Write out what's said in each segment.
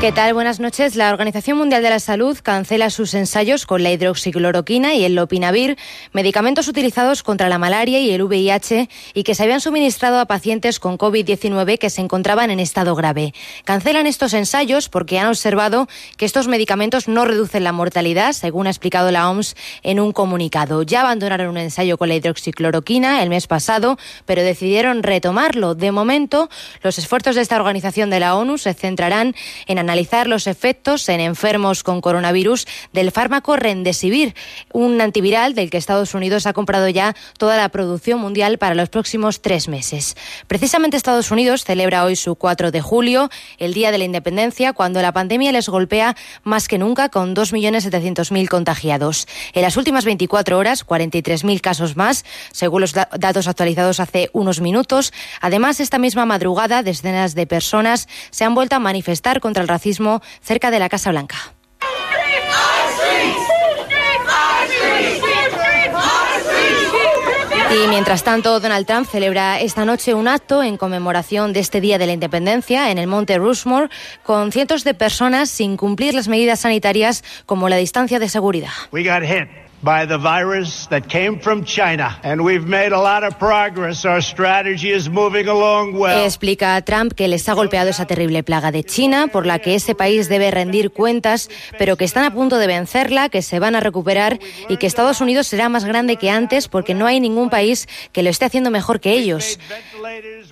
¿Qué tal? Buenas noches. La Organización Mundial de la Salud cancela sus ensayos con la hidroxicloroquina y el lopinavir, medicamentos utilizados contra la malaria y el VIH y que se habían suministrado a pacientes con COVID-19 que se encontraban en estado grave. Cancelan estos ensayos porque han observado que estos medicamentos no reducen la mortalidad, según ha explicado la OMS en un comunicado. Ya abandonaron un ensayo con la hidroxicloroquina el mes pasado, pero decidieron retomarlo. De momento, los esfuerzos de esta organización de la ONU se centrarán en analizar los efectos en enfermos con coronavirus del fármaco Rendesivir, un antiviral del que Estados Unidos ha comprado ya toda la producción mundial para los próximos tres meses. Precisamente Estados Unidos celebra hoy su 4 de julio, el Día de la Independencia, cuando la pandemia les golpea más que nunca con 2.700.000 contagiados. En las últimas 24 horas, 43.000 casos más, según los datos actualizados hace unos minutos. Además, esta misma madrugada, decenas de personas se han vuelto a manifestar contra el racismo cerca de la Casa Blanca. Y mientras tanto, Donald Trump celebra esta noche un acto en conmemoración de este Día de la Independencia en el Monte Rushmore con cientos de personas sin cumplir las medidas sanitarias como la distancia de seguridad. By the virus that came from China. And we've made a lot of progress. Our strategy is moving along well. Explica Trump que les ha golpeado esa terrible plaga de China, por la que ese país debe rendir cuentas, pero que están a punto de vencerla, que se van a recuperar y que Estados Unidos será más grande que antes porque no hay ningún país que lo esté haciendo mejor que ellos.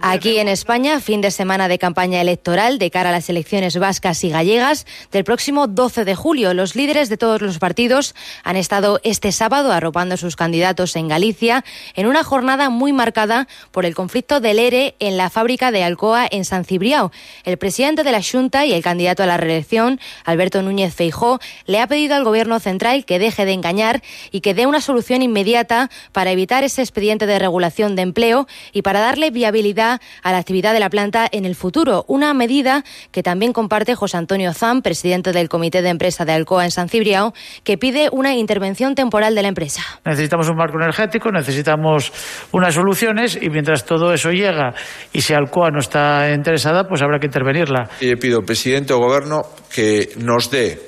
Aquí en España, fin de semana de campaña electoral de cara a las elecciones vascas y gallegas del próximo 12 de julio. Los líderes de todos los partidos han estado este sábado arropando a sus candidatos en Galicia en una jornada muy marcada por el conflicto del ERE en la fábrica de Alcoa en San Cibriao. El presidente de la Junta y el candidato a la reelección, Alberto Núñez Feijó, le ha pedido al gobierno central que deje de engañar y que dé una solución inmediata para evitar ese expediente de regulación de empleo y para darle viabilidad a la actividad de la planta en el futuro. Una medida que también comparte José Antonio Zam, presidente del Comité de Empresa de Alcoa en San Cibriao, que pide una intervención temporal de la empresa. Necesitamos un marco energético, necesitamos unas soluciones y mientras todo eso llega y si Alcoa no está interesada, pues habrá que intervenirla. Y le pido, presidente o gobierno, que nos dé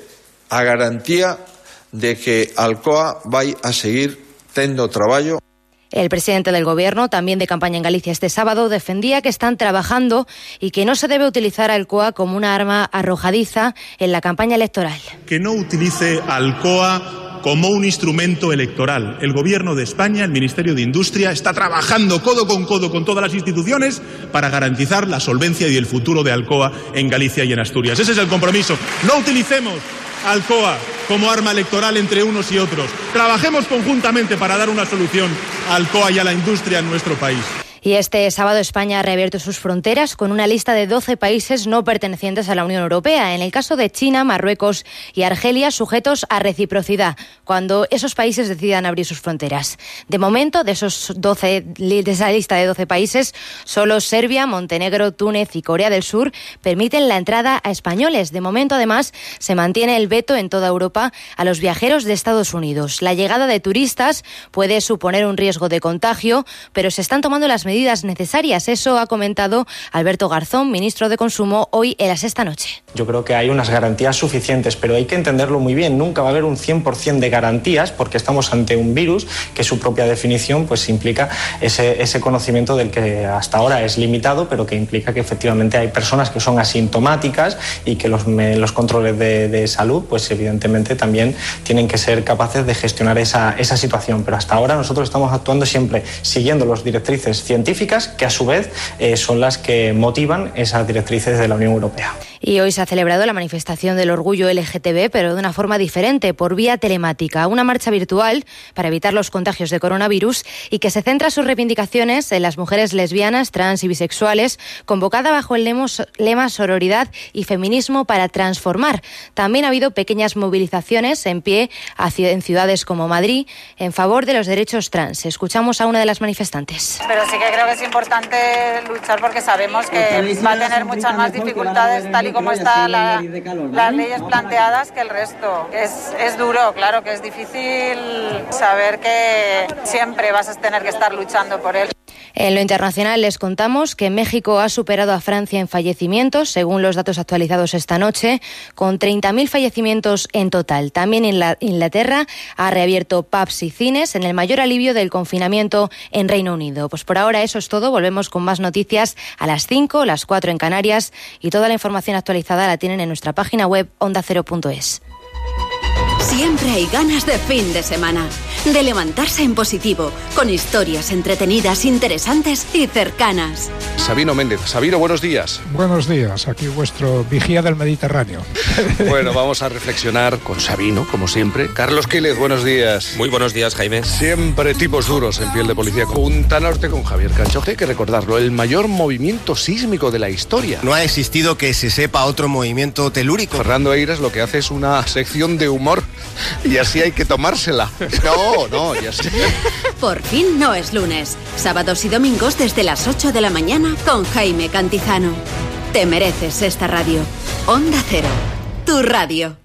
a garantía de que Alcoa vaya a seguir teniendo trabajo el presidente del Gobierno, también de campaña en Galicia este sábado, defendía que están trabajando y que no se debe utilizar a Alcoa como una arma arrojadiza en la campaña electoral. Que no utilice Alcoa como un instrumento electoral. El Gobierno de España, el Ministerio de Industria, está trabajando codo con codo con todas las instituciones para garantizar la solvencia y el futuro de Alcoa en Galicia y en Asturias. Ese es el compromiso. No utilicemos Alcoa como arma electoral entre unos y otros. Trabajemos conjuntamente para dar una solución a Alcoa y a la industria en nuestro país. Y este sábado España ha reabierto sus fronteras con una lista de 12 países no pertenecientes a la Unión Europea. En el caso de China, Marruecos y Argelia, sujetos a reciprocidad, cuando esos países decidan abrir sus fronteras. De momento, de, esos 12, de esa lista de 12 países, solo Serbia, Montenegro, Túnez y Corea del Sur permiten la entrada a españoles. De momento, además, se mantiene el veto en toda Europa a los viajeros de Estados Unidos. La llegada de turistas puede suponer un riesgo de contagio, pero se están tomando las medidas medidas necesarias. Eso ha comentado Alberto Garzón, ministro de Consumo, hoy en las esta noche. Yo creo que hay unas garantías suficientes, pero hay que entenderlo muy bien. Nunca va a haber un 100% de garantías porque estamos ante un virus que su propia definición pues implica ese, ese conocimiento del que hasta ahora es limitado, pero que implica que efectivamente hay personas que son asintomáticas y que los, los controles de, de, salud pues evidentemente también tienen que ser capaces de gestionar esa, esa situación. Pero hasta ahora nosotros estamos actuando siempre siguiendo los directrices científicas científicas que a su vez eh, son las que motivan esas directrices de la Unión Europea. Y hoy se ha celebrado la manifestación del orgullo LGTB, pero de una forma diferente, por vía telemática. Una marcha virtual para evitar los contagios de coronavirus y que se centra sus reivindicaciones en las mujeres lesbianas, trans y bisexuales, convocada bajo el lema sororidad y feminismo para transformar. También ha habido pequeñas movilizaciones en pie en ciudades como Madrid en favor de los derechos trans. Escuchamos a una de las manifestantes. Pero sí que creo que es importante luchar porque sabemos que va a tener muchas más dificultades tal y como están las leyes planteadas que el resto. Es, es duro, claro que es difícil saber que siempre vas a tener que estar luchando por él. En lo internacional les contamos que México ha superado a Francia en fallecimientos, según los datos actualizados esta noche, con 30.000 fallecimientos en total. También en Inglaterra ha reabierto pubs y cines en el mayor alivio del confinamiento en Reino Unido. Pues por ahora eso es todo. Volvemos con más noticias a las 5, las 4 en Canarias y toda la información actualizada la tienen en nuestra página web ondacero.es. Siempre hay ganas de fin de semana, de levantarse en positivo, con historias entretenidas, interesantes y cercanas. Sabino Méndez. Sabino, buenos días. Buenos días, aquí vuestro vigía del Mediterráneo. Bueno, vamos a reflexionar con Sabino, como siempre. Carlos Quílez, buenos días. Muy buenos días, Jaime. Siempre tipos duros en piel de policía. Punta Norte con Javier Cancho. Hay que recordarlo, el mayor movimiento sísmico de la historia. No ha existido que se sepa otro movimiento telúrico. Fernando Eiras lo que hace es una sección de humor y así hay que tomársela. No, no, ya. Por fin no es lunes. Sábados y domingos desde las 8 de la mañana con Jaime Cantizano. Te mereces esta radio. Onda Cero, tu radio.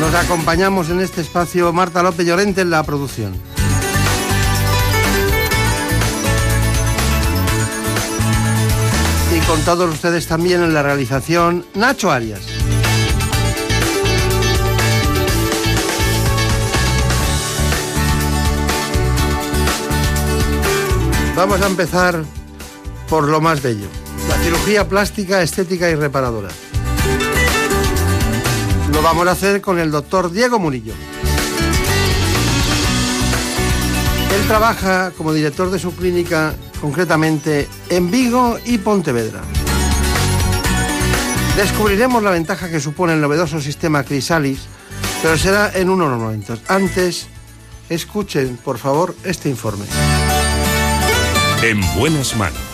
Nos acompañamos en este espacio Marta López Llorente en la producción. Y con todos ustedes también en la realización Nacho Arias. Vamos a empezar por lo más bello, la cirugía plástica, estética y reparadora. Lo vamos a hacer con el doctor Diego Murillo. Él trabaja como director de su clínica, concretamente en Vigo y Pontevedra. Descubriremos la ventaja que supone el novedoso sistema Crisalis, pero será en unos momentos. Antes, escuchen, por favor, este informe. En buenas manos.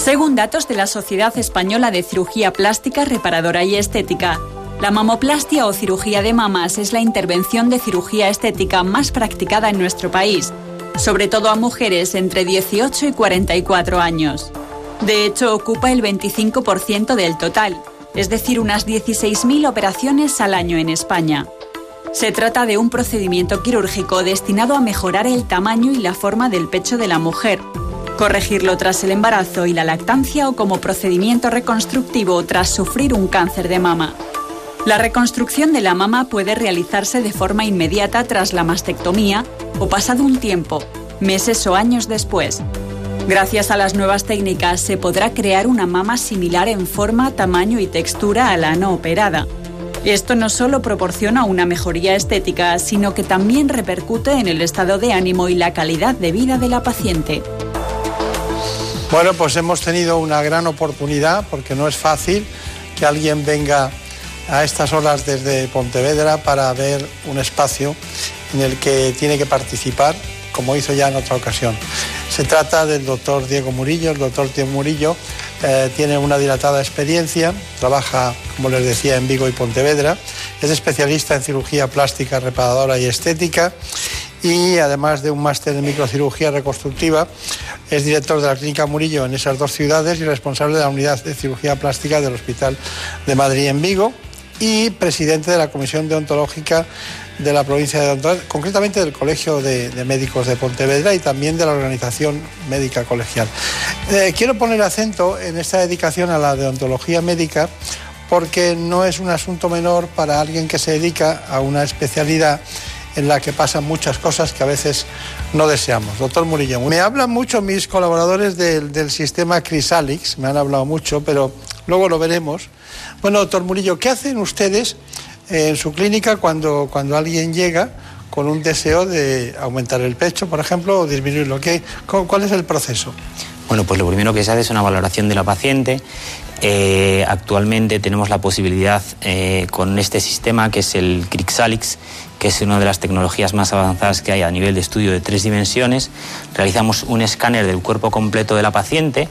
Según datos de la Sociedad Española de Cirugía Plástica, Reparadora y Estética, la mamoplastia o cirugía de mamas es la intervención de cirugía estética más practicada en nuestro país, sobre todo a mujeres entre 18 y 44 años. De hecho, ocupa el 25% del total, es decir, unas 16.000 operaciones al año en España. Se trata de un procedimiento quirúrgico destinado a mejorar el tamaño y la forma del pecho de la mujer, corregirlo tras el embarazo y la lactancia o como procedimiento reconstructivo tras sufrir un cáncer de mama. La reconstrucción de la mama puede realizarse de forma inmediata tras la mastectomía o pasado un tiempo, meses o años después. Gracias a las nuevas técnicas se podrá crear una mama similar en forma, tamaño y textura a la no operada. Esto no solo proporciona una mejoría estética, sino que también repercute en el estado de ánimo y la calidad de vida de la paciente. Bueno, pues hemos tenido una gran oportunidad porque no es fácil que alguien venga a estas horas desde Pontevedra para ver un espacio en el que tiene que participar, como hizo ya en otra ocasión. Se trata del doctor Diego Murillo. El doctor Diego Murillo eh, tiene una dilatada experiencia, trabaja, como les decía, en Vigo y Pontevedra, es especialista en cirugía plástica, reparadora y estética y además de un máster en microcirugía reconstructiva, es director de la Clínica Murillo en esas dos ciudades y responsable de la unidad de cirugía plástica del Hospital de Madrid en Vigo y presidente de la Comisión Deontológica de la provincia de Ontario, concretamente del Colegio de, Médicos de Pontevedra y también de la Organización Médica Colegial. Eh, quiero poner acento en esta dedicación a la deontología médica porque no es un asunto menor para alguien que se dedica a una especialidad en la que pasan muchas cosas que a veces no deseamos. Doctor Murillo, me hablan mucho mis colaboradores del, sistema Crisalix, me han hablado mucho, pero luego lo veremos. Bueno, doctor Murillo, ¿qué hacen ustedes en su clínica cuando, cuando alguien llega con un deseo de aumentar el pecho, por ejemplo, o disminuirlo? ¿Qué, ¿Cuál es el proceso? Bueno, pues lo primero que se hace es una valoración de la paciente. Eh, actualmente tenemos la posibilidad eh, con este sistema que es el Crixalix, que es una de las tecnologías más avanzadas que hay a nivel de estudio de tres dimensiones. Realizamos un escáner del cuerpo completo de la paciente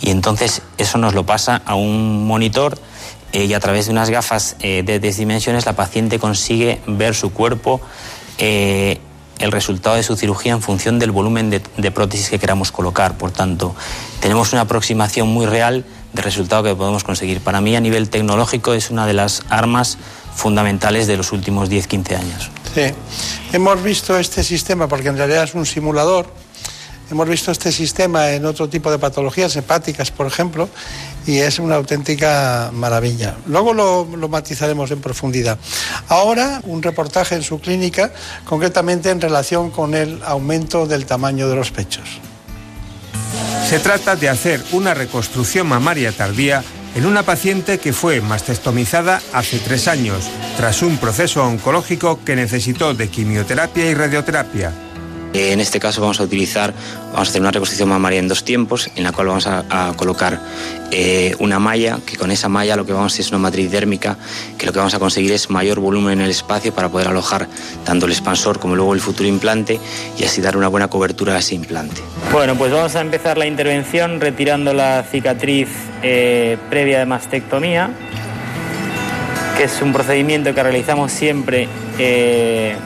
y entonces eso nos lo pasa a un monitor eh, y a través de unas gafas de tres dimensiones la paciente consigue ver su cuerpo el resultado de su cirugía en función del volumen de, prótesis que queramos colocar. Por tanto, tenemos una aproximación muy real del resultado que podemos conseguir. Para mí, a nivel tecnológico, es una de las armas fundamentales de los últimos 10-15 años. Sí, hemos visto este sistema, porque en realidad es un simulador, hemos visto este sistema en otro tipo de patologías hepáticas, por ejemplo, y es una auténtica maravilla. Luego lo, matizaremos en profundidad. Ahora, un reportaje en su clínica, concretamente en relación con el aumento del tamaño de los pechos. Se trata de hacer una reconstrucción mamaria tardía en una paciente que fue mastectomizada hace tres años, tras un proceso oncológico que necesitó de quimioterapia y radioterapia. En este caso vamos a utilizar, vamos a hacer una reconstrucción mamaria en dos tiempos, en la cual vamos a, colocar eh, una malla, que con esa malla lo que vamos a hacer es una matriz dérmica, que lo que vamos a conseguir es mayor volumen en el espacio para poder alojar tanto el expansor como luego el futuro implante y así dar una buena cobertura a ese implante. Bueno, pues vamos a empezar la intervención retirando la cicatriz eh, previa de mastectomía, que es un procedimiento que realizamos siempre. Eh,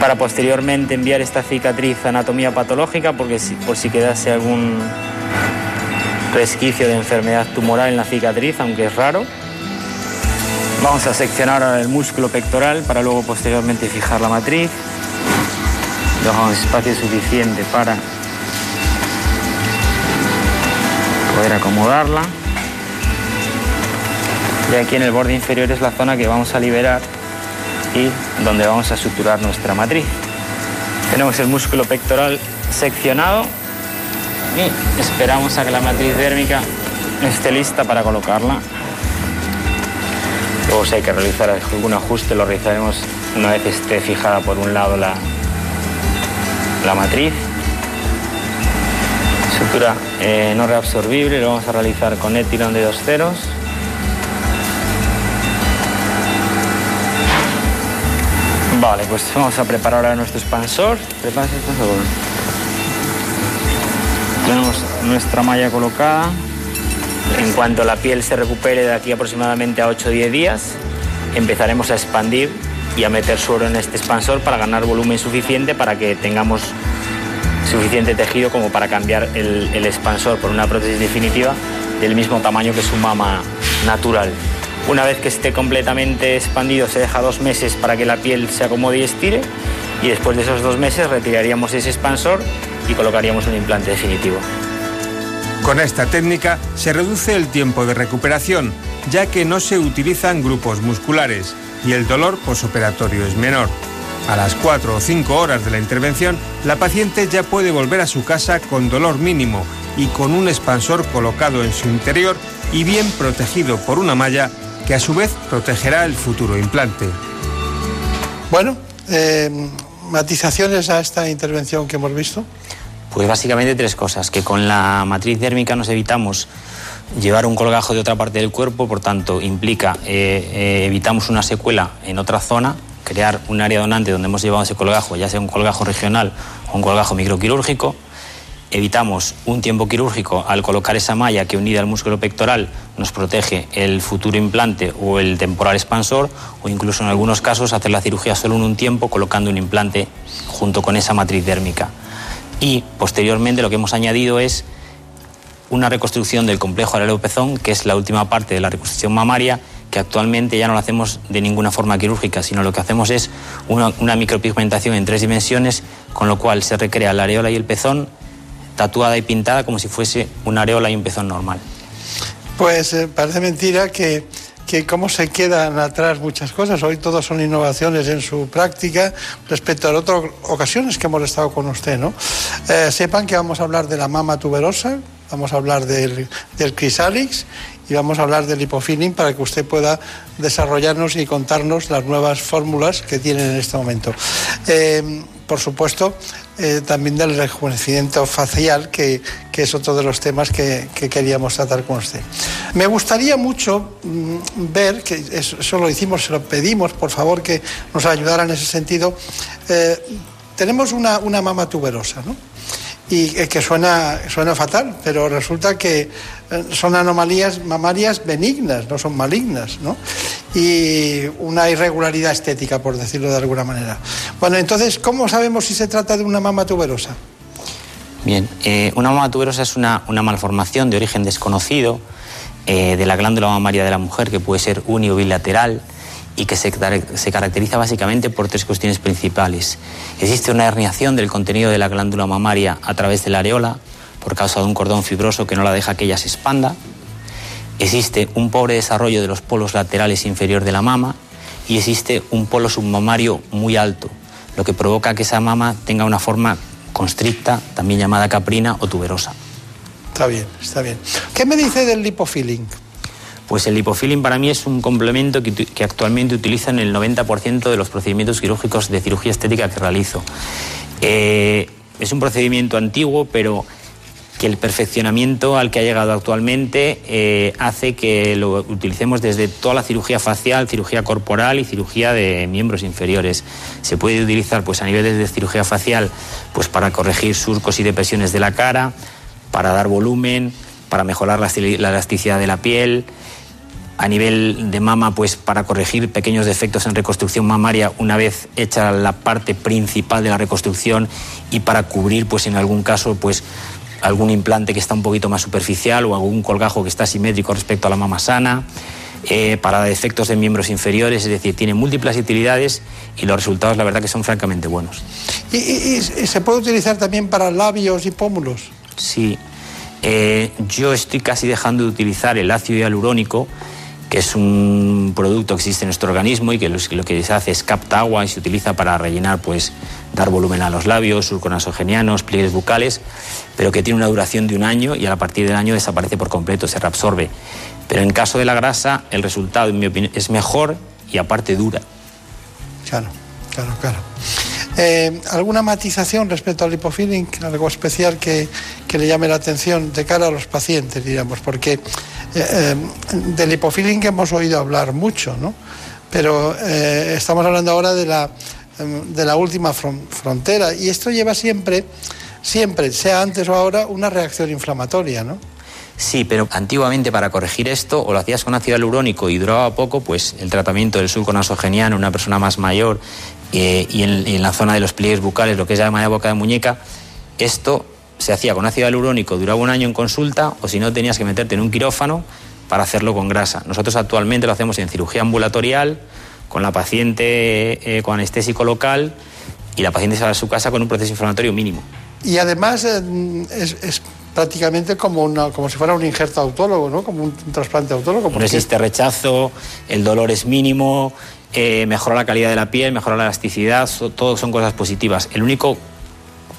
para posteriormente enviar esta cicatriz a anatomía patológica porque por si quedase algún resquicio de enfermedad tumoral en la cicatriz, aunque es raro. Vamos a seccionar ahora el músculo pectoral para luego posteriormente fijar la matriz. Dejamos espacio suficiente para poder acomodarla. Y aquí en el borde inferior es la zona que vamos a liberar y donde vamos a suturar nuestra matriz. Tenemos el músculo pectoral seccionado y esperamos a que la matriz dérmica esté lista para colocarla. Luego si hay que realizar algún ajuste lo realizaremos una vez esté fijada por un lado la, la matriz. Sutura eh, no reabsorbible lo vamos a realizar con etilón de dos ceros. Vale, pues vamos a preparar ahora nuestro expansor. Tenemos nuestra malla colocada. En cuanto la piel se recupere de aquí aproximadamente a 8 o 10 días, empezaremos a expandir y a meter suero en este expansor para ganar volumen suficiente para que tengamos suficiente tejido como para cambiar el, el expansor por una prótesis definitiva del mismo tamaño que su mama natural. Una vez que esté completamente expandido se deja dos meses para que la piel se acomode y estire y después de esos dos meses retiraríamos ese expansor y colocaríamos un implante definitivo. Con esta técnica se reduce el tiempo de recuperación, ya que no se utilizan grupos musculares y el dolor posoperatorio es menor. A las 4 o 5 horas de la intervención, la paciente ya puede volver a su casa con dolor mínimo y con un expansor colocado en su interior y bien protegido por una malla que a su vez protegerá el futuro implante. Bueno, eh, matizaciones a esta intervención que hemos visto. Pues básicamente tres cosas, que con la matriz dérmica nos evitamos llevar un colgajo de otra parte del cuerpo, por tanto implica eh, eh, evitamos una secuela en otra zona, crear un área donante donde hemos llevado ese colgajo, ya sea un colgajo regional o un colgajo microquirúrgico, evitamos un tiempo quirúrgico al colocar esa malla que unida al músculo pectoral nos protege el futuro implante o el temporal expansor o incluso en algunos casos hacer la cirugía solo en un tiempo colocando un implante junto con esa matriz dérmica. Y posteriormente lo que hemos añadido es una reconstrucción del complejo pezón, que es la última parte de la reconstrucción mamaria, que actualmente ya no lo hacemos de ninguna forma quirúrgica, sino lo que hacemos es una, una micropigmentación en tres dimensiones, con lo cual se recrea la areola y el pezón tatuada y pintada como si fuese una areola y un pezón normal. Pues eh, parece mentira que que cómo se quedan atrás muchas cosas. Hoy todos son innovaciones en su práctica respecto a otras ocasiones que hemos estado con usted, ¿no? Eh, sepan que vamos a hablar de la mama tuberosa, vamos a hablar del, del crisalix y vamos a hablar del lipofilling para que usted pueda desarrollarnos y contarnos las nuevas fórmulas que tienen en este momento. Eh, por supuesto, eh, también del rejuvenecimiento facial, que, es otro de los temas que, queríamos tratar con usted. Me gustaría mucho mm, ver, que eso, lo hicimos, se lo pedimos, por favor, que nos ayudara en ese sentido. Eh, tenemos una, una mama tuberosa, ¿no? Y que suena, suena fatal, pero resulta que eh, son anomalías mamarias benignas, no son malignas, ¿no? Y una irregularidad estética, por decirlo de alguna manera. Bueno, entonces, ¿cómo sabemos si se trata de una mama tuberosa? Bien, eh, una mama tuberosa es una, malformación de origen desconocido eh, de la glándula mamaria de la mujer que puede ser uni bilateral y que se, caracteriza básicamente por tres cuestiones principales. Existe una herniación del contenido de la glándula mamaria a través de la areola por causa de un cordón fibroso que no la deja que ella se expanda. Existe un pobre desarrollo de los polos laterales inferior de la mama y existe un polo submamario muy alto, lo que provoca que esa mama tenga una forma constricta, también llamada caprina o tuberosa. Está bien, está bien. ¿Qué me dice del lipofilling? Pues el lipofilling para mí es un complemento que, actualmente utiliza en el 90% de los procedimientos quirúrgicos de cirugía estética que realizo. Eh, es un procedimiento antiguo, pero que el perfeccionamiento al que ha llegado actualmente eh, hace que lo utilicemos desde toda la cirugía facial, cirugía corporal y cirugía de miembros inferiores. Se puede utilizar pues, a nivel de cirugía facial pues, para corregir surcos y depresiones de la cara, para dar volumen, para mejorar la elasticidad de la piel, a nivel de mama, pues para corregir pequeños defectos en reconstrucción mamaria una vez hecha la parte principal de la reconstrucción y para cubrir, pues en algún caso, pues algún implante que está un poquito más superficial o algún colgajo que está simétrico respecto a la mama sana. Eh, para defectos de miembros inferiores, es decir, tiene múltiples utilidades y los resultados, la verdad, que son francamente buenos. ¿Y, se puede utilizar también para labios y pómulos? Sí. Eh, yo estoy casi dejando de utilizar el ácido hialurónico que es un producto que existe en nuestro organismo y que lo que se hace es capta agua y se utiliza para rellenar, pues, dar volumen a los labios, surconasogenianos, pliegues bucales, pero que tiene una duración de un año y a partir del año desaparece por completo, se reabsorbe. Pero en caso de la grasa, el resultado, en mi opinión, es mejor y aparte dura. Claro, claro, claro. Eh, ¿Alguna matización respecto al lipofilling, algo especial que, que, le llame la atención de cara a los pacientes, digamos? Porque eh, eh, del hipofilling hemos oído hablar mucho, ¿no? Pero estamos hablando ahora de la, de la última frontera y esto lleva siempre, siempre, sea antes o ahora, una reacción inflamatoria, ¿no? Sí, pero antiguamente para corregir esto o lo hacías con ácido hialurónico y duraba poco, pues el tratamiento del sulco nasogeniano en una persona más mayor y, en, la zona de los pliegues bucales, lo que es llamada boca de muñeca, esto se hacía con ácido hialurónico, duraba un año en consulta, o si no tenías que meterte en un quirófano para hacerlo con grasa. Nosotros actualmente lo hacemos en cirugía ambulatorial, con la paciente eh, con anestésico local y la paciente sale a su casa con un proceso inflamatorio mínimo. Y además eh, es, prácticamente como, una, como si fuera un injerto autólogo, ¿no? Como un, trasplante autólogo. No existe rechazo, el dolor es mínimo, eh, mejora la calidad de la piel, mejora la elasticidad, todo son cosas positivas. El único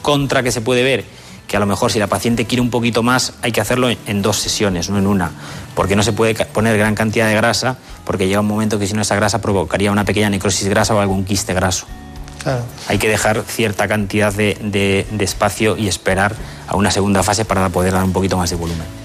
contra que se puede ver que a lo mejor si la paciente quiere un poquito más hay que hacerlo en dos sesiones, no en una, porque no se puede poner gran cantidad de grasa, porque llega un momento que si no esa grasa provocaría una pequeña necrosis grasa o algún quiste graso. Hay que dejar cierta cantidad de, de espacio y esperar a una segunda fase para poder dar un poquito más de volumen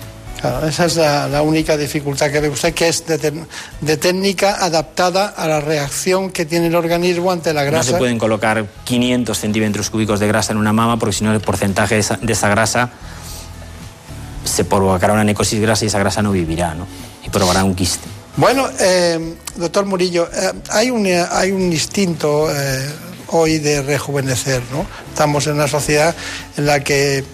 esa es la, única dificultad que ve usted, que es de, técnica adaptada a la reacción que tiene el organismo ante la grasa. No se pueden colocar 500 centímetros cúbicos de grasa en una mama, porque si no el porcentaje de esa, grasa se provocará una necrosis grasa y esa grasa no vivirá, ¿no? Y provocará un quiste. Bueno, eh, doctor Murillo, eh, hay, un, hay un instinto eh, hoy de rejuvenecer, ¿no? Estamos en una sociedad en la que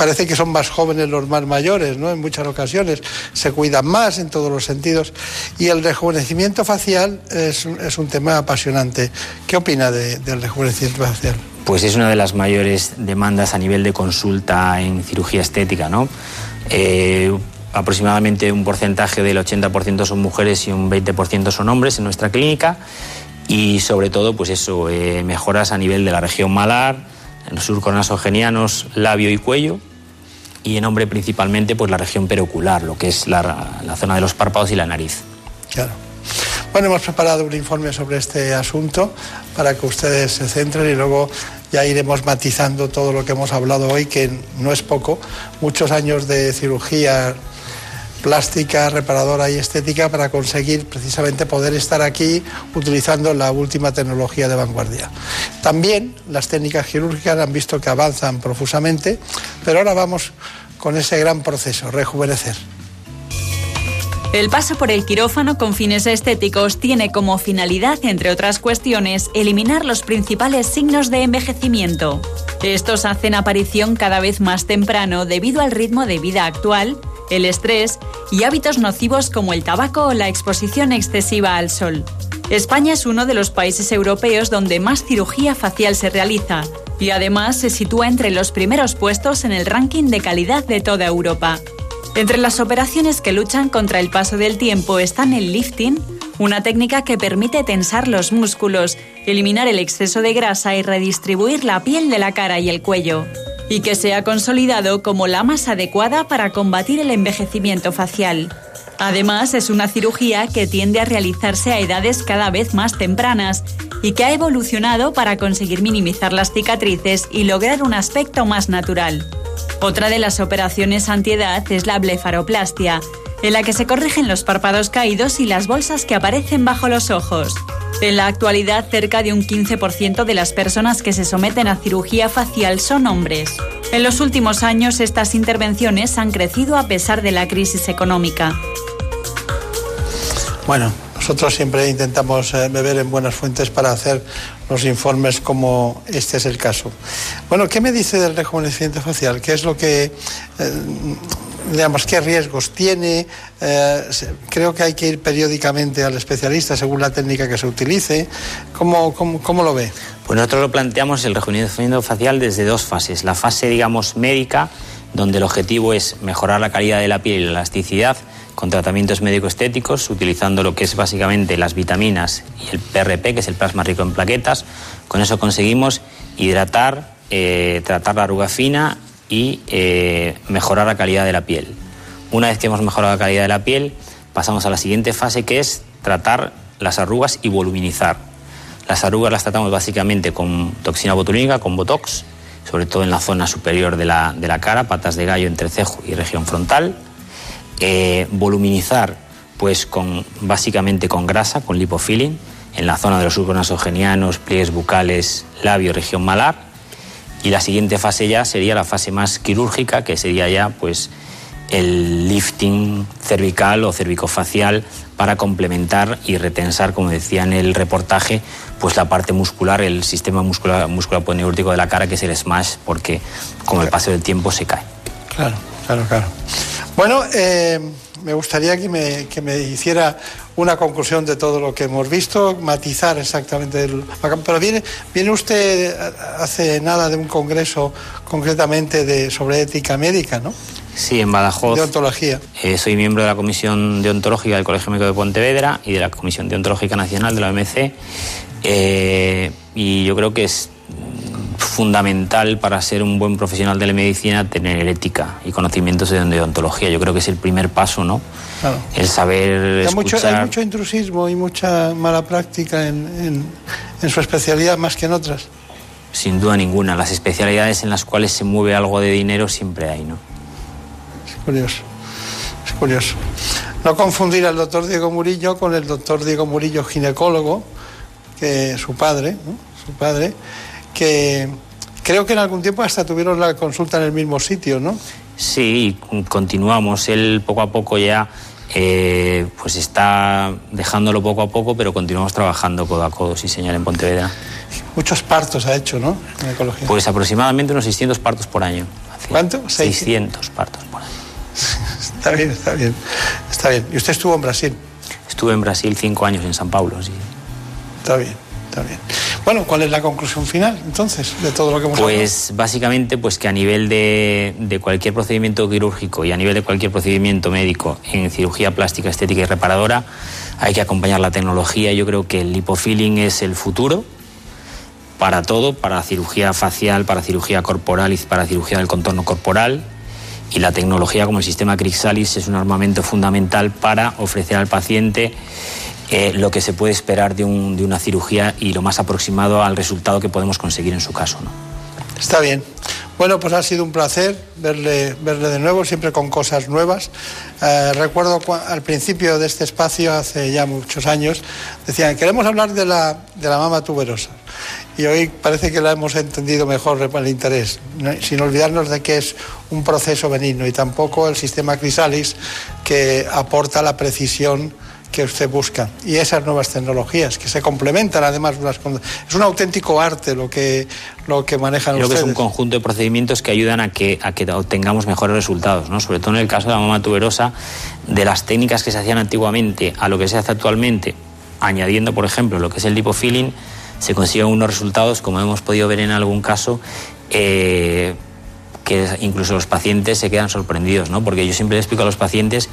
parece que son más jóvenes los más mayores, ¿no? En muchas ocasiones se cuidan más en todos los sentidos. Y el rejuvenecimiento facial es, un tema apasionante. ¿Qué opina del rejuvenecimiento facial? Pues es una de las mayores demandas a nivel de consulta en cirugía estética, ¿no? Eh, aproximadamente un porcentaje del 80% son mujeres y un 20% son hombres en nuestra clínica y sobre todo pues eso, eh, mejoras a nivel de la región malar, en surcos nasogenianos, labio y cuello y en hombre principalmente pues la región perocular, lo que es la, la zona de los párpados y la nariz. Claro. Bueno, hemos preparado un informe sobre este asunto para que ustedes se centren y luego ya iremos matizando todo lo que hemos hablado hoy, que no es poco. Muchos años de cirugía plástica, reparadora y estética para conseguir precisamente poder estar aquí utilizando la última tecnología de vanguardia. También las técnicas quirúrgicas han visto que avanzan profusamente, pero ahora vamos con ese gran proceso, rejuvenecer. El paso por el quirófano con fines estéticos tiene como finalidad, entre otras cuestiones, eliminar los principales signos de envejecimiento. Estos hacen aparición cada vez más temprano debido al ritmo de vida actual, el estrés y hábitos nocivos como el tabaco o la exposición excesiva al sol. España es uno de los países europeos donde más cirugía facial se realiza y además se sitúa entre los primeros puestos en el ranking de calidad de toda Europa. Entre las operaciones que luchan contra el paso del tiempo están el lifting, una técnica que permite tensar los músculos, eliminar el exceso de grasa y redistribuir la piel de la cara y el cuello, y que se ha consolidado como la más adecuada para combatir el envejecimiento facial. Además, es una cirugía que tiende a realizarse a edades cada vez más tempranas y que ha evolucionado para conseguir minimizar las cicatrices y lograr un aspecto más natural. Otra de las operaciones antiedad es la blefaroplastia, en la que se corrigen los párpados caídos y las bolsas que aparecen bajo los ojos. En la actualidad, cerca de un 15% de las personas que se someten a cirugía facial son hombres. En los últimos años, estas intervenciones han crecido a pesar de la crisis económica. Bueno, nosotros siempre intentamos eh, beber en buenas fuentes para hacer los informes como este es el caso. Bueno, ¿qué me dice del rejuvenecimiento facial? ¿Qué es lo que, eh, digamos, qué riesgos tiene? Eh, creo que hay que ir periódicamente al especialista según la técnica que se utilice. ¿Cómo, cómo, cómo lo ve? Pues nosotros lo planteamos el rejuvenecimiento facial desde dos fases. La fase, digamos, médica, donde el objetivo es mejorar la calidad de la piel y la elasticidad con tratamientos médico-estéticos, utilizando lo que es básicamente las vitaminas y el PRP, que es el plasma rico en plaquetas. Con eso conseguimos hidratar, eh, tratar la arruga fina y eh, mejorar la calidad de la piel. Una vez que hemos mejorado la calidad de la piel, pasamos a la siguiente fase, que es tratar las arrugas y voluminizar. Las arrugas las tratamos básicamente con toxina botulínica, con Botox, sobre todo en la zona superior de la, de la cara, patas de gallo, entrecejo y región frontal eh, voluminizar pues con, básicamente con grasa, con lipofilling, en la zona de los surcos nasogenianos, pliegues bucales, labio, región malar. Y la siguiente fase ya sería la fase más quirúrgica, que sería ya pues el lifting cervical o cervicofacial para complementar y retensar, como decía en el reportaje, pues la parte muscular, el sistema muscular, muscular de la cara, que es el smash, porque con el paso del tiempo se cae. Claro, claro, claro. Bueno, eh, me gustaría que me, que me, hiciera una conclusión de todo lo que hemos visto, matizar exactamente. El, pero viene, viene usted hace nada de un congreso concretamente de, sobre ética médica, ¿no? Sí, en Badajoz. De ontología. Eh, soy miembro de la Comisión Deontológica del Colegio Médico de Pontevedra y de la Comisión Deontológica Nacional de la OMC. Eh, y yo creo que es fundamental para ser un buen profesional de la medicina tener ética y conocimientos de odontología. Yo creo que es el primer paso, ¿no? Claro. El saber hay Mucho, hay mucho intrusismo y mucha mala práctica en, en, su especialidad más que en otras. Sin duda ninguna. Las especialidades en las cuales se mueve algo de dinero siempre hay, ¿no? Es curioso. Es curioso. No confundir al doctor Diego Murillo con el doctor Diego Murillo, ginecólogo, que su padre, ¿no? su padre, que creo que en algún tiempo hasta tuvieron la consulta en el mismo sitio, ¿no? Sí, continuamos. Él poco a poco ya eh, pues está dejándolo poco a poco, pero continuamos trabajando codo a codo, sí señor, en Pontevedra. Muchos partos ha hecho, ¿no? En ecología. Pues aproximadamente unos 600 partos por año. ¿Cuánto? 600 partos por año. está bien, está bien. Está bien. ¿Y usted estuvo en Brasil? Estuve en Brasil cinco años, en San Paulo, sí. Está bien, está bien. Bueno, ¿cuál es la conclusión final entonces de todo lo que hemos Pues básicamente pues que a nivel de, cualquier procedimiento quirúrgico y a nivel de cualquier procedimiento médico en cirugía plástica, estética y reparadora hay que acompañar la tecnología. Yo creo que el lipofilling es el futuro para todo, para cirugía facial, para cirugía corporal y para cirugía del contorno corporal. Y la tecnología como el sistema Crixalis es un armamento fundamental para ofrecer al paciente eh, lo que se puede esperar de, un, de, una cirugía y lo más aproximado al resultado que podemos conseguir en su caso. ¿no? Está bien. Bueno, pues ha sido un placer verle, verle de nuevo, siempre con cosas nuevas. Eh, recuerdo al principio de este espacio, hace ya muchos años, decían, queremos hablar de la, de la mama tuberosa. Y hoy parece que la hemos entendido mejor el interés, sin olvidarnos de que es un proceso benigno y tampoco el sistema Crisalis que aporta la precisión que usted busca y esas nuevas tecnologías que se complementan además unas con... es un auténtico arte lo que lo que manejan Creo ustedes. que es un conjunto de procedimientos que ayudan a que a que obtengamos mejores resultados, ¿no? Sobre todo en el caso de la mama tuberosa, de las técnicas que se hacían antiguamente a lo que se hace actualmente, añadiendo por ejemplo lo que es el lipofilling, se consiguen unos resultados como hemos podido ver en algún caso eh, que incluso los pacientes se quedan sorprendidos, ¿no? Porque yo siempre les explico a los pacientes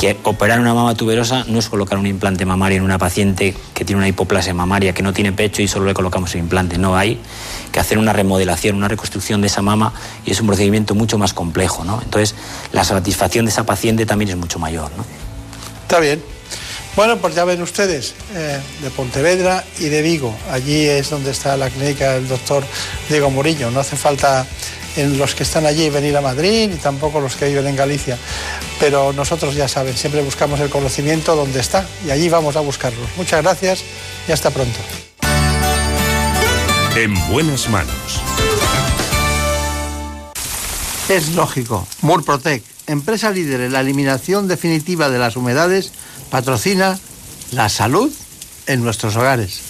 que operar una mama tuberosa no es colocar un implante mamario en una paciente que tiene una hipoplasia mamaria, que no tiene pecho y solo le colocamos el implante. No, hay que hacer una remodelación, una reconstrucción de esa mama y es un procedimiento mucho más complejo. ¿no? Entonces, la satisfacción de esa paciente también es mucho mayor. ¿no? Está bien. Bueno, pues ya ven ustedes, eh, de Pontevedra y de Vigo. Allí es donde está la clínica del doctor Diego Murillo. No hace falta en los que están allí venir a Madrid y tampoco los que viven en Galicia. Pero nosotros ya saben, siempre buscamos el conocimiento donde está y allí vamos a buscarlo. Muchas gracias y hasta pronto. En buenas manos. Es lógico. Murprotec, empresa líder en la eliminación definitiva de las humedades, patrocina la salud en nuestros hogares.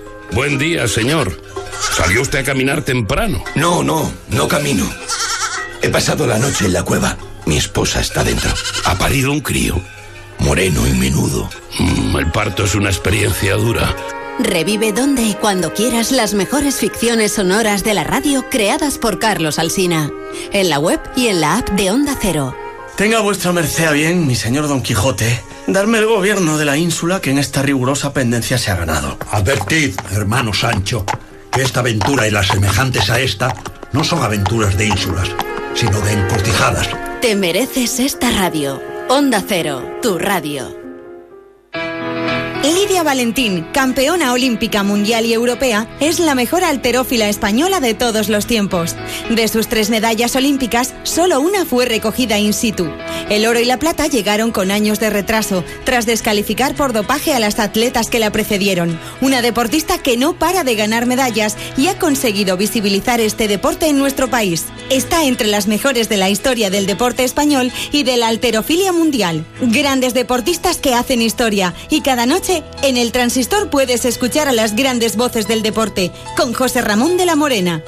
Buen día, señor. ¿Salió usted a caminar temprano? No, no, no camino. He pasado la noche en la cueva. Mi esposa está dentro. Ha parido un crío. Moreno y menudo. Mm, el parto es una experiencia dura. Revive donde y cuando quieras las mejores ficciones sonoras de la radio creadas por Carlos Alsina. En la web y en la app de Onda Cero. Tenga vuestra merced a bien, mi señor Don Quijote, darme el gobierno de la ínsula que en esta rigurosa pendencia se ha ganado. Advertid, hermano Sancho, que esta aventura y las semejantes a esta no son aventuras de ínsulas, sino de encortijadas. Te mereces esta radio. Onda Cero, tu radio. Lidia Valentín, campeona olímpica mundial y europea, es la mejor alterófila española de todos los tiempos. De sus tres medallas olímpicas, solo una fue recogida in situ. El oro y la plata llegaron con años de retraso, tras descalificar por dopaje a las atletas que la precedieron. Una deportista que no para de ganar medallas y ha conseguido visibilizar este deporte en nuestro país. Está entre las mejores de la historia del deporte español y de la alterofilia mundial. Grandes deportistas que hacen historia y cada noche en el transistor puedes escuchar a las grandes voces del deporte con José Ramón de la Morena.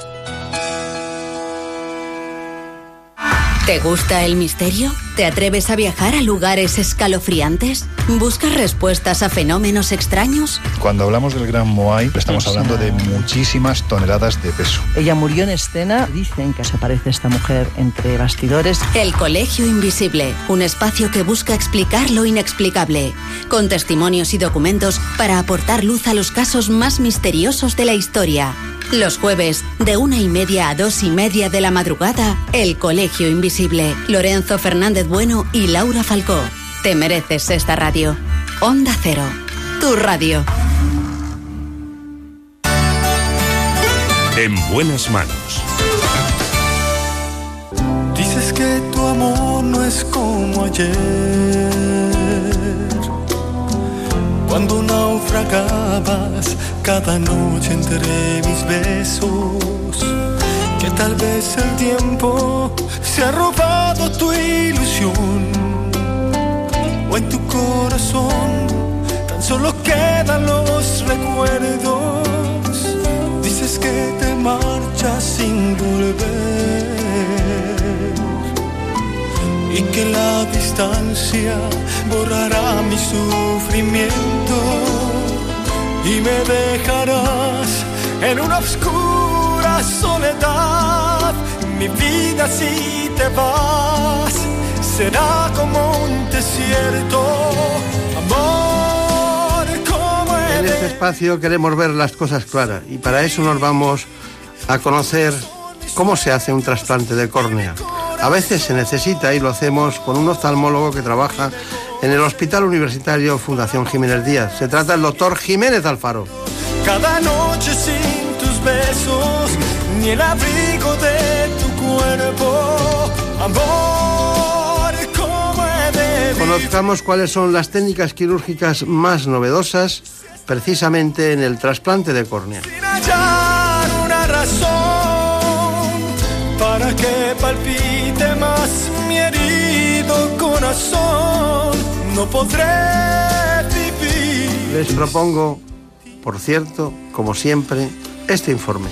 ¿Te gusta el misterio? ¿Te atreves a viajar a lugares escalofriantes? ¿Buscas respuestas a fenómenos extraños? Cuando hablamos del Gran Moai, estamos hablando de muchísimas toneladas de peso. Ella murió en escena. Dicen que se aparece esta mujer entre bastidores. El Colegio Invisible, un espacio que busca explicar lo inexplicable, con testimonios y documentos para aportar luz a los casos más misteriosos de la historia. Los jueves, de una y media a dos y media de la madrugada, El Colegio Invisible. Lorenzo Fernández Bueno y Laura Falcó. Te mereces esta radio. Onda Cero, tu radio. En buenas manos. Dices que tu amor no es como ayer. Cuando naufragabas cada noche entre mis besos. Que tal vez el tiempo se ha robado tu ilusión. O en tu corazón tan solo quedan los recuerdos. Dices que te marchas sin volver y que la distancia borrará mi sufrimiento y me dejarás en una oscura soledad. Mi vida si te vas será como un desierto. Amor, como En este espacio queremos ver las cosas claras y para eso nos vamos a conocer cómo se hace un trasplante de córnea. A veces se necesita y lo hacemos con un oftalmólogo que trabaja en el Hospital Universitario Fundación Jiménez Díaz. Se trata del doctor Jiménez Alfaro. Cada noche sin tus besos, ni el abrigo de tu cuerpo. Amor, como he Conozcamos cuáles son las técnicas quirúrgicas más novedosas precisamente en el trasplante de córnea. hallar una razón para que palpite Les propongo, por cierto, como siempre, este informe.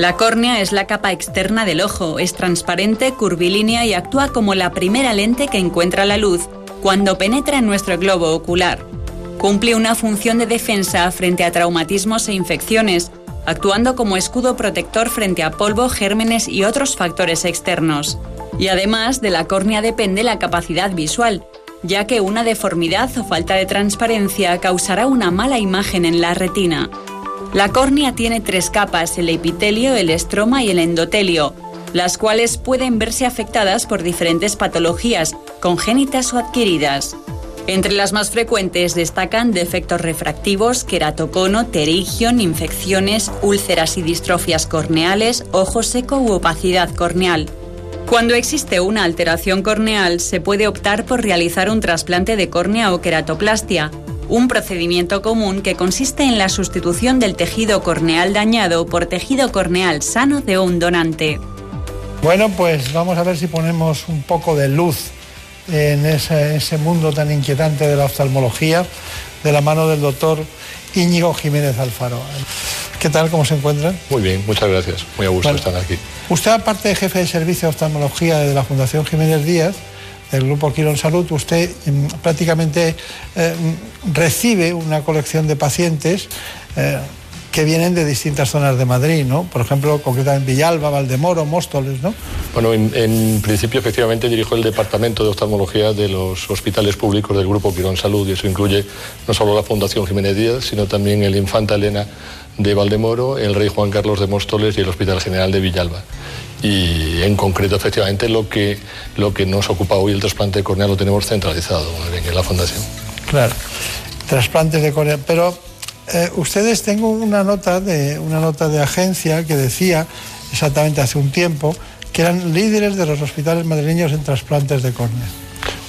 La córnea es la capa externa del ojo, es transparente, curvilínea y actúa como la primera lente que encuentra la luz cuando penetra en nuestro globo ocular. Cumple una función de defensa frente a traumatismos e infecciones, actuando como escudo protector frente a polvo, gérmenes y otros factores externos. Y además de la córnea depende la capacidad visual, ya que una deformidad o falta de transparencia causará una mala imagen en la retina. La córnea tiene tres capas, el epitelio, el estroma y el endotelio, las cuales pueden verse afectadas por diferentes patologías, congénitas o adquiridas. Entre las más frecuentes destacan defectos refractivos, queratocono, terigion, infecciones, úlceras y distrofias corneales, ojo seco u opacidad corneal. Cuando existe una alteración corneal, se puede optar por realizar un trasplante de córnea o queratoplastia, un procedimiento común que consiste en la sustitución del tejido corneal dañado por tejido corneal sano de un donante. Bueno, pues vamos a ver si ponemos un poco de luz en ese, ese mundo tan inquietante de la oftalmología de la mano del doctor Íñigo Jiménez Alfaro. ¿Qué tal? ¿Cómo se encuentran? Muy bien, muchas gracias. Muy a gusto Bueno. estar aquí. Usted, aparte de jefe de servicio de oftalmología de la Fundación Jiménez Díaz, del Grupo Quirón Salud, usted mm, prácticamente eh, mm, recibe una colección de pacientes eh, que vienen de distintas zonas de Madrid, ¿no? Por ejemplo, concretamente Villalba, Valdemoro, Móstoles, ¿no? Bueno, en, en principio, efectivamente, dirijo el departamento de oftalmología de los hospitales públicos del Grupo Quirón Salud y eso incluye no solo la Fundación Jiménez Díaz, sino también el Infanta Elena de Valdemoro, el Rey Juan Carlos de Móstoles y el Hospital General de Villalba. Y en concreto, efectivamente, lo que, lo que nos ocupa hoy el trasplante corneal lo tenemos centralizado en la Fundación. Claro, trasplantes de córnea. Pero eh, ustedes tengo una nota de una nota de agencia que decía exactamente hace un tiempo que eran líderes de los hospitales madrileños en trasplantes de córnea.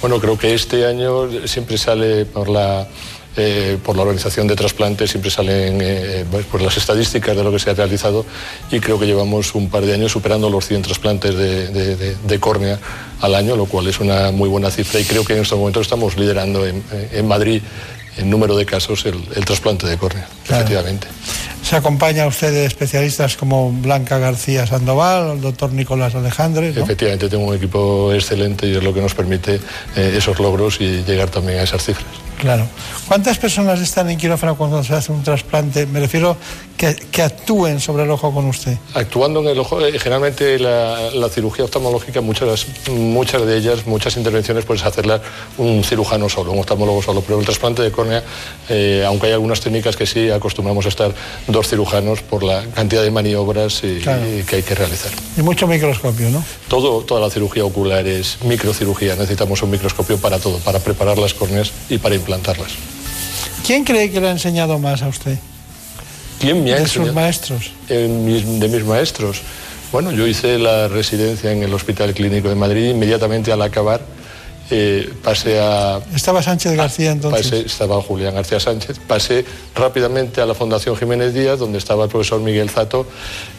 Bueno, creo que este año siempre sale por la, eh, por la organización de trasplantes, siempre salen eh, pues, pues las estadísticas de lo que se ha realizado y creo que llevamos un par de años superando los 100 trasplantes de, de- de- de córnea al año, lo cual es una muy buena cifra y creo que en estos momentos estamos liderando en, en Madrid en número de casos el, el trasplante de córnea, Claro. efectivamente. Se acompaña usted de especialistas como Blanca García Sandoval, el doctor Nicolás Alejandre. ¿no? Efectivamente tengo un equipo excelente y es lo que nos permite eh, esos logros y llegar también a esas cifras. Claro. ¿Cuántas personas están en quirófano cuando se hace un trasplante? Me refiero que, que actúen sobre el ojo con usted. Actuando en el ojo, eh, generalmente la, la cirugía oftalmológica, muchas, muchas de ellas, muchas intervenciones puedes hacerlas un cirujano solo, un oftalmólogo solo, pero el trasplante de córnea, eh, aunque hay algunas técnicas que sí, acostumbramos a estar dos cirujanos por la cantidad de maniobras y- Claro. y que hay que realizar. Y mucho microscopio, ¿no? Todo, toda la cirugía ocular es microcirugía, necesitamos un microscopio para todo, para preparar las córneas y para implantarlas. ¿Quién cree que le ha enseñado más a usted? ¿Quién me ha De sus enseñado? maestros. Eh, mis- de mis maestros. Bueno, yo hice la residencia en el Hospital Clínico de Madrid, inmediatamente al acabar eh, pasé a... Estaba Sánchez García entonces. Pasé, estaba Julián García Sánchez, pasé rápidamente a la Fundación Jiménez Díaz, donde estaba el profesor Miguel Zato,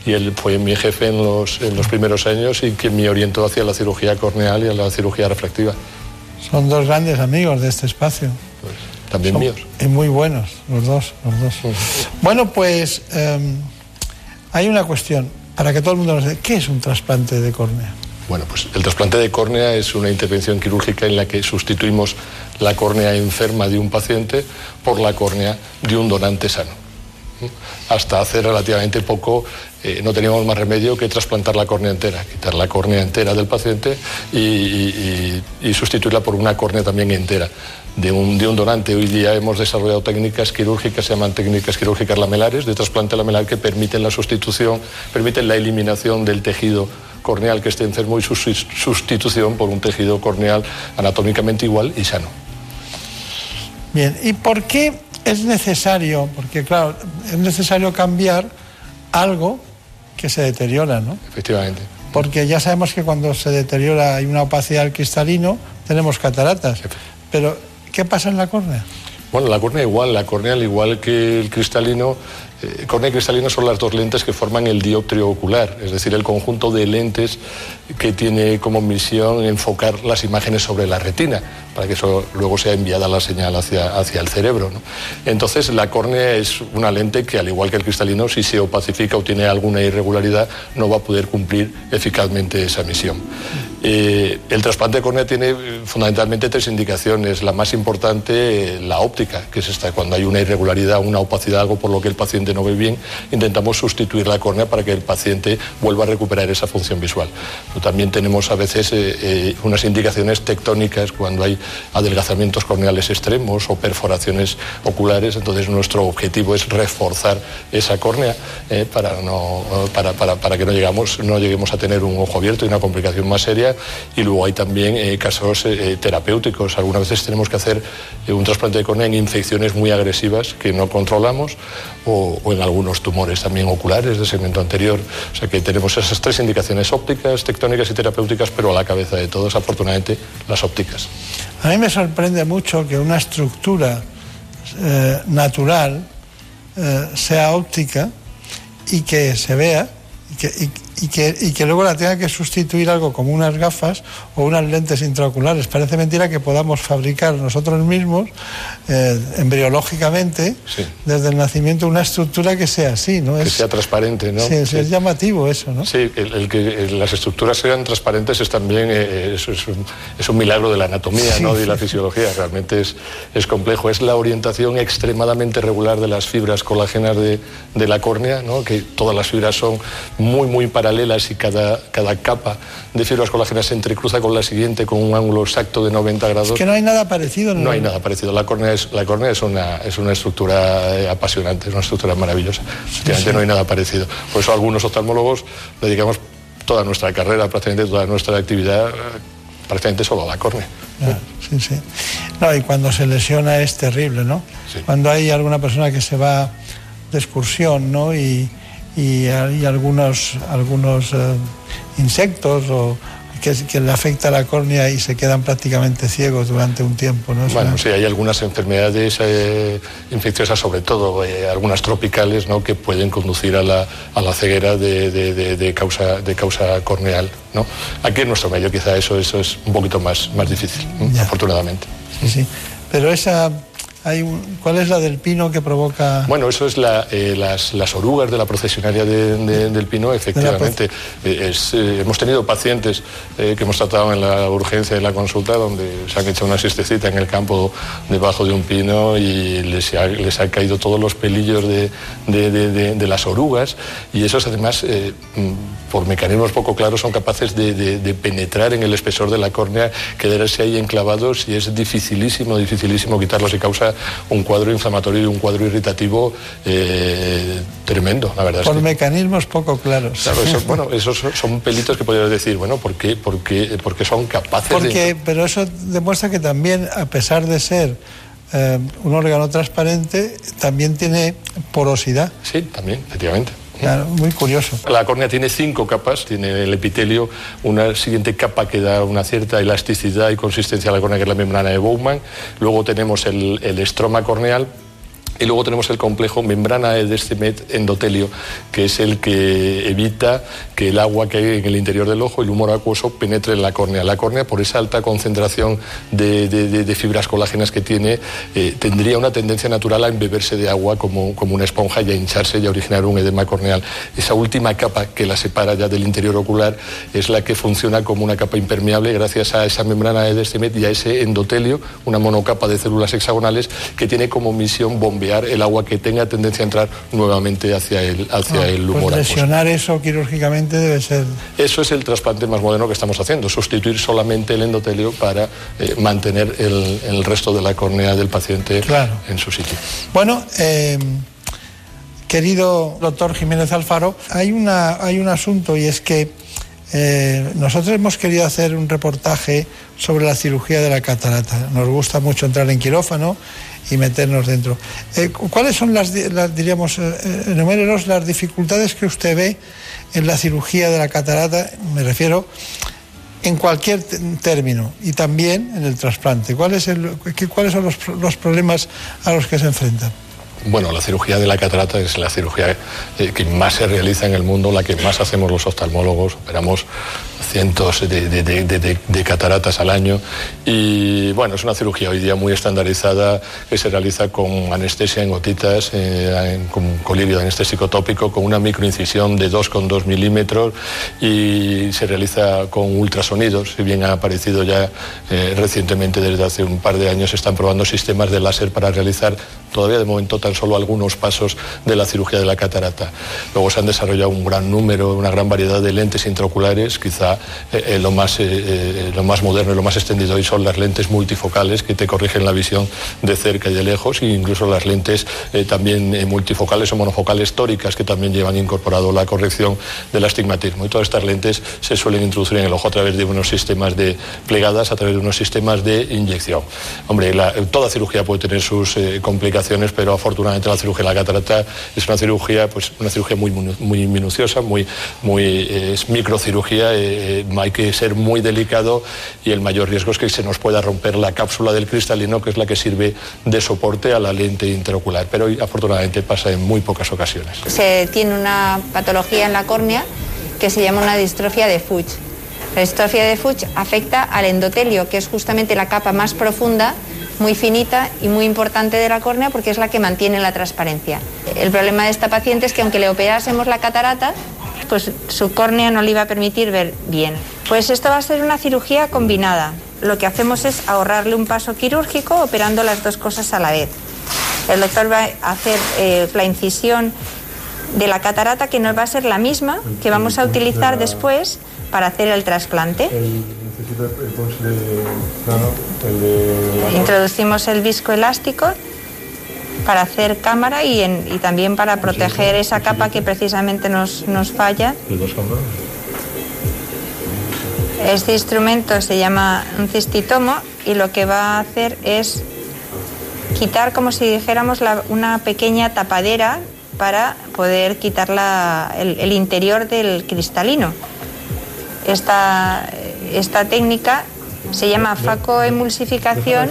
y él fue mi jefe en los, en los primeros años y que me orientó hacia la cirugía corneal y a la cirugía refractiva. Son dos grandes amigos de este espacio. También Son- míos. Y muy buenos, los dos, los dos. Bueno, pues em, hay una cuestión, para que todo el mundo nos diga, ¿qué es un trasplante de córnea? Bueno, pues el trasplante de córnea es una intervención quirúrgica en la que sustituimos la córnea enferma de un paciente por la córnea de un donante sano. Hasta hace relativamente poco eh, no teníamos más remedio que trasplantar la córnea entera, quitar la córnea entera del paciente y, y- sustituirla por una córnea también entera de un, de un donante. Hoy día hemos desarrollado técnicas quirúrgicas, se llaman técnicas quirúrgicas lamelares, de trasplante lamelar que permiten la sustitución, permiten la eliminación del tejido corneal que esté enfermo y su sus- sustitución por un tejido corneal anatómicamente igual y sano. Bien, ¿y por qué es necesario? Porque claro, es necesario cambiar algo que se deteriora, ¿no? Efectivamente. Porque ya sabemos que cuando se deteriora hay una opacidad del cristalino, tenemos cataratas. Pero, ¿qué pasa en la córnea? Bueno, la córnea igual, la córnea al igual que el cristalino, eh, córnea y cristalino son las dos lentes que forman el dioptrio ocular, es decir, el conjunto de lentes que tiene como misión enfocar las imágenes sobre la retina, para que eso luego sea enviada la señal hacia, hacia el cerebro. Entonces, la córnea es una lente que, al igual que el cristalino, si se opacifica o tiene alguna irregularidad, no va a poder cumplir eficazmente esa misión. Eh, el trasplante de córnea tiene eh, fundamentalmente tres indicaciones. La más importante, eh, la óptica, que es esta, cuando hay una irregularidad, una opacidad, algo por lo que el paciente no ve bien, intentamos sustituir la córnea para que el paciente vuelva a recuperar esa función visual. También tenemos a veces unas indicaciones tectónicas cuando hay adelgazamientos corneales extremos o perforaciones oculares, entonces nuestro objetivo es reforzar esa córnea para, no, para, para- para que no, llegamos, no lleguemos a tener un ojo abierto y una complicación más seria. Y luego hay también eh, casos eh, terapéuticos. Algunas veces tenemos que hacer eh, un trasplante de córnea en infecciones muy agresivas que no controlamos o, en algunos tumores también oculares de segmento anterior. O sea que tenemos esas tres indicaciones ópticas, tectónicas y terapéuticas, pero a la cabeza de todos, afortunadamente, las ópticas. A mí me sorprende mucho que una estructura eh, natural eh, sea óptica y que se vea y que- y que luego la tenga que sustituir algo como unas gafas o unas lentes intraoculares. Parece mentira que podamos fabricar nosotros mismos, eh, embriológicamente, Sí. desde el nacimiento, una estructura que sea así, ¿no? Que Es, sea transparente, ¿no? sí, es- es llamativo eso, ¿no? Sí, el, el que las estructuras sean transparentes es también eh, es, es un, es un milagro de la anatomía, Sí, ¿no? sí. de la fisiología. Realmente es, es complejo. Es la orientación extremadamente regular de las fibras colágenas de, de la córnea, ¿no? que todas las fibras son muy, muy paralelas y cada, cada capa de fibras colágenas se entrecruza con la siguiente con un ángulo exacto de 90 grados. Es que no hay nada parecido. No el- hay nada parecido. La córnea es, la córnea es, una, es una estructura eh, apasionante, es una estructura maravillosa. Efectivamente sí. no hay nada parecido. Por eso algunos oftalmólogos dedicamos toda nuestra carrera, prácticamente toda nuestra actividad, eh, prácticamente solo a la córnea. Ah, sí, sí. No, y cuando se lesiona es terrible, ¿no? Cuando hay alguna persona que se va de excursión, ¿no? Y, y hay algunos, algunos eh, insectos o que, que le afecta la córnea y se quedan prácticamente ciegos durante un tiempo, ¿no? Bueno, sí, hay algunas enfermedades eh, infecciosas, sobre todo eh, algunas tropicales, ¿no? que pueden conducir a la, a la ceguera de, de- de- de causa, de causa corneal. ¿no? Aquí en nuestro medio quizá eso, eso es un poquito más, más difícil, afortunadamente. Sí, sí. Pero esa, hay un- ¿Cuál es la del pino que provoca...? Bueno, eso es la, eh, las, las orugas de la procesionaria de- de- del pino, efectivamente. Eh, es, eh, hemos tenido pacientes eh, que hemos tratado en la urgencia de la consulta donde se han hecho una siestecita en el campo debajo de un pino y les ha, les ha caído todos los pelillos de, las orugas y esos además, mm, por mecanismos poco claros, son capaces de penetrar en el espesor de la córnea, quedarse ahí enclavados y es dificilísimo, dificilísimo quitarlos y causa un cuadro inflamatorio y un cuadro irritativo eh, tremendo, la verdad. es Por que- mecanismos poco claros. Claro, eso- bueno, esos son- pelitos que podrías decir, bueno, ¿por qué, por qué, por qué son capaces de... Porque, pero eso demuestra que también, a pesar de ser eh, un órgano transparente, también tiene porosidad. Sí, también, efectivamente. Claro, muy curioso. La córnea tiene cinco capas, tiene el epitelio, una siguiente capa que da una cierta elasticidad y consistencia a la córnea, que es la membrana de Bowman. Luego tenemos el, estroma corneal. Y luego tenemos el complejo membrana de Descemet endotelio, que es el que evita que el agua que hay en el interior del ojo, el humor acuoso, penetre en la córnea. La córnea, por esa alta concentración de, fibras colágenas que tiene, eh, tendría una tendencia natural a embeberse de agua como, como una esponja y a hincharse y a originar un edema corneal. Esa última capa que la separa ya del interior ocular es la que funciona como una capa impermeable gracias a esa membrana de Descemet y a ese endotelio, una monocapa de células hexagonales que tiene como misión bombear el agua que tenga tendencia a entrar nuevamente hacia el, hacia Ah, el pues humor acuoso. lesionar eso quirúrgicamente debe ser... Eso es el trasplante más moderno que estamos haciendo, sustituir solamente el endotelio para eh, mantener el, el resto de la córnea del paciente Claro. en su sitio. Bueno, eh, querido doctor Jiménez Alfaro, hay, una, hay un asunto y es que eh, nosotros hemos querido hacer un reportaje sobre la cirugía de la catarata. Nos gusta mucho entrar en quirófano y meternos dentro. Eh, ¿Cuáles son las, di- las, diríamos, eh, eh, enumérenos las dificultades que usted ve en la cirugía de la catarata? Me refiero en cualquier término y también en el trasplante. ¿Cuál es el- qué- ¿Cuáles son los, los problemas a los que se enfrentan? Bueno, la cirugía de la catarata es la cirugía que más se realiza en el mundo, la que más hacemos los oftalmólogos. Operamos cientos de, cataratas al año y bueno, es una cirugía hoy día muy estandarizada que se realiza con anestesia en gotitas, eh, con colirio anestésico tópico, con una microincisión de 2,2 milímetros y se realiza con ultrasonidos. Si bien ha aparecido ya eh, recientemente, desde hace un par de años, se están probando sistemas de láser para realizar todavía de momento tan solo algunos pasos de la cirugía de la catarata. Luego se han desarrollado un gran número, una gran variedad de lentes intraoculares, quizá eh, eh, lo, más, eh, lo más moderno y lo más extendido hoy son las lentes multifocales que te corrigen la visión de cerca y de lejos, e incluso las lentes también multifocales o monofocales tóricas que también llevan incorporado la corrección del astigmatismo. Y todas estas lentes se suelen introducir en el ojo a través de unos sistemas de plegadas, a través de unos sistemas de inyección. Hombre, toda cirugía puede tener sus complicaciones, pero afortunadamente la cirugía de la catarata es una cirugía, pues, una cirugía muy, muy minuciosa, muy, muy, es microcirugía, eh, hay que ser muy delicado y el mayor riesgo es que se nos pueda romper la cápsula del cristalino, que es la que sirve de soporte a la lente intraocular. Pero hoy, afortunadamente pasa en muy pocas ocasiones. Se tiene una patología en la córnea que se llama una distrofia de Fuchs. La distrofia de Fuchs afecta al endotelio, que es justamente la capa más profunda, muy finita y muy importante de la córnea porque es la que mantiene la transparencia. El problema de esta paciente es que aunque le operásemos la catarata, pues su córnea no le iba a permitir ver bien. Pues esto va a ser una cirugía combinada. Lo que hacemos es ahorrarle un paso quirúrgico operando las dos cosas a la vez. El doctor va a hacer eh, la incisión de la catarata que nos va a ser la misma que vamos a utilizar después para hacer el trasplante. Introducimos el viscoelástico para hacer cámara y, en- y también para proteger esa capa que precisamente nos, nos falla. Este instrumento se llama un cistitomo y lo que va a hacer es quitar como si dijéramos la- una pequeña tapadera para poder quitar la- el, el interior del cristalino. Esta, esta técnica se llama facoemulsificación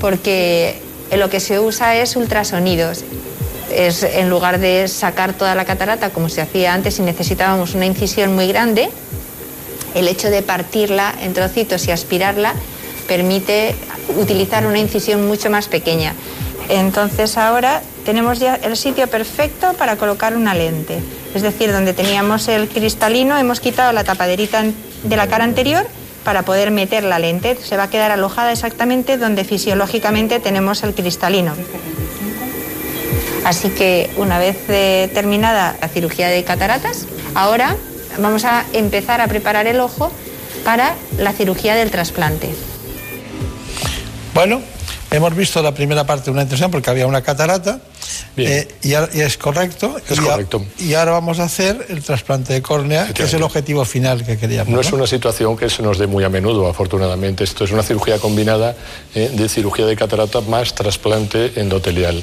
porque lo que se usa es ultrasonidos. Es, en lugar de sacar toda la catarata como se hacía antes y necesitábamos una incisión muy grande, el hecho de partirla en trocitos y aspirarla permite utilizar una incisión mucho más pequeña. Entonces ahora tenemos ya el sitio perfecto para colocar una lente. Es decir, donde teníamos el cristalino hemos quitado la tapaderita de la cara anterior para poder meter la lente. Se va a quedar alojada exactamente donde fisiológicamente tenemos el cristalino. Así que una vez eh, terminada la cirugía de cataratas, ahora vamos a empezar a preparar el ojo para la cirugía del trasplante. Bueno, hemos visto la primera parte de una intención porque había una catarata eh, y, es correcto. Es y, correcto. y ahora vamos a hacer el trasplante de córnea, que es el objetivo final que queríamos. No, es una situación que se nos dé muy a menudo, afortunadamente. Esto es una cirugía combinada eh, de cirugía de catarata más trasplante endotelial.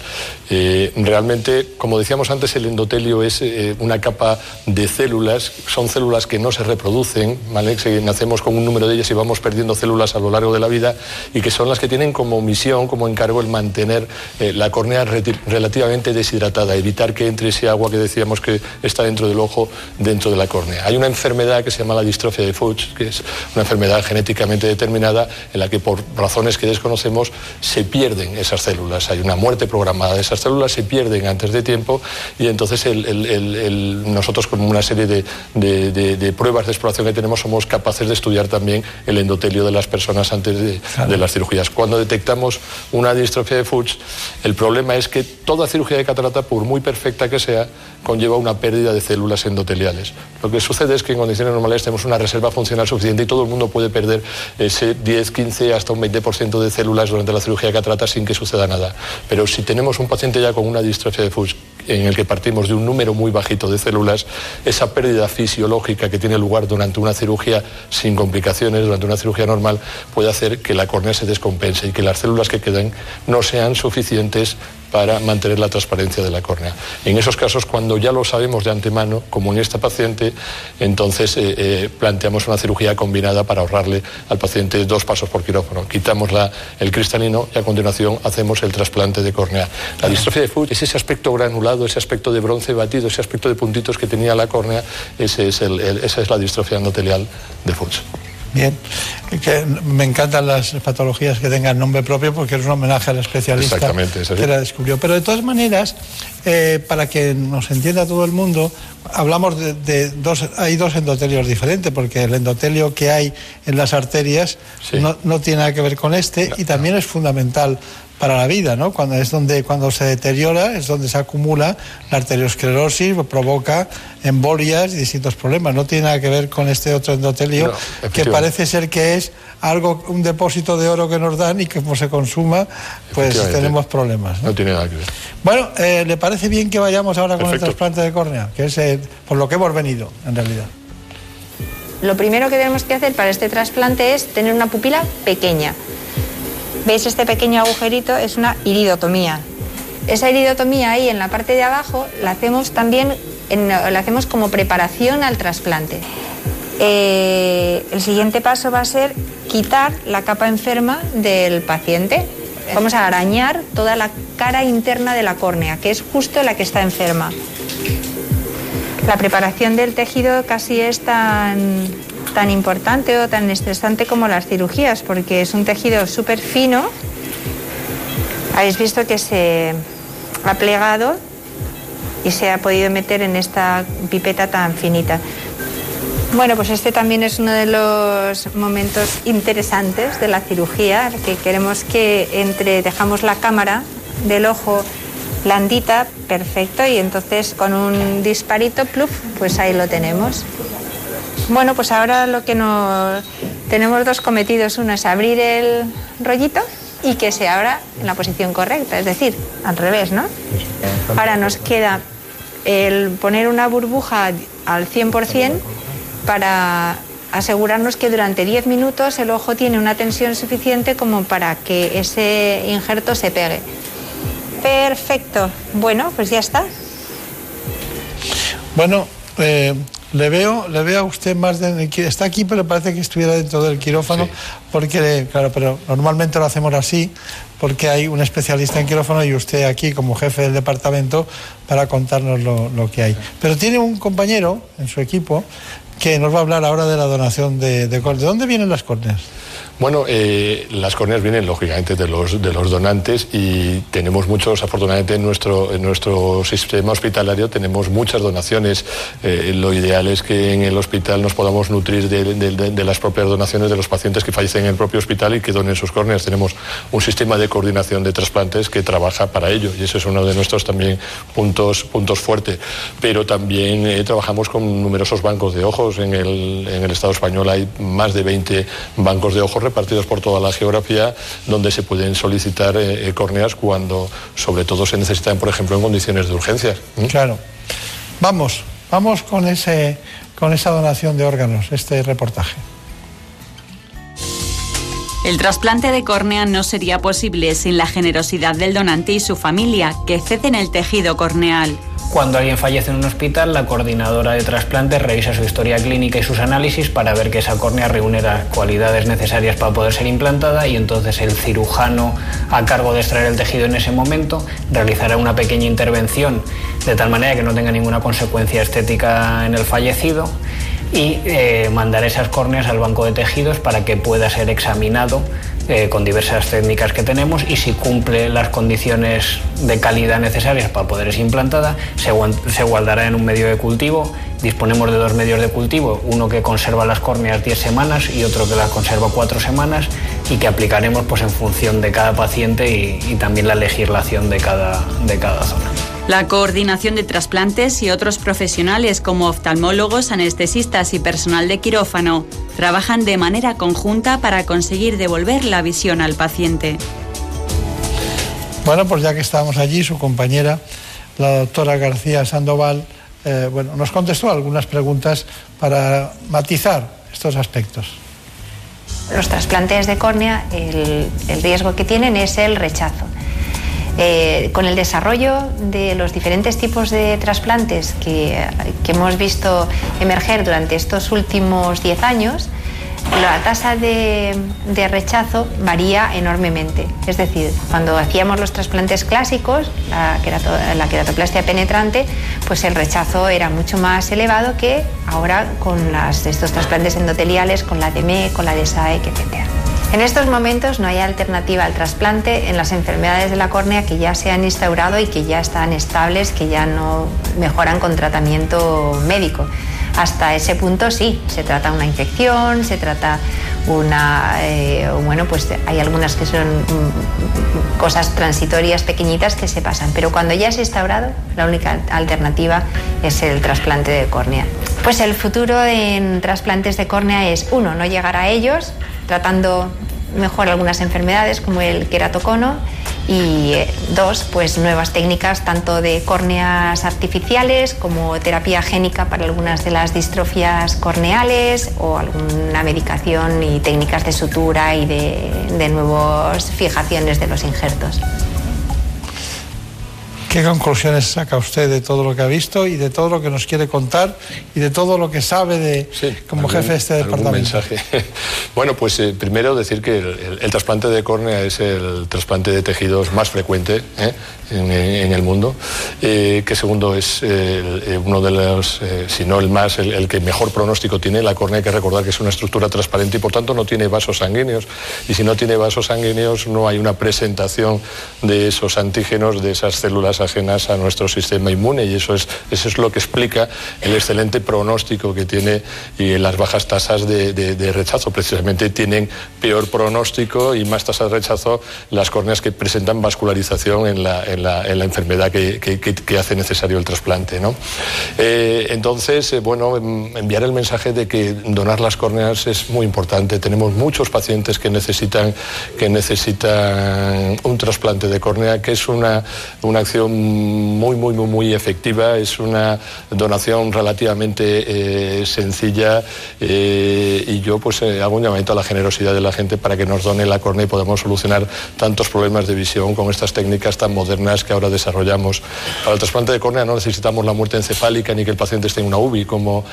Eh, realmente, como decíamos antes, el endotelio es una capa de células, son células que no se reproducen, ¿vale? nacemos con un número de ellas y vamos perdiendo células a lo largo de la vida y que son las que tienen como misión, como encargo, el mantener la córnea relativamente deshidratada, evitar que entre ese agua que decíamos que está dentro del ojo, dentro de la córnea. Hay una enfermedad que se llama la distrofia de Fuchs, que es una enfermedad genéticamente determinada en la que por razones que desconocemos se pierden esas células. Hay una muerte programada de esas células, se pierden antes de tiempo y entonces nosotros con una serie de, pruebas de exploración que tenemos somos capaces de estudiar también el endotelio de las personas antes de, las cirugías. Cuando detectamos una distrofia de Fuchs, el problema es que toda cirugía de catarata, por muy perfecta que sea, conlleva una pérdida de células endoteliales. Lo que sucede es que en condiciones normales tenemos una reserva funcional suficiente y todo el mundo puede perder ese 10, 15, hasta un 20% de células durante la cirugía de catarata sin que suceda nada. Pero si tenemos un paciente ya con una distrofia de Fuchs en el que partimos de un número muy bajito de células, esa pérdida fisiológica que tiene lugar durante una cirugía sin complicaciones, durante una cirugía normal, puede hacer que la córnea se descompense y que las células que queden no sean suficientes para mantener la transparencia de la córnea. En esos casos, cuando ya lo sabemos de antemano, como en esta paciente, entonces eh, eh, planteamos una cirugía combinada para ahorrarle al paciente dos pasos por quirófano. Quitamos el cristalino y a continuación hacemos el trasplante de córnea. La distrofia de Fuchs es ese aspecto granulado, ese aspecto de bronce batido, ese aspecto de puntitos que tenía la córnea, ese es esa es la distrofia endotelial de Fuchs. Bien, que me encantan las patologías que tengan nombre propio porque es un homenaje al especialista que la descubrió. Pero de todas maneras, eh, para que nos entienda todo el mundo, hablamos de, dos, hay dos endotelios diferentes, porque el endotelio que hay en las arterias no, tiene nada que ver con este y también es fundamental para la vida, ¿no? Cuando es donde cuando se deteriora es donde se acumula la arteriosclerosis, provoca embolias y distintos problemas. No tiene nada que ver con este otro endotelio que parece ser que es algo un depósito de oro que nos dan y que como se consuma, pues tenemos problemas. ¿no? tiene nada que ver. Bueno, eh, ¿le parece bien que vayamos ahora con el trasplante de córnea? Que es eh, por lo que hemos venido, en realidad. Lo primero que tenemos que hacer para este trasplante es tener una pupila pequeña ¿Veis este pequeño agujerito? Es una iridotomía. Esa iridotomía ahí en la parte de abajo la hacemos también la hacemos como preparación al trasplante. Eh, el siguiente paso va a ser quitar la capa enferma del paciente. Vamos a arañar toda la cara interna de la córnea, que es justo la que está enferma. La preparación del tejido casi es tan tan importante o tan estresante como las cirugías, porque es un tejido súper fino. Habéis visto que se ha plegado y se ha podido meter en esta pipeta tan finita. Bueno, pues este también es uno de los momentos interesantes de la cirugía, que queremos que entre, dejamos la cámara del ojo blandita, perfecto, y entonces con un disparito, pluf, pues ahí lo tenemos. Bueno, pues ahora lo que nos tenemos dos cometidos, uno es abrir el rollito y que se abra en la posición correcta, es decir, al revés, ¿no? Ahora nos queda el poner una burbuja al 100% para asegurarnos que durante 10 minutos el ojo tiene una tensión suficiente como para que ese injerto se pegue. Perfecto. Bueno, pues ya está. Bueno, eh, le veo, le veo a usted más de, está aquí, pero parece que estuviera dentro del quirófano, porque claro, pero normalmente lo hacemos así, porque hay un especialista en quirófano y usted aquí como jefe del departamento para contarnos lo, que hay. Pero tiene un compañero en su equipo que nos va a hablar ahora de la donación de, de ¿De dónde vienen las córneas? Bueno, eh, las córneas vienen lógicamente de los, de los donantes y tenemos muchos, afortunadamente en nuestro, nuestro sistema hospitalario tenemos muchas donaciones. Eh, lo ideal es que en el hospital nos podamos nutrir de, las propias donaciones de los pacientes que fallecen en el propio hospital y que donen sus córneas. Tenemos un sistema de coordinación de trasplantes que trabaja para ello y ese es uno de nuestros también puntos, puntos fuertes. Pero también eh, trabajamos con numerosos bancos de ojos. En el, en el Estado español hay más de 20 bancos de ojos repartidos por toda la geografía donde se pueden solicitar eh, eh, córneas cuando sobre todo se necesitan, por ejemplo, en condiciones de urgencias. Claro. Vamos, vamos con, ese, con esa donación de órganos, este reportaje. El trasplante de córnea no sería posible sin la generosidad del donante y su familia, que ceden el tejido corneal. Cuando alguien fallece en un hospital, la coordinadora de trasplantes revisa su historia clínica y sus análisis para ver que esa córnea reúne las cualidades necesarias para poder ser implantada y entonces el cirujano a cargo de extraer el tejido en ese momento realizará una pequeña intervención de tal manera que no tenga ninguna consecuencia estética en el fallecido y eh, mandar esas córneas al banco de tejidos para que pueda ser examinado eh, con diversas técnicas que tenemos y si cumple las condiciones de calidad necesarias para poder ser implantada, se, se guardará en un medio de cultivo. Disponemos de dos medios de cultivo, uno que conserva las córneas 10 semanas y otro que las conserva 4 semanas y que aplicaremos pues, en función de cada paciente y, y también la legislación de cada, de cada zona. La coordinación de trasplantes y otros profesionales como oftalmólogos, anestesistas y personal de quirófano trabajan de manera conjunta para conseguir devolver la visión al paciente. Bueno, pues ya que estábamos allí, su compañera, la doctora García Sandoval, eh, bueno, nos contestó algunas preguntas para matizar estos aspectos. Los trasplantes de córnea, el, el riesgo que tienen es el rechazo. Eh, con el desarrollo de los diferentes tipos de trasplantes que, hemos visto emerger durante estos últimos 10 años, la tasa de, rechazo varía enormemente. Es decir, cuando hacíamos los trasplantes clásicos, la, la, queratoplastia penetrante, pues el rechazo era mucho más elevado que ahora con estos trasplantes endoteliales, con la DME, con la DSAEC, etc. En estos momentos no hay alternativa al trasplante en las enfermedades de la córnea que ya se han instaurado y que ya están estables, que ya no mejoran con tratamiento médico. Hasta ese punto sí, se trata una infección, se trata una, eh, bueno, pues hay algunas que son mm, cosas transitorias pequeñitas que se pasan, pero cuando ya ha instaurado, la única alternativa es el trasplante de córnea. Pues el futuro en trasplantes de córnea es, uno, no llegar a ellos, tratando mejor algunas enfermedades como el queratocono y eh, dos, pues nuevas técnicas tanto de córneas artificiales como terapia génica para algunas de las distrofias corneales o alguna medicación y técnicas de sutura y de, de nuevas fijaciones de los injertos. ¿Qué conclusiones saca usted de todo lo que ha visto y de todo lo que nos quiere contar y de todo lo que sabe de como jefe de este departamento? mensaje. bueno, pues eh, primero decir que el, trasplante de córnea es el trasplante de tejidos más frecuente ¿eh? en, el mundo. Eh, que segundo es uno de los, si no el más, el, que mejor pronóstico tiene. La córnea hay que recordar que es una estructura transparente y por tanto no tiene vasos sanguíneos. Y si no tiene vasos sanguíneos no hay una presentación de esos antígenos, de esas células ajenas a nuestro sistema inmune y eso es, eso es lo que explica el excelente pronóstico que tiene y las bajas tasas de, rechazo. Precisamente tienen peor pronóstico y más tasas de rechazo las córneas que presentan vascularización en la, en la, en la enfermedad que, hace necesario el trasplante. ¿no? Eh, entonces, eh, bueno, enviar el mensaje de que donar las córneas es muy importante. Tenemos muchos pacientes que necesitan, que necesitan un trasplante de córnea, que es una, una acción muy, muy, muy, muy efectiva. Es una donación relativamente eh, sencilla eh, y yo pues eh, hago un llamamiento a la generosidad de la gente para que nos done la córnea y podamos solucionar tantos problemas de visión con estas técnicas tan modernas que ahora desarrollamos. Para el trasplante de córnea no necesitamos la muerte encefálica ni que el paciente esté en una UBI como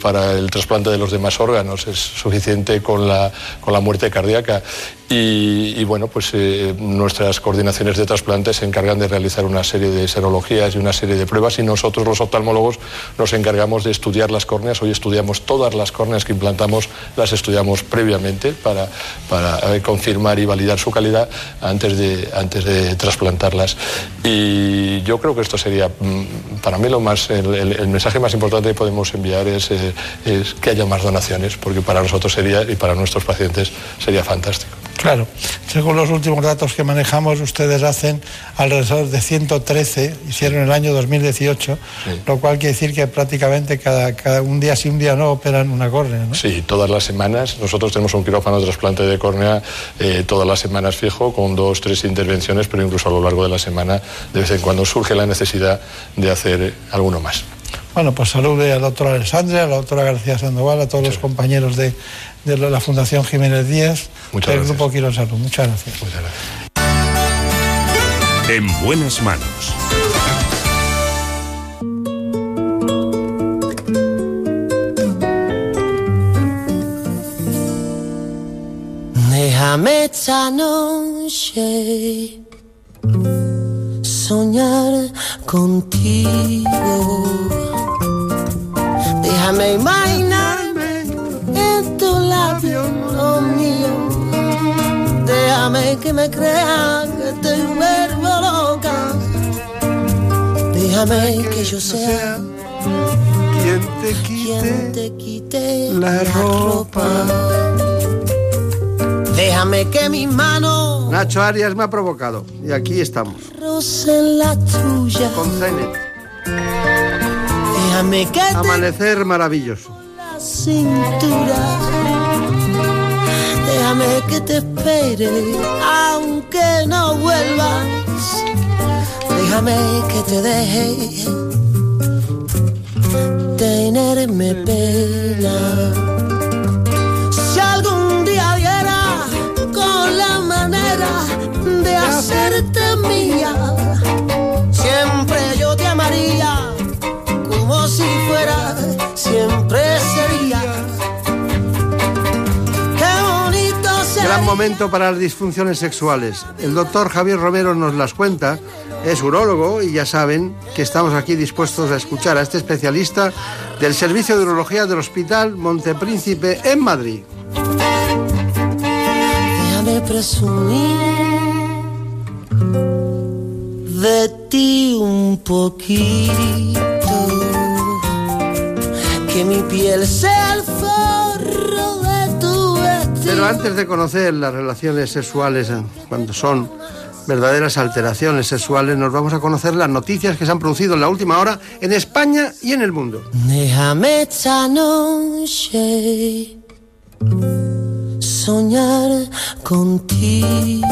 para el trasplante de los demás órganos. Es suficiente con la, con la muerte cardíaca. Y, bueno, pues nuestras coordinaciones de trasplante se encargan de realizar una serie de serologías y una serie de pruebas y nosotros los oftalmólogos nos encargamos de estudiar las córneas. Hoy estudiamos todas las córneas que implantamos, las estudiamos previamente para, para confirmar y validar su calidad antes de, antes de trasplantarlas. Y yo creo que esto sería, mm, para mí, lo más, el, mensaje más importante que podemos enviar es, eh, es que haya más donaciones, porque para nosotros sería y para nuestros pacientes sería fantástico. Claro, según los últimos datos que manejamos, ustedes hacen alrededor de 113, hicieron el año 2018, lo cual quiere decir que prácticamente cada, cada, un día sí, un día no operan una córnea. ¿no? Sí, todas las semanas. Nosotros tenemos un quirófano de trasplante de córnea eh, todas las semanas fijo, con dos, tres intervenciones, pero incluso a lo largo de la semana, de vez en cuando surge la necesidad de hacer alguno más. Bueno, pues salude al doctor Alessandria, a la doctora García Sandoval, a todos los compañeros de, de, la Fundación Jiménez Díaz, Muchas del gracias. Grupo Quiro Salud. Muchas gracias. Muchas gracias. En buenas manos. Déjame esta noche soñar contigo. Déjame imaginarme Déjame que me crea que te vuelvo loca. Déjame que yo sea quien te quite, quien te quite la ropa. Déjame que mis manos Nacho Arias me ha provocado y aquí estamos. la tuya. Con Zenet. Déjame que Amanecer maravilloso. la cintura. Déjame que te espere, aunque no vuelvas. Déjame que te deje tenerme pena. Si algún día diera con la manera de hacerte mía, siempre yo te amaría como si fuera, momento para las disfunciones sexuales. El doctor Javier Romero nos las cuenta, es urólogo y ya saben que estamos aquí dispuestos a escuchar a este especialista del Servicio de Urología del Hospital Montepríncipe en Madrid. Déjame presumir de ti un poquito. Que mi piel sea el Pero antes de conocer las relaciones sexuales, eh, cuando son verdaderas alteraciones sexuales, nos vamos a conocer las noticias que se han producido en la última hora en España y en el mundo. Déjame esta noche soñar contigo.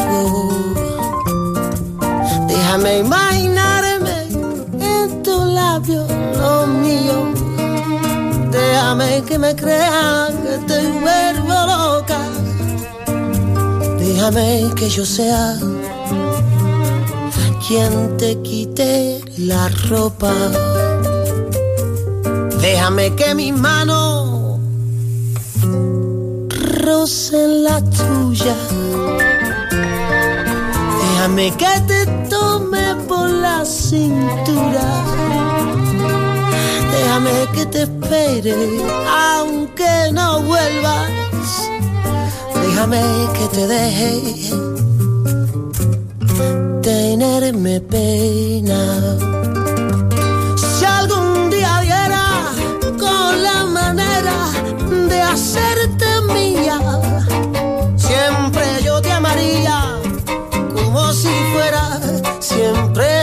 Déjame imaginarme en tu labio lo mío. Déjame que me crea que te vuelvo loca. Déjame que yo sea quien te quite la ropa. Déjame que mis manos rocen la tuya. Déjame que te tome por la cintura. Déjame que te espere, aunque no vuelvas. Déjame que te deje tenerme pena. Si algún día diera con la manera de hacerte mía, siempre yo te amaría como si fuera, siempre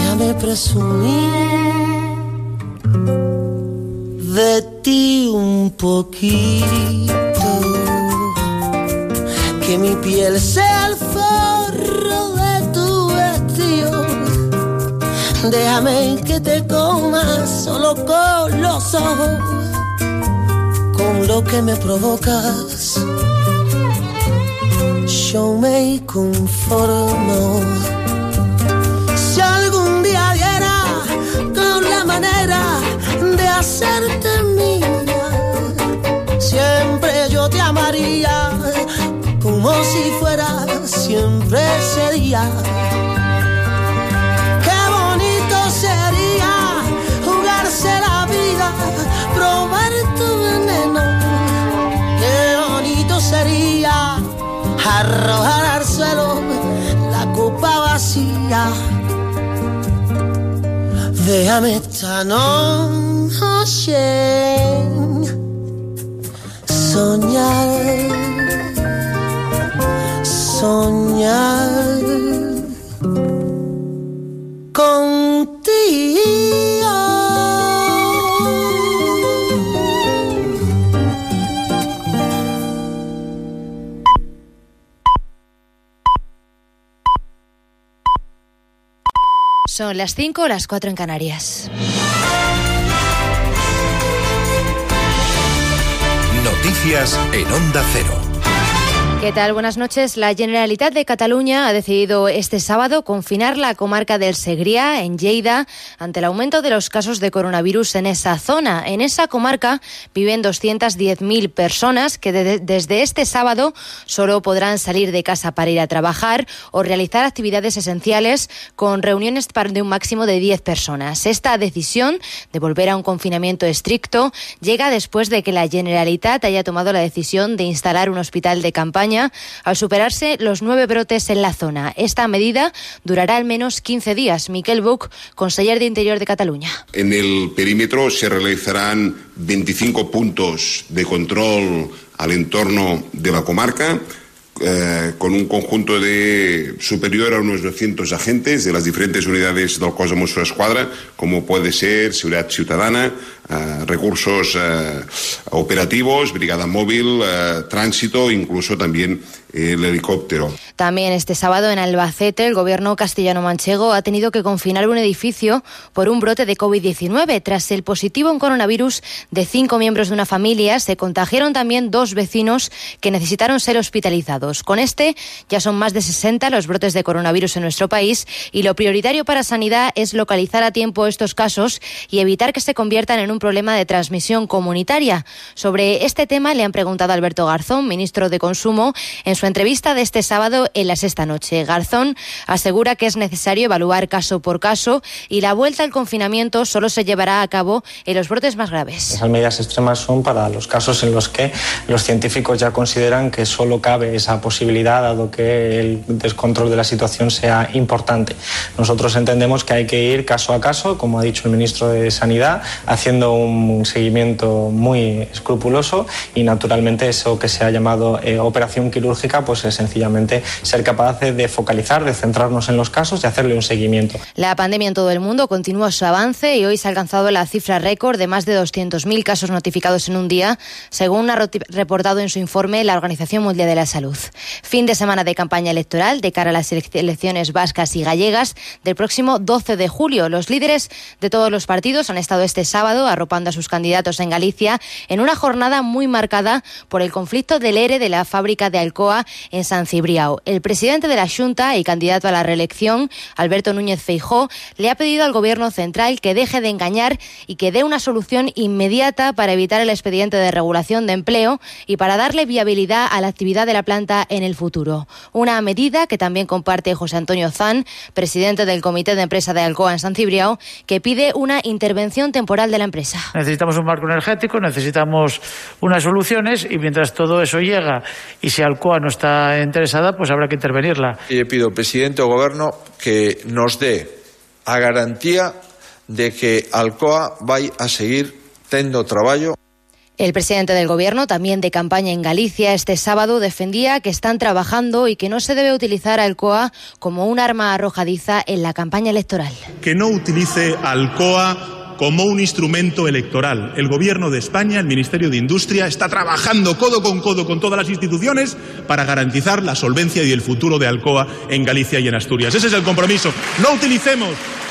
Déjame presumir de ti un poquito. Que mi piel sea el forro de tu vestido. Déjame que te coma solo con los ojos, con lo que me provocas yo me conformo. Si algún día diera con la manera de hacerte mía, siempre yo te amaría como si fuera siempre ese día. Arrojar al suelo la copa vacía. Déjame esta noche soñar, soñar Son las 5 o las 4 en Canarias. Noticias en Onda Cero. ¿Qué tal? Buenas noches. La Generalitat de Cataluña ha decidido este sábado confinar la comarca del Segrià, en Lleida, ante el aumento de los casos de coronavirus en esa zona. En esa comarca viven 210.000 personas que de- desde este sábado solo podrán salir de casa para ir a trabajar o realizar actividades esenciales con reuniones de un máximo de 10 personas. Esta decisión de volver a un confinamiento estricto llega después de que la Generalitat haya tomado la decisión de instalar un hospital de campaña al superarse los nueve brotes en la zona. Esta medida durará al menos 15 días. Miquel Buch, conseller de Interior de Cataluña. En el perímetro se realizarán 25 puntos de control al entorno de la comarca, eh, con un conjunto de superior a unos 200 agentes de las diferentes unidades del cos de Mossos d'Esquadra, como puede ser Seguridad Ciudadana, eh, recursos eh, operativos, brigada móvil, eh, tránsito, incluso también el helicóptero. También este sábado en Albacete, el gobierno castellano-manchego ha tenido que confinar un edificio por un brote de COVID-19. Tras el positivo en coronavirus de cinco miembros de una familia, se contagiaron también dos vecinos que necesitaron ser hospitalizados. Con este, ya son más de 60 los brotes de coronavirus en nuestro país y lo prioritario para Sanidad es localizar a tiempo estos casos y evitar que se conviertan en un problema de transmisión comunitaria. Sobre este tema le han preguntado a Alberto Garzón, ministro de Consumo, en su entrevista de este sábado en la sexta noche. Garzón asegura que es necesario evaluar caso por caso y la vuelta al confinamiento solo se llevará a cabo en los brotes más graves. Esas medidas extremas son para los casos en los que los científicos ya consideran que solo cabe esa posibilidad, dado que el descontrol de la situación sea importante. Nosotros entendemos que hay que ir caso a caso, como ha dicho el ministro de Sanidad, haciendo un seguimiento muy escrupuloso y, naturalmente, eso que se ha llamado eh, operación quirúrgica, pues es sencillamente ser capaces de focalizar, de centrarnos en los casos y hacerle un seguimiento. La pandemia en todo el mundo continúa su avance y hoy se ha alcanzado la cifra récord de más de 200.000 casos notificados en un día, según ha reportado en su informe la Organización Mundial de la Salud. Fin de semana de campaña electoral de cara a las elec- elecciones vascas y gallegas del próximo 12 de julio. Los líderes de todos los partidos han estado este sábado arropando a sus candidatos en Galicia en una jornada muy marcada por el conflicto del ERE de la fábrica de Alcoa en San Cibriao. El presidente de la Junta y candidato a la reelección, Alberto Núñez Feijó, le ha pedido al gobierno central que deje de engañar y que dé una solución inmediata para evitar el expediente de regulación de empleo y para darle viabilidad a la actividad de la planta en el futuro. Una medida que también comparte José Antonio Zan, presidente del Comité de Empresa de Alcoa en San Cibriao, que pide una intervención temporal de la empresa. Necesitamos un marco energético, necesitamos unas soluciones y mientras todo eso llega y si Alcoa no está interesada, pues habrá que intervenirla. E lle pido presidente do goberno que nos dé a garantía de que Alcoa vai a seguir tendo traballo El presidente del Gobierno, también de campaña en Galicia, este sábado defendía que están trabajando y que no se debe utilizar a Alcoa como un arma arrojadiza en la campaña electoral. que no utilice Alcoa como un instrumento electoral. El Gobierno de España, el Ministerio de Industria, está trabajando codo con codo con todas las instituciones para garantizar la solvencia y el futuro de Alcoa en Galicia y en Asturias. Ese es el compromiso. No utilicemos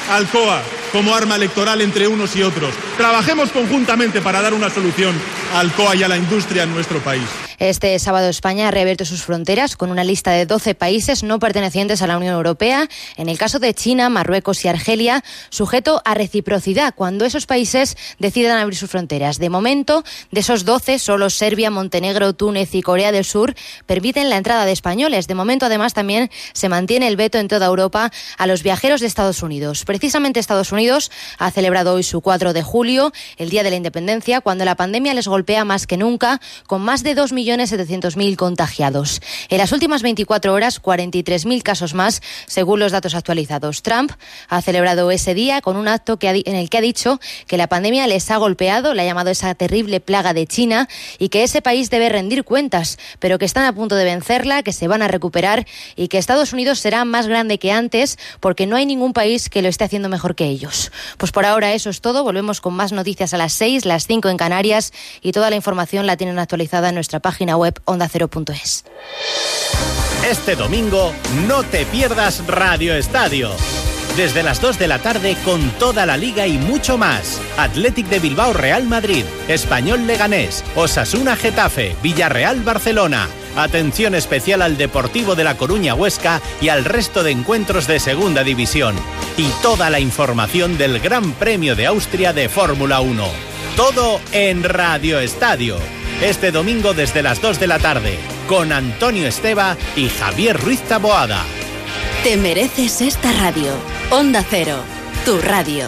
Alcoa como arma electoral entre unos y otros. Trabajemos conjuntamente para dar una solución a Alcoa y a la industria en nuestro país. Este sábado España ha reabierto sus fronteras con una lista de 12 países no pertenecientes a la Unión Europea, en el caso de China, Marruecos y Argelia, sujeto a reciprocidad cuando esos países decidan abrir sus fronteras. De momento, de esos 12, solo Serbia, Montenegro, Túnez y Corea del Sur permiten la entrada de españoles. De momento, además, también se mantiene el veto en toda Europa a los viajeros de Estados Unidos. Precisamente Estados Unidos ha celebrado hoy su 4 de julio, el Día de la Independencia, cuando la pandemia les golpea más que nunca, con más de 2 millones 1.700.000 contagiados. En las últimas 24 horas, 43.000 casos más, según los datos actualizados. Trump ha celebrado ese día con un acto que en el que ha dicho que la pandemia les ha golpeado, le ha llamado esa terrible plaga de China y que ese país debe rendir cuentas, pero que están a punto de vencerla, que se van a recuperar y que Estados Unidos será más grande que antes porque no hay ningún país que lo esté haciendo mejor que ellos. Pues por ahora eso es todo. Volvemos con más noticias a las 6, las 5 en Canarias y toda la información la tienen actualizada en nuestra página web ondacero.es. Este domingo no te pierdas Radio Estadio. Desde las 2 de la tarde con toda la liga y mucho más. Athletic de Bilbao Real Madrid, Español Leganés, Osasuna Getafe, Villarreal Barcelona. Atención especial al Deportivo de La Coruña Huesca y al resto de encuentros de Segunda División. Y toda la información del Gran Premio de Austria de Fórmula 1. Todo en Radio Estadio este domingo desde las 2 de la tarde, con Antonio Esteba y Javier Ruiz Taboada. Te mereces esta radio. Onda Cero, tu radio.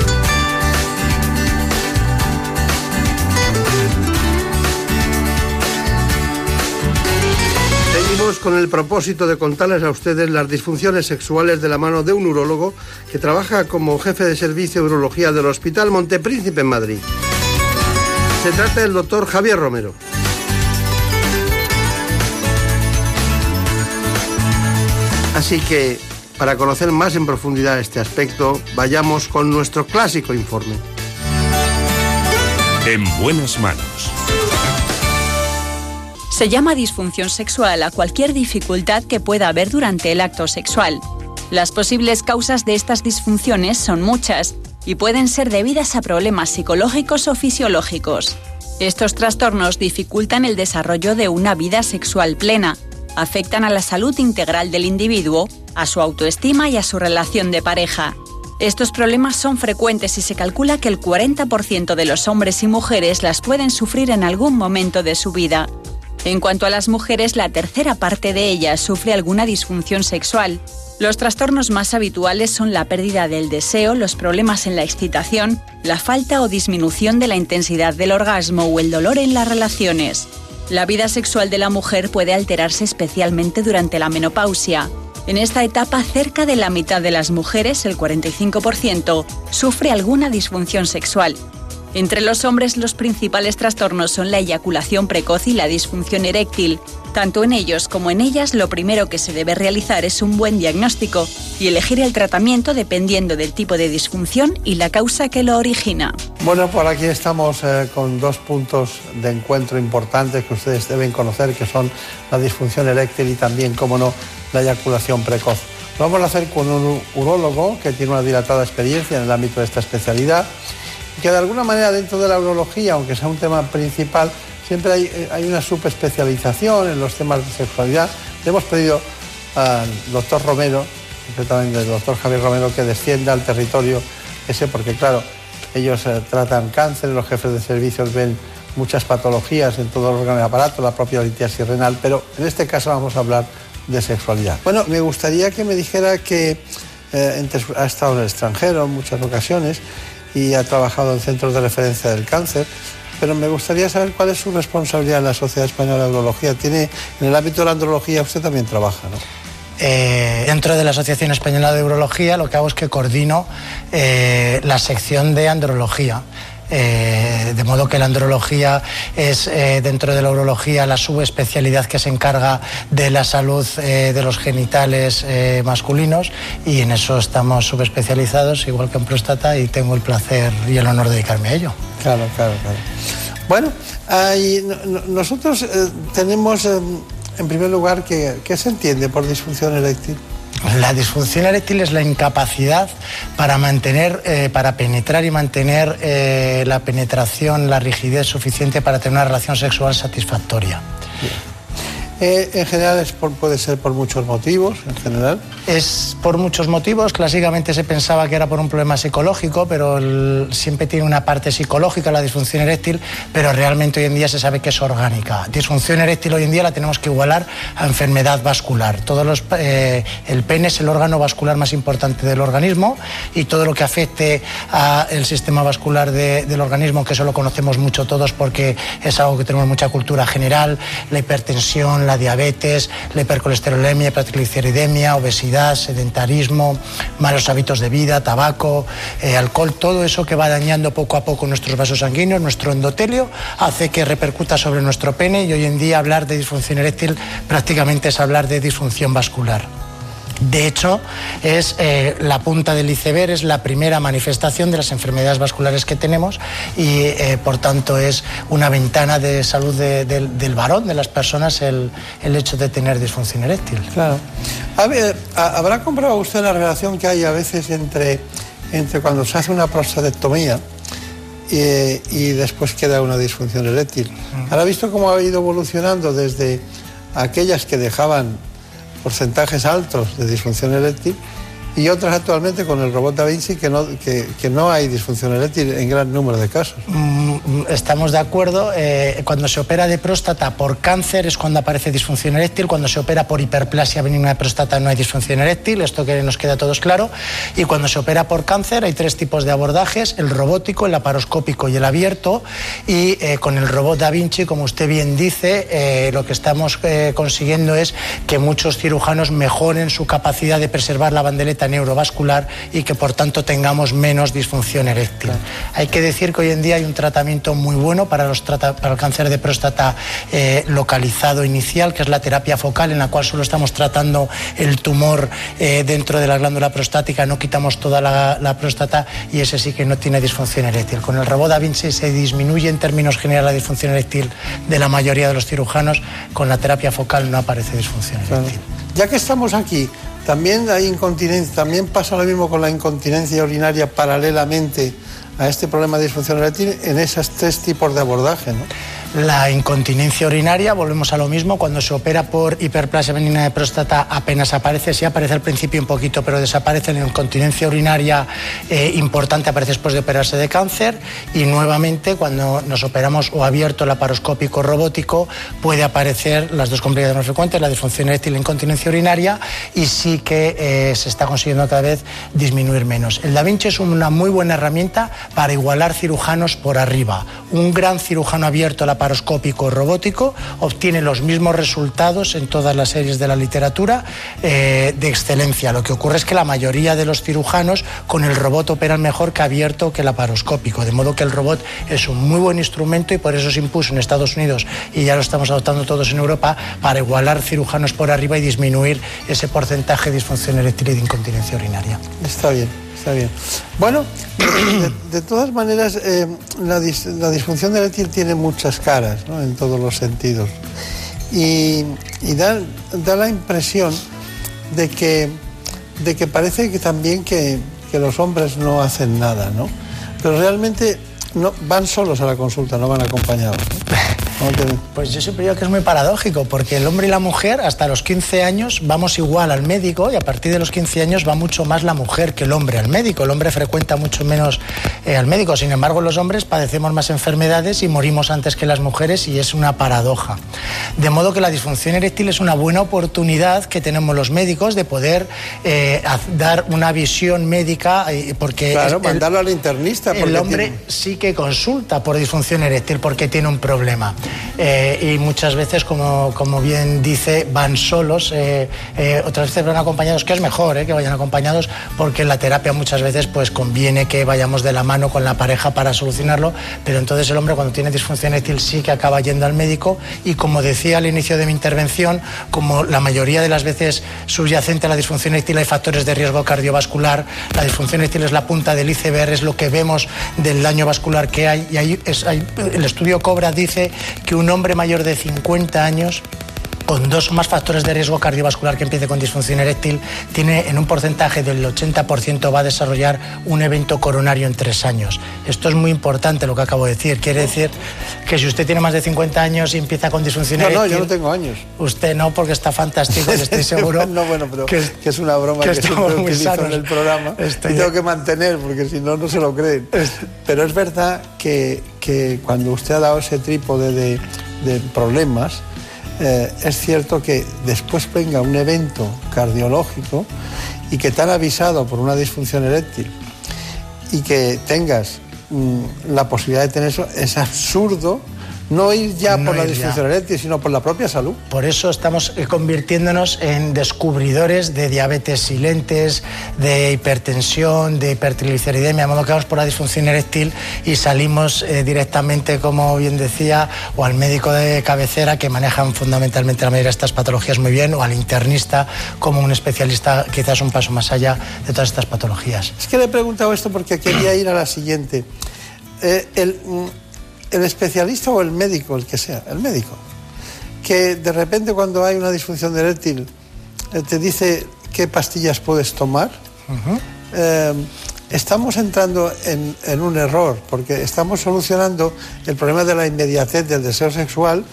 Con el propósito de contarles a ustedes las disfunciones sexuales de la mano de un urólogo que trabaja como jefe de servicio de urología del Hospital Montepríncipe en Madrid. Se trata del doctor Javier Romero. Así que, para conocer más en profundidad este aspecto, vayamos con nuestro clásico informe. En buenas manos. Se llama disfunción sexual a cualquier dificultad que pueda haber durante el acto sexual. Las posibles causas de estas disfunciones son muchas y pueden ser debidas a problemas psicológicos o fisiológicos. Estos trastornos dificultan el desarrollo de una vida sexual plena, afectan a la salud integral del individuo, a su autoestima y a su relación de pareja. Estos problemas son frecuentes y se calcula que el 40% de los hombres y mujeres las pueden sufrir en algún momento de su vida. En cuanto a las mujeres, la tercera parte de ellas sufre alguna disfunción sexual. Los trastornos más habituales son la pérdida del deseo, los problemas en la excitación, la falta o disminución de la intensidad del orgasmo o el dolor en las relaciones. La vida sexual de la mujer puede alterarse especialmente durante la menopausia. En esta etapa, cerca de la mitad de las mujeres, el 45%, sufre alguna disfunción sexual. Entre los hombres los principales trastornos son la eyaculación precoz y la disfunción eréctil. Tanto en ellos como en ellas lo primero que se debe realizar es un buen diagnóstico y elegir el tratamiento dependiendo del tipo de disfunción y la causa que lo origina. Bueno, por aquí estamos eh, con dos puntos de encuentro importantes que ustedes deben conocer, que son la disfunción eréctil y también, como no, la eyaculación precoz. Lo vamos a hacer con un urólogo que tiene una dilatada experiencia en el ámbito de esta especialidad que de alguna manera dentro de la urología, aunque sea un tema principal, siempre hay, eh, hay una subespecialización en los temas de sexualidad. Le hemos pedido al doctor Romero, concretamente al doctor Javier Romero, que descienda al territorio ese, porque claro, ellos eh, tratan cáncer, los jefes de servicios ven muchas patologías en todo el órgano y aparato, la propia litiasis renal, pero en este caso vamos a hablar de sexualidad. Bueno, me gustaría que me dijera que eh, ha estado en el extranjero en muchas ocasiones y ha trabajado en centros de referencia del cáncer. pero me gustaría saber cuál es su responsabilidad en la Sociedad Española de Urología. Tiene, en el ámbito de la andrología usted también trabaja, ¿no? Eh, dentro de la Asociación Española de Urología lo que hago es que coordino eh, la sección de andrología. Eh, de modo que la andrología es dentro de la urología la subespecialidad que se encarga de la salud de los genitales masculinos y en eso estamos subespecializados, igual que en próstata, y tengo el placer y el honor de dedicarme a ello. Claro, claro, claro. Bueno, nosotros tenemos en primer lugar, ¿qué, se entiende por disfunción eréctil? La disfunción eréctil es la incapacidad para mantener, eh, para penetrar y mantener eh, la penetración, la rigidez suficiente para tener una relación sexual satisfactoria. Eh, en general puede ser por muchos motivos, en general. Es por muchos motivos. Clásicamente se pensaba que era por un problema psicológico, pero siempre tiene una parte psicológica la disfunción eréctil, pero realmente hoy en día se sabe que es orgánica. Disfunción eréctil hoy en día la tenemos que igualar a enfermedad vascular. Todos los, eh, el pene es el órgano vascular más importante del organismo y todo lo que afecte al sistema vascular del organismo, que eso lo conocemos mucho todos porque es algo que tenemos mucha cultura general, la hipertensión, la diabetes, la hipercolesterolemia, hipertrigliceridemia, obesidad, sedentarismo, malos hábitos de vida, tabaco, eh, alcohol, todo eso que va dañando poco a poco nuestros vasos sanguíneos, nuestro endotelio, hace que repercuta sobre nuestro pene y hoy en día hablar de disfunción eréctil prácticamente es hablar de disfunción vascular. De hecho, es eh, la punta del iceberg, es la primera manifestación de las enfermedades vasculares que tenemos y, eh, por tanto, es una ventana de salud del varón, de las personas, el, hecho de tener disfunción eréctil. Claro. A ver, ¿habrá comprobado usted la relación que hay a veces entre, entre cuando se hace una prostatectomía y, después queda una disfunción eréctil? ¿Habrá visto cómo ha ido evolucionando desde aquellas que dejaban porcentajes altos de disfunción eréctil y otras actualmente con el robot Da Vinci que no, que, no hay disfunción eréctil en gran número de casos. Mm, estamos de acuerdo. Eh, cuando se opera de próstata por cáncer es cuando aparece disfunción eréctil. Cuando se opera por hiperplasia benigna de próstata no hay disfunción eréctil. Esto que nos queda a todos claro. Y cuando se opera por cáncer hay tres tipos de abordajes: el robótico, el laparoscópico y el abierto. Y eh, con el robot Da Vinci, como usted bien dice, eh, lo que estamos consiguiendo es que muchos cirujanos mejoren su capacidad de preservar la bandeleta neurovascular y que por tanto tengamos menos disfunción eréctil. Hay que decir que hoy en día hay un tratamiento muy bueno para, los para el cáncer de próstata eh, localizado inicial, que es la terapia focal, en la cual solo estamos tratando el tumor eh, dentro de la glándula prostática, no quitamos toda la, la, próstata y ese sí que no tiene disfunción eréctil. Con el robot Da Vinci se disminuye en términos generales la disfunción eréctil de la mayoría de los cirujanos, con la terapia focal no aparece disfunción eréctil. Ya que estamos aquí, también hay incontinencia, también pasa lo mismo con la incontinencia urinaria paralelamente a este problema de disfunción eréctil en esos tres tipos de abordaje, ¿no? La incontinencia urinaria, volvemos a lo mismo, cuando se opera por hiperplasia benigna de próstata apenas aparece, sí aparece al principio un poquito, pero desaparece la incontinencia urinaria eh, importante, aparece después de operarse de cáncer y nuevamente cuando nos operamos o abierto laparoscópico robótico puede aparecer las dos complicaciones más frecuentes, la disfunción eréctil y la incontinencia urinaria y sí que eh, se está consiguiendo cada vez disminuir menos. El Da Vinci es una muy buena herramienta para igualar cirujanos por arriba. Un gran cirujano abierto laparoscópico robótico obtiene los mismos resultados en todas las series de la literatura eh, de excelencia. Lo que ocurre es que la mayoría de los cirujanos con el robot operan mejor que abierto que laparoscópico, de modo que el robot es un muy buen instrumento y por eso se impuso en Estados Unidos y ya lo estamos adoptando todos en Europa para igualar cirujanos por arriba y disminuir ese porcentaje de disfunción eréctil y de incontinencia urinaria. Está bien. Está bien. Bueno, de, todas maneras, eh, la, disfunción eréctil tiene muchas caras, ¿no? en todos los sentidos. Y, da, la impresión de que, de que parece que también que, los hombres no hacen nada, ¿no? Pero realmente no, van solos a la consulta, no van acompañados. Pues yo siempre digo que es muy paradójico, porque el hombre y la mujer hasta los 15 años vamos igual al médico y a partir de los 15 años va mucho más la mujer que el hombre al médico. El hombre frecuenta mucho menos eh, al médico, sin embargo los hombres padecemos más enfermedades y morimos antes que las mujeres y es una paradoja. De modo que la disfunción eréctil es una buena oportunidad que tenemos los médicos de poder eh, dar una visión médica, eh, porque... Claro, el- mandarlo al internista. el porque hombre tiene- sí que consulta por disfunción eréctil porque tiene un problema. Eh, y muchas veces, como, como bien dice, van solos, eh, eh, otras veces van acompañados, que es mejor que vayan acompañados, porque en la terapia muchas veces pues conviene que vayamos de la mano con la pareja para solucionarlo, pero entonces el hombre cuando tiene disfunción eréctil sí que acaba yendo al médico. Y como decía al inicio de mi intervención, como la mayoría de las veces subyacente a la disfunción eréctil hay factores de riesgo cardiovascular, la disfunción eréctil es la punta del iceberg, es lo que vemos del daño vascular que hay. Y ahí hay- el estudio Cobra dice que un hombre mayor de 50 años con dos o más factores de riesgo cardiovascular que empiece con disfunción eréctil, tiene en un porcentaje del 80% va a desarrollar un evento coronario en tres años. Esto es muy importante lo que acabo de decir. Quiere decir que si usted tiene más de 50 años y empieza con disfunción No, eréctil... no, yo no tengo años. Usted no, porque está fantástico, y estoy seguro. no, bueno, pero que- que, es una broma que que, siempre muy utilizo sanos. en el programa Estoy- y tengo que mantener porque si no, no se lo creen. Pero es verdad que, que cuando usted ha dado ese trípode de, de problemas, eh, es cierto que después venga un evento cardiológico y que te avisado por una disfunción eréctil y que tengas mm, la posibilidad de tener eso, es absurdo no ir ya No por la eréctil, sino por la propia salud. Por eso estamos eh, convirtiéndonos en descubridores de diabetes silentes, de hipertensión, de hipertrigliceridemia, de modo que vamos por la disfunción eréctil y salimos eh, directamente, como bien decía, o al médico de cabecera que manejan fundamentalmente la mayoría de estas patologías muy bien, o al internista como un especialista quizás un paso más allá de todas estas patologías. Es que le he preguntado esto porque quería ir a la siguiente. Eh, el, mm, el especialista o el médico, el que sea, el médico, que de repente cuando hay una disfunción eréctil eh, te dice qué pastillas puedes tomar, eh, estamos entrando en, en un error porque estamos solucionando el problema de la inmediatez del deseo sexual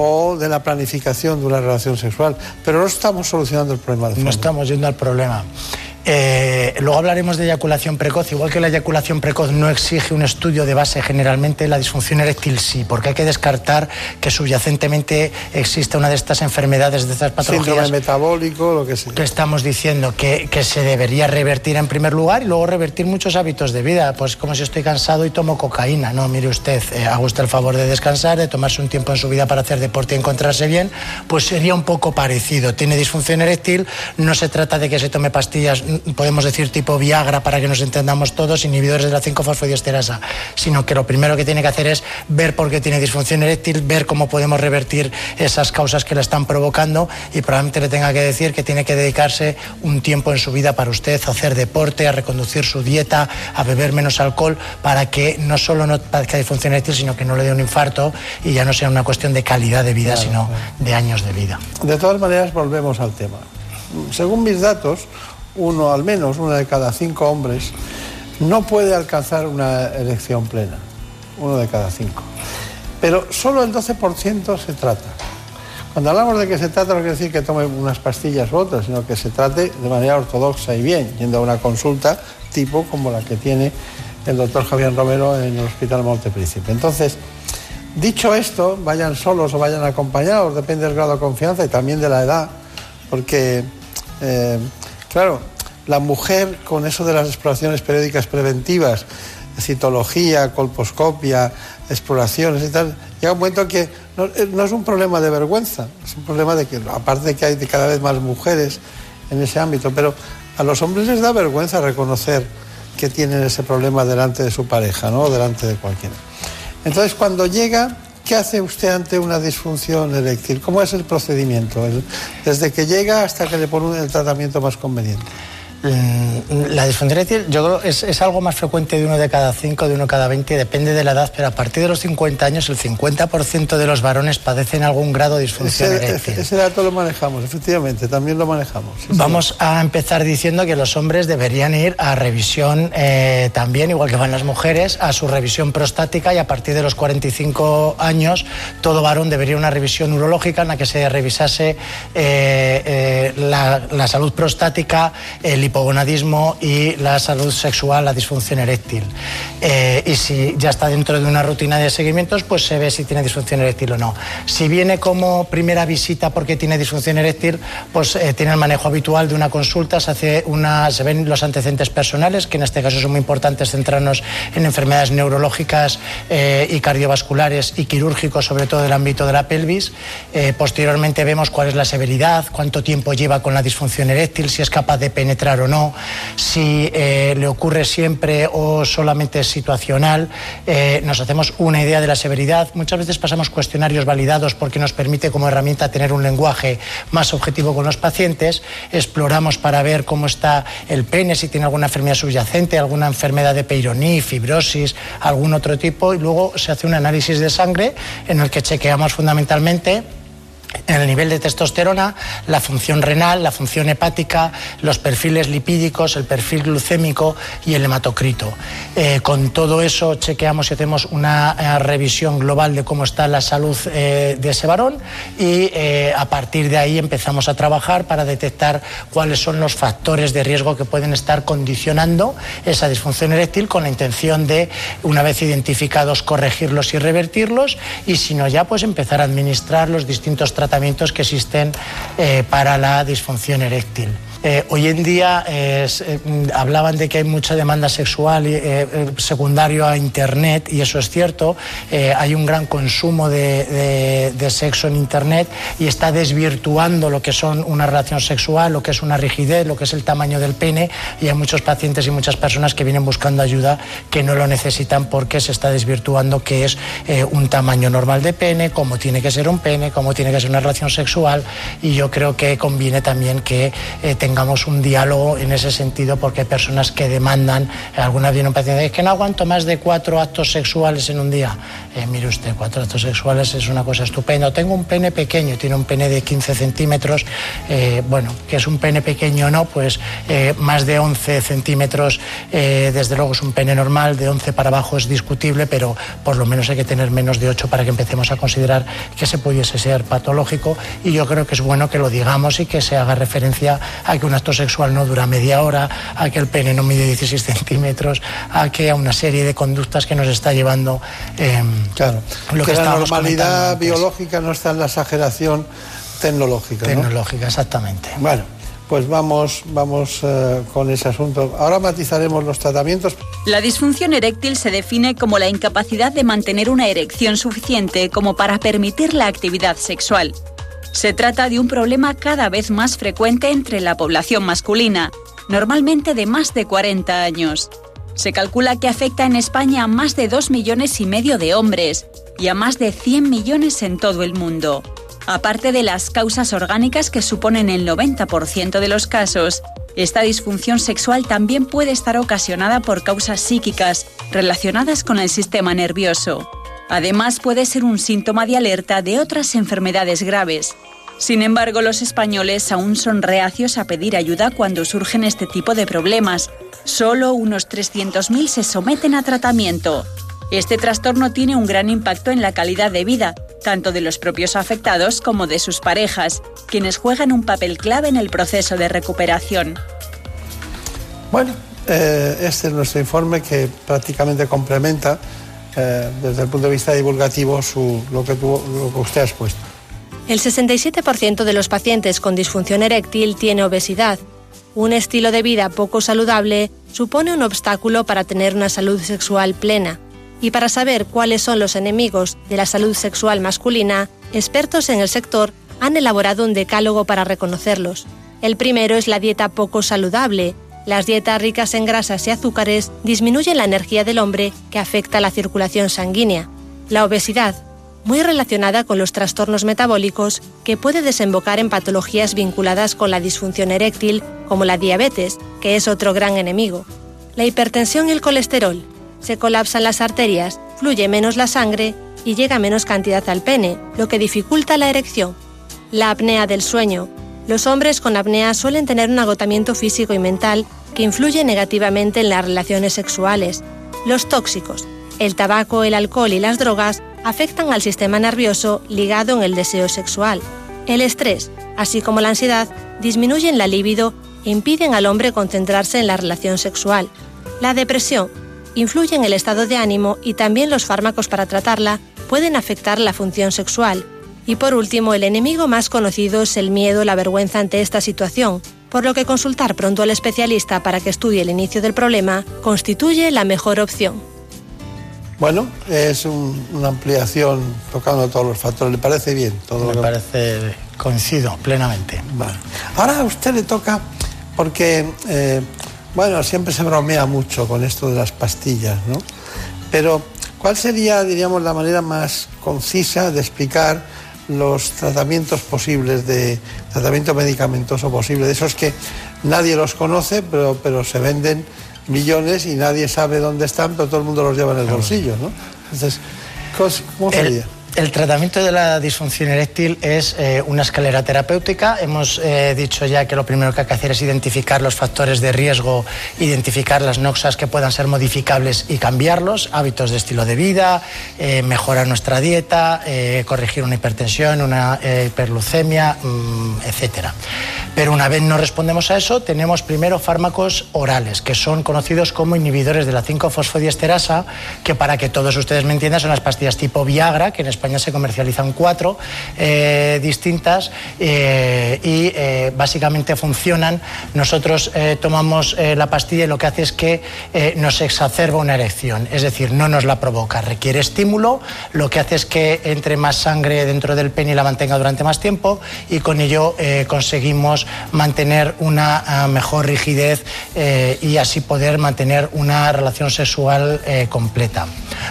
o de la planificación de una relación sexual, pero no estamos solucionando el problema de fondo. No estamos yendo al problema. Eh, luego hablaremos de eyaculación precoz. Igual que la eyaculación precoz no exige un estudio de base generalmente, la disfunción eréctil sí, porque hay que descartar que subyacentemente exista una de estas enfermedades, de estas Síndrome patologías metabólico, lo que sea. que estamos diciendo que, que se debería revertir en primer lugar y luego revertir muchos hábitos de vida. Pues como si estoy cansado y tomo cocaína. No, mire usted, eh, haga usted el favor de descansar, de tomarse un tiempo en su vida para hacer deporte y encontrarse bien, pues sería un poco parecido. Tiene disfunción eréctil, no se trata de que se tome pastillas, podemos decir tipo Viagra para que nos entendamos todos, inhibidores de la 5-fosfodiesterasa, sino que lo primero que tiene que hacer es ver por qué tiene disfunción eréctil, ver cómo podemos revertir esas causas que la están provocando y probablemente le tenga que decir que tiene que dedicarse un tiempo en su vida para usted a hacer deporte, a reconducir su dieta, a beber menos alcohol, para que no solo no padezca disfunción eréctil, sino que no le dé un infarto y ya no sea una cuestión de calidad de vida, Claro, sino claro. de años de vida. De todas maneras, volvemos al tema. Según mis datos, uno al menos, uno de cada cinco hombres, no puede alcanzar una erección plena. Uno de cada cinco. Pero solo el 12% se trata. Cuando hablamos de que se trata, no quiere decir que tome unas pastillas u otras, sino que se trate de manera ortodoxa y bien, yendo a una consulta tipo como la que tiene el doctor Javier Romero en el Hospital Montepríncipe. Entonces, Dicho esto, vayan solos o vayan acompañados, depende del grado de confianza y también de la edad, porque, eh, claro, la mujer con eso de las exploraciones periódicas preventivas, citología, colposcopia, exploraciones y tal, llega un momento que no, eh, es un problema de vergüenza, es un problema de que, aparte de que hay cada vez más mujeres en ese ámbito, pero a los hombres les da vergüenza reconocer que tienen ese problema delante de su pareja, ¿no? O delante de cualquiera. Entonces, cuando llega, ¿qué hace usted ante una disfunción eréctil? ¿Cómo es el procedimiento? Desde que llega hasta que le pone el tratamiento más conveniente. Mm, La disfunción eréctil yo creo es, es algo más frecuente de uno de cada cinco, de uno cada 20, depende de la edad, pero a partir de los 50 años el 50% de los varones padecen algún grado de disfunción Ese, eréctil. ese- ese dato lo manejamos, efectivamente, también lo manejamos. sí, Vamos a empezar diciendo que los hombres deberían ir a revisión eh, también, igual que van las mujeres, a su revisión prostática y a partir de los 45 años todo varón debería ir a una revisión urológica en la que se revisase eh, eh, la, la salud prostática, el hipogonadismo y la salud sexual, la disfunción eréctil. Eh, y si ya está dentro de una rutina de seguimientos, pues se ve si tiene disfunción eréctil o no. Si viene como primera visita porque tiene disfunción eréctil, pues eh, tiene el manejo habitual de una consulta, se, hace una, se ven los antecedentes personales, que en este caso son muy importantes centrarnos en enfermedades neurológicas eh, y cardiovasculares y quirúrgicos, sobre todo del ámbito de la pelvis. Eh, posteriormente vemos cuál es la severidad, cuánto tiempo lleva con la disfunción eréctil, si es capaz de penetrar o no, si eh, le ocurre siempre o solamente es situacional. Eh, nos hacemos una idea de la severidad. Muchas veces pasamos cuestionarios validados porque nos permite como herramienta tener un lenguaje más objetivo con los pacientes. Exploramos para ver cómo está el pene, si tiene alguna enfermedad subyacente, alguna enfermedad de Peyronie, fibrosis, algún otro tipo. Y luego se hace un análisis de sangre en el que chequeamos fundamentalmente en el nivel de testosterona, la función renal, la función hepática, los perfiles lipídicos, el perfil glucémico y el hematocrito. Eh, con todo eso chequeamos y hacemos una eh, revisión global de cómo está la salud eh, de ese varón y a partir de ahí empezamos a trabajar para detectar cuáles son los factores de riesgo que pueden estar condicionando esa disfunción eréctil con la intención de, una vez identificados, corregirlos y revertirlos y si no ya pues empezar a administrar los distintos tratamientos que existen eh, para la disfunción eréctil. Eh, hoy en día eh, hablaban de que hay mucha demanda sexual eh, eh, secundario a Internet y eso es cierto. Eh, hay un gran consumo de, de- de sexo en Internet y está desvirtuando lo que son una relación sexual, lo que es una rigidez, lo que es el tamaño del pene y hay muchos pacientes y muchas personas que vienen buscando ayuda que no lo necesitan porque se está desvirtuando que es eh, un tamaño normal de pene, cómo tiene que ser un pene, cómo tiene que ser una relación sexual y yo creo que conviene también que eh, tengamos un diálogo en ese sentido porque hay personas que demandan, eh, alguna vez un paciente, es que no aguanto más de cuatro actos sexuales en un día. Eh, mire usted, cuatro actos sexuales es una cosa estupenda. Tengo un pene pequeño, tiene un pene de 15 centímetros, eh, bueno, que es un pene pequeño o no, pues eh, más de 11 centímetros, eh, desde luego es un pene normal, de 11 para abajo es discutible, pero por lo menos hay que tener menos de 8 para que empecemos a considerar que se pudiese ser patológico y yo creo que es bueno que lo digamos y que se haga referencia a que un acto sexual no dura media hora, a que el pene no mide 16 centímetros, a que a una serie de conductas que nos está llevando eh, Claro, lo que, que, la normalidad biológica no está en la exageración tecnológica. ¿no? Tecnológica, exactamente. Bueno, pues vamos, vamos eh, con ese asunto. Ahora matizaremos los tratamientos. La disfunción eréctil se define como la incapacidad de mantener una erección suficiente como para permitir la actividad sexual. Se trata de un problema cada vez más frecuente entre la población masculina, normalmente de más de 40 años. Se calcula que afecta en España a más de 2 millones y medio de hombres y a más de 100 millones en todo el mundo. Aparte de las causas orgánicas que suponen el 90% de los casos, esta disfunción sexual también puede estar ocasionada por causas psíquicas relacionadas con el sistema nervioso. Además, puede ser un síntoma de alerta de otras enfermedades graves. Sin embargo, los españoles aún son reacios a pedir ayuda cuando surgen este tipo de problemas. Solo unos 300.000 se someten a tratamiento. Este trastorno tiene un gran impacto en la calidad de vida, tanto de los propios afectados como de sus parejas, quienes juegan un papel clave en el proceso de recuperación. Bueno, eh, este es nuestro informe que prácticamente complementa eh, desde el punto de vista divulgativo lo, que lo que usted ha expuesto. El 67% de los pacientes con disfunción eréctil tiene obesidad. Un estilo de vida poco saludable supone un obstáculo para tener una salud sexual plena. Y para saber cuáles son los enemigos de la salud sexual masculina, expertos en el sector han elaborado un decálogo para reconocerlos. El primero es la dieta poco saludable. Las dietas ricas en grasas y azúcares disminuyen la energía del hombre que afecta la circulación sanguínea. La obesidad, muy relacionada con los trastornos metabólicos que puede desembocar en patologías vinculadas con la disfunción eréctil, como la diabetes, que es otro gran enemigo, la hipertensión y el colesterol. Se colapsan las arterias, fluye menos la sangre y llega menos cantidad al pene, lo que dificulta la erección. La apnea del sueño. Los hombres con apnea suelen tener un agotamiento físico y mental que influye negativamente en las relaciones sexuales. Los tóxicos. El tabaco, el alcohol y las drogas afectan al sistema nervioso ligado en el deseo sexual. El estrés, así como la ansiedad, disminuyen la libido e impiden al hombre concentrarse en la relación sexual. La depresión influye en el estado de ánimo y también los fármacos para tratarla pueden afectar la función sexual. Y por último, el enemigo más conocido es el miedo la vergüenza ante esta situación, por lo que consultar pronto al especialista para que estudie el inicio del problema constituye la mejor opción. Bueno, es una ampliación tocando todos los factores. ¿Le parece bien? Todo Me parece, coincido plenamente. Ahora a usted le toca, porque, eh, bueno, siempre se bromea mucho con esto de las pastillas, ¿no? Pero, ¿cuál sería, diríamos, la manera más concisa de explicar los tratamientos posibles de tratamiento medicamentoso posible, de esos que nadie los conoce, pero, pero se venden millones y nadie sabe dónde están, pero todo el mundo los lleva en el bolsillo, ¿no? Entonces, ¿cómo sería? El tratamiento de la disfunción eréctil es eh, una escalera terapéutica. Hemos eh, dicho ya que lo primero que hay que hacer es identificar los factores de riesgo, identificar las noxas que puedan ser modificables y cambiarlos, hábitos de estilo de vida, eh, mejorar nuestra dieta, corregir una hipertensión, una hiperlucemia, mm, etc. Pero una vez no respondemos a eso, tenemos primero fármacos orales, que son conocidos como inhibidores de la 5-fosfodiesterasa, que para que todos ustedes me entiendan son las pastillas tipo Viagra, que en España se comercializan cuatro eh, distintas eh, y eh, básicamente funcionan. Nosotros tomamos la pastilla y lo que hace es que nos exacerba una erección, es decir, no nos la provoca, requiere estímulo, lo que hace es que entre más sangre dentro del pene y la mantenga durante más tiempo y con ello conseguimos mantener una ah, mejor rigidez y así poder mantener una relación sexual completa.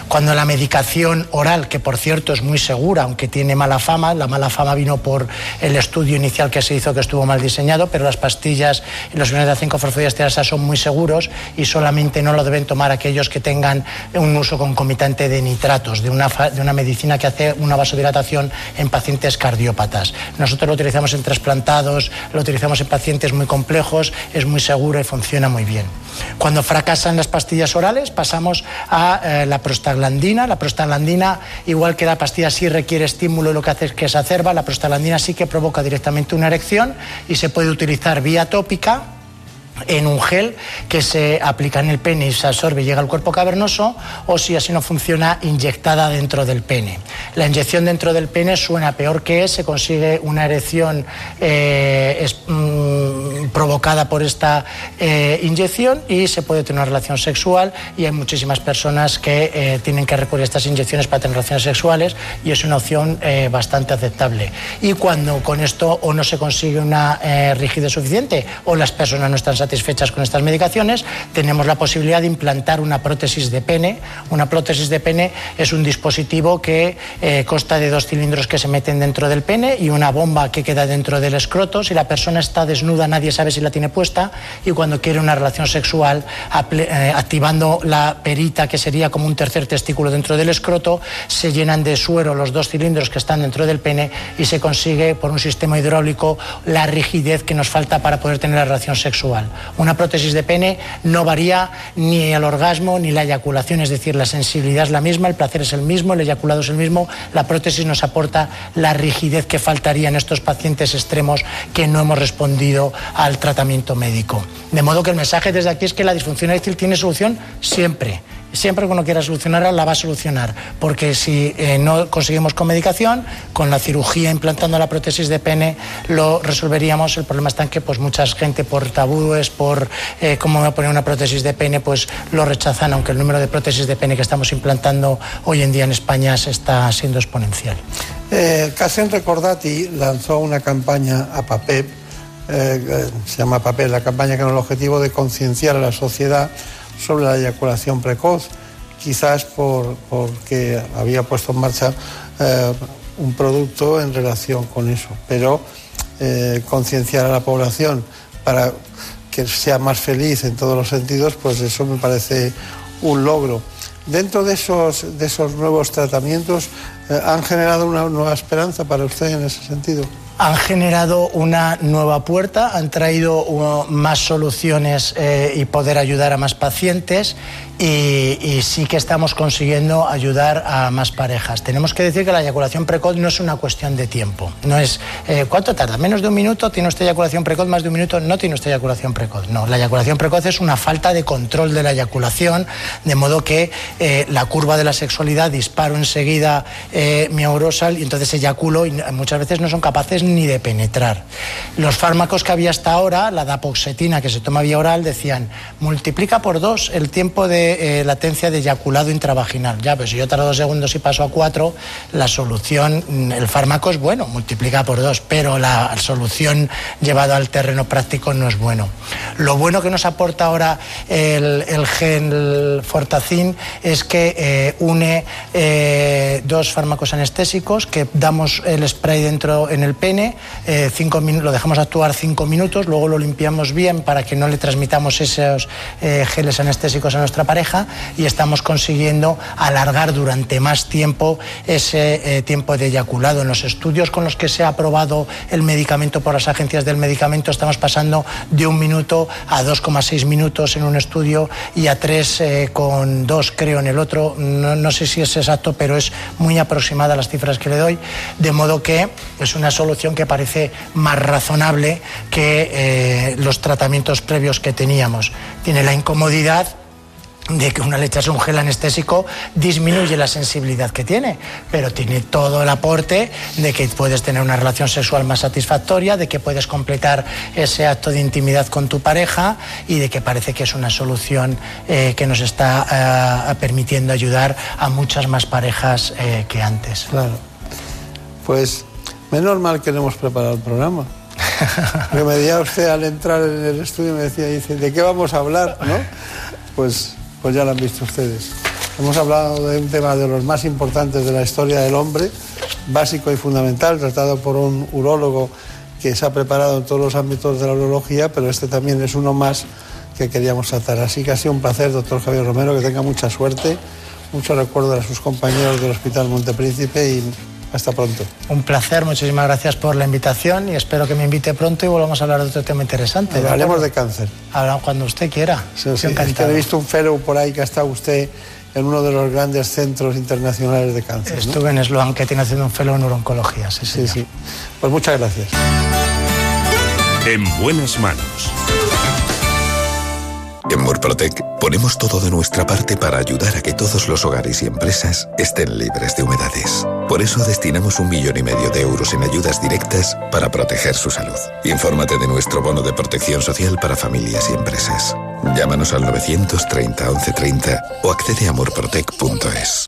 Cuando la medicación oral, que por cierto es muy segura, aunque tiene mala fama. La mala fama vino por el estudio inicial que se hizo, que estuvo mal diseñado, pero las pastillas y los iones de 5 fosfodiesterasa son muy seguros y solamente no lo deben tomar aquellos que tengan un uso concomitante de nitratos, de una, de una medicina que hace una vasodilatación en pacientes cardiópatas. Nosotros lo utilizamos en trasplantados, lo utilizamos en pacientes muy complejos, es muy seguro y funciona muy bien. Cuando fracasan las pastillas orales, pasamos a eh, la prostaglandina. La prostaglandina, igual que la sí requiere estímulo y lo que hace es que se acerba, la prostaglandina sí que provoca directamente una erección y se puede utilizar vía tópica en un gel que se aplica en el pene y se absorbe y llega al cuerpo cavernoso, o si así no funciona, inyectada dentro del pene. La inyección dentro del pene suena peor que es, se consigue una erección eh, mm, provocada por esta eh, inyección y se puede tener una relación sexual y hay muchísimas personas que eh, tienen que recurrir a estas inyecciones para tener relaciones sexuales y es una opción bastante aceptable. Y cuando con esto o no se consigue una rigidez suficiente o las personas no están satisfechas con estas medicaciones, tenemos la posibilidad de implantar una prótesis de pene. Una prótesis de pene es un dispositivo que eh, consta de dos cilindros que se meten dentro del pene y una bomba que queda dentro del escroto. Si la persona está desnuda, nadie sabe si la tiene puesta y cuando quiere una relación sexual, eh, activando la perita, que sería como un tercer testículo dentro del escroto, se llenan de suero los dos cilindros que están dentro del pene y se consigue por un sistema hidráulico la rigidez que nos falta para poder tener la relación sexual. Una prótesis de pene no varía ni el orgasmo ni la eyaculación, es decir, la sensibilidad es la misma, el placer es el mismo, el eyaculado es el mismo, la prótesis nos aporta la rigidez que faltaría en estos pacientes extremos que no hemos respondido al tratamiento médico. De modo que el mensaje desde aquí es que la disfunción eréctil tiene solución siempre siempre que uno quiera solucionarla, la va a solucionar. Porque si eh, no conseguimos con medicación, con la cirugía implantando la prótesis de pene, lo resolveríamos. El problema está en que pues, mucha gente por tabúes, por eh, cómo me voy a poner una prótesis de pene, pues lo rechazan, aunque el número de prótesis de pene que estamos implantando hoy en día en España se está siendo exponencial. Eh, Casen Recordati lanzó una campaña a PAPEP, eh, se llama PAPEP, la campaña con el objetivo de concienciar a la sociedad sobre la eyaculación precoz, quizás por, porque había puesto en marcha eh, un producto en relación con eso, pero eh, concienciar a la población para que sea más feliz en todos los sentidos, pues eso me parece un logro. Dentro de esos, de esos nuevos tratamientos, eh, ¿han generado una nueva esperanza para usted en ese sentido? Han generado una nueva puerta, han traído uh, más soluciones eh, y poder ayudar a más pacientes y, sí que estamos consiguiendo ayudar a más parejas. Tenemos que decir que la eyaculación precoz no es una cuestión de tiempo. No es eh, cuánto tarda, menos de un minuto, tiene usted eyaculación precoz, más de un minuto, no tiene usted eyaculación precoz. No, la eyaculación precoz es una falta de control de la eyaculación, de modo que eh, la curva de la sexualidad disparo enseguida eh, mi aurosal y entonces eyaculo y muchas veces no son capaces ni de penetrar. Los fármacos que había hasta ahora, la dapoxetina que se toma vía oral, decían multiplica por dos el tiempo de eh, latencia de eyaculado intravaginal. Ya, pero si yo tardo dos segundos y paso a cuatro, la solución, mm, el fármaco es bueno, multiplica por dos, pero la solución llevada al terreno práctico no es bueno. Lo bueno que nos aporta ahora el, gen Fortacin es que eh, une eh, dos fármacos anestésicos que damos el spray dentro en el pene, cinco lo dejamos actuar cinco minutos, luego lo limpiamos bien para que no le transmitamos esos geles anestésicos a nuestra pareja y estamos consiguiendo alargar durante más tiempo ese eh, tiempo de eyaculado. En los estudios con los que se ha aprobado el medicamento por las agencias del medicamento estamos pasando de un minuto a 2,6 minutos en un estudio y a 3,2 eh, creo en el otro. No, sé si es exacto, pero es muy aproximada las cifras que le doy. De modo que es una solución que parece más razonable que eh, los tratamientos previos que teníamos. Tiene la incomodidad de que una leche es un gel anestésico disminuye la sensibilidad que tiene, pero tiene todo el aporte de que puedes tener una relación sexual más satisfactoria, de que puedes completar ese acto de intimidad con tu pareja y de que parece que es una solución eh, que nos está eh, permitiendo ayudar a muchas más parejas eh, que antes. Claro. Pues menos mal que no hemos preparado el programa. me decía usted al entrar en el estudio, me decía, dice, ¿de qué vamos a hablar? ¿no? Pues pues ya lo han visto ustedes. Hemos hablado de un tema de los más importantes de la historia del hombre, básico y fundamental, tratado por un urólogo que se ha preparado en todos los ámbitos de la urología, pero este también es uno más que queríamos tratar. Así que ha sido un placer, doctor Javier Romero, que tenga mucha suerte, mucho recuerdo a sus compañeros del Hospital Montepríncipe y hasta pronto. Un placer, muchísimas gracias por la invitación y espero que me invite pronto y volvamos a hablar de otro tema interesante. Hablemos de cáncer. Hablamos cuando usted quiera. Sí, sí, he visto un fellow por ahí que ha estado usted en uno de los grandes centros internacionales de cáncer. Estuve en Sloan, que tiene haciendo un fellow en neurooncología. Sí, sí, sí. Pues muchas gracias. En buenas manos. En Murprotec ponemos todo de nuestra parte para ayudar a que todos los hogares y empresas estén libres de humedades. Por eso destinamos un millón y medio de euros en ayudas directas para proteger su salud. Infórmate de nuestro bono de protección social para familias y empresas. Llámanos al 930 1130 o accede a murprotec.es.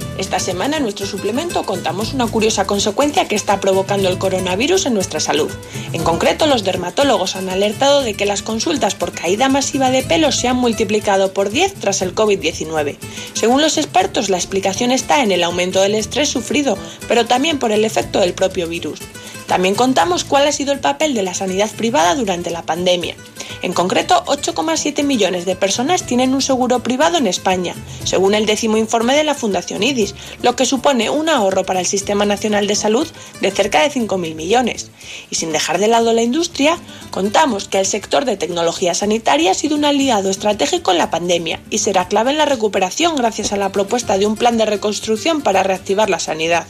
Esta semana en nuestro suplemento contamos una curiosa consecuencia que está provocando el coronavirus en nuestra salud. En concreto, los dermatólogos han alertado de que las consultas por caída masiva de pelo se han multiplicado por 10 tras el COVID-19. Según los expertos, la explicación está en el aumento del estrés sufrido, pero también por el efecto del propio virus. También contamos cuál ha sido el papel de la sanidad privada durante la pandemia. En concreto, 8,7 millones de personas tienen un seguro privado en España, según el décimo informe de la Fundación IDIS, lo que supone un ahorro para el Sistema Nacional de Salud de cerca de 5.000 millones. Y sin dejar de lado la industria, contamos que el sector de tecnología sanitaria ha sido un aliado estratégico en la pandemia y será clave en la recuperación gracias a la propuesta de un plan de reconstrucción para reactivar la sanidad.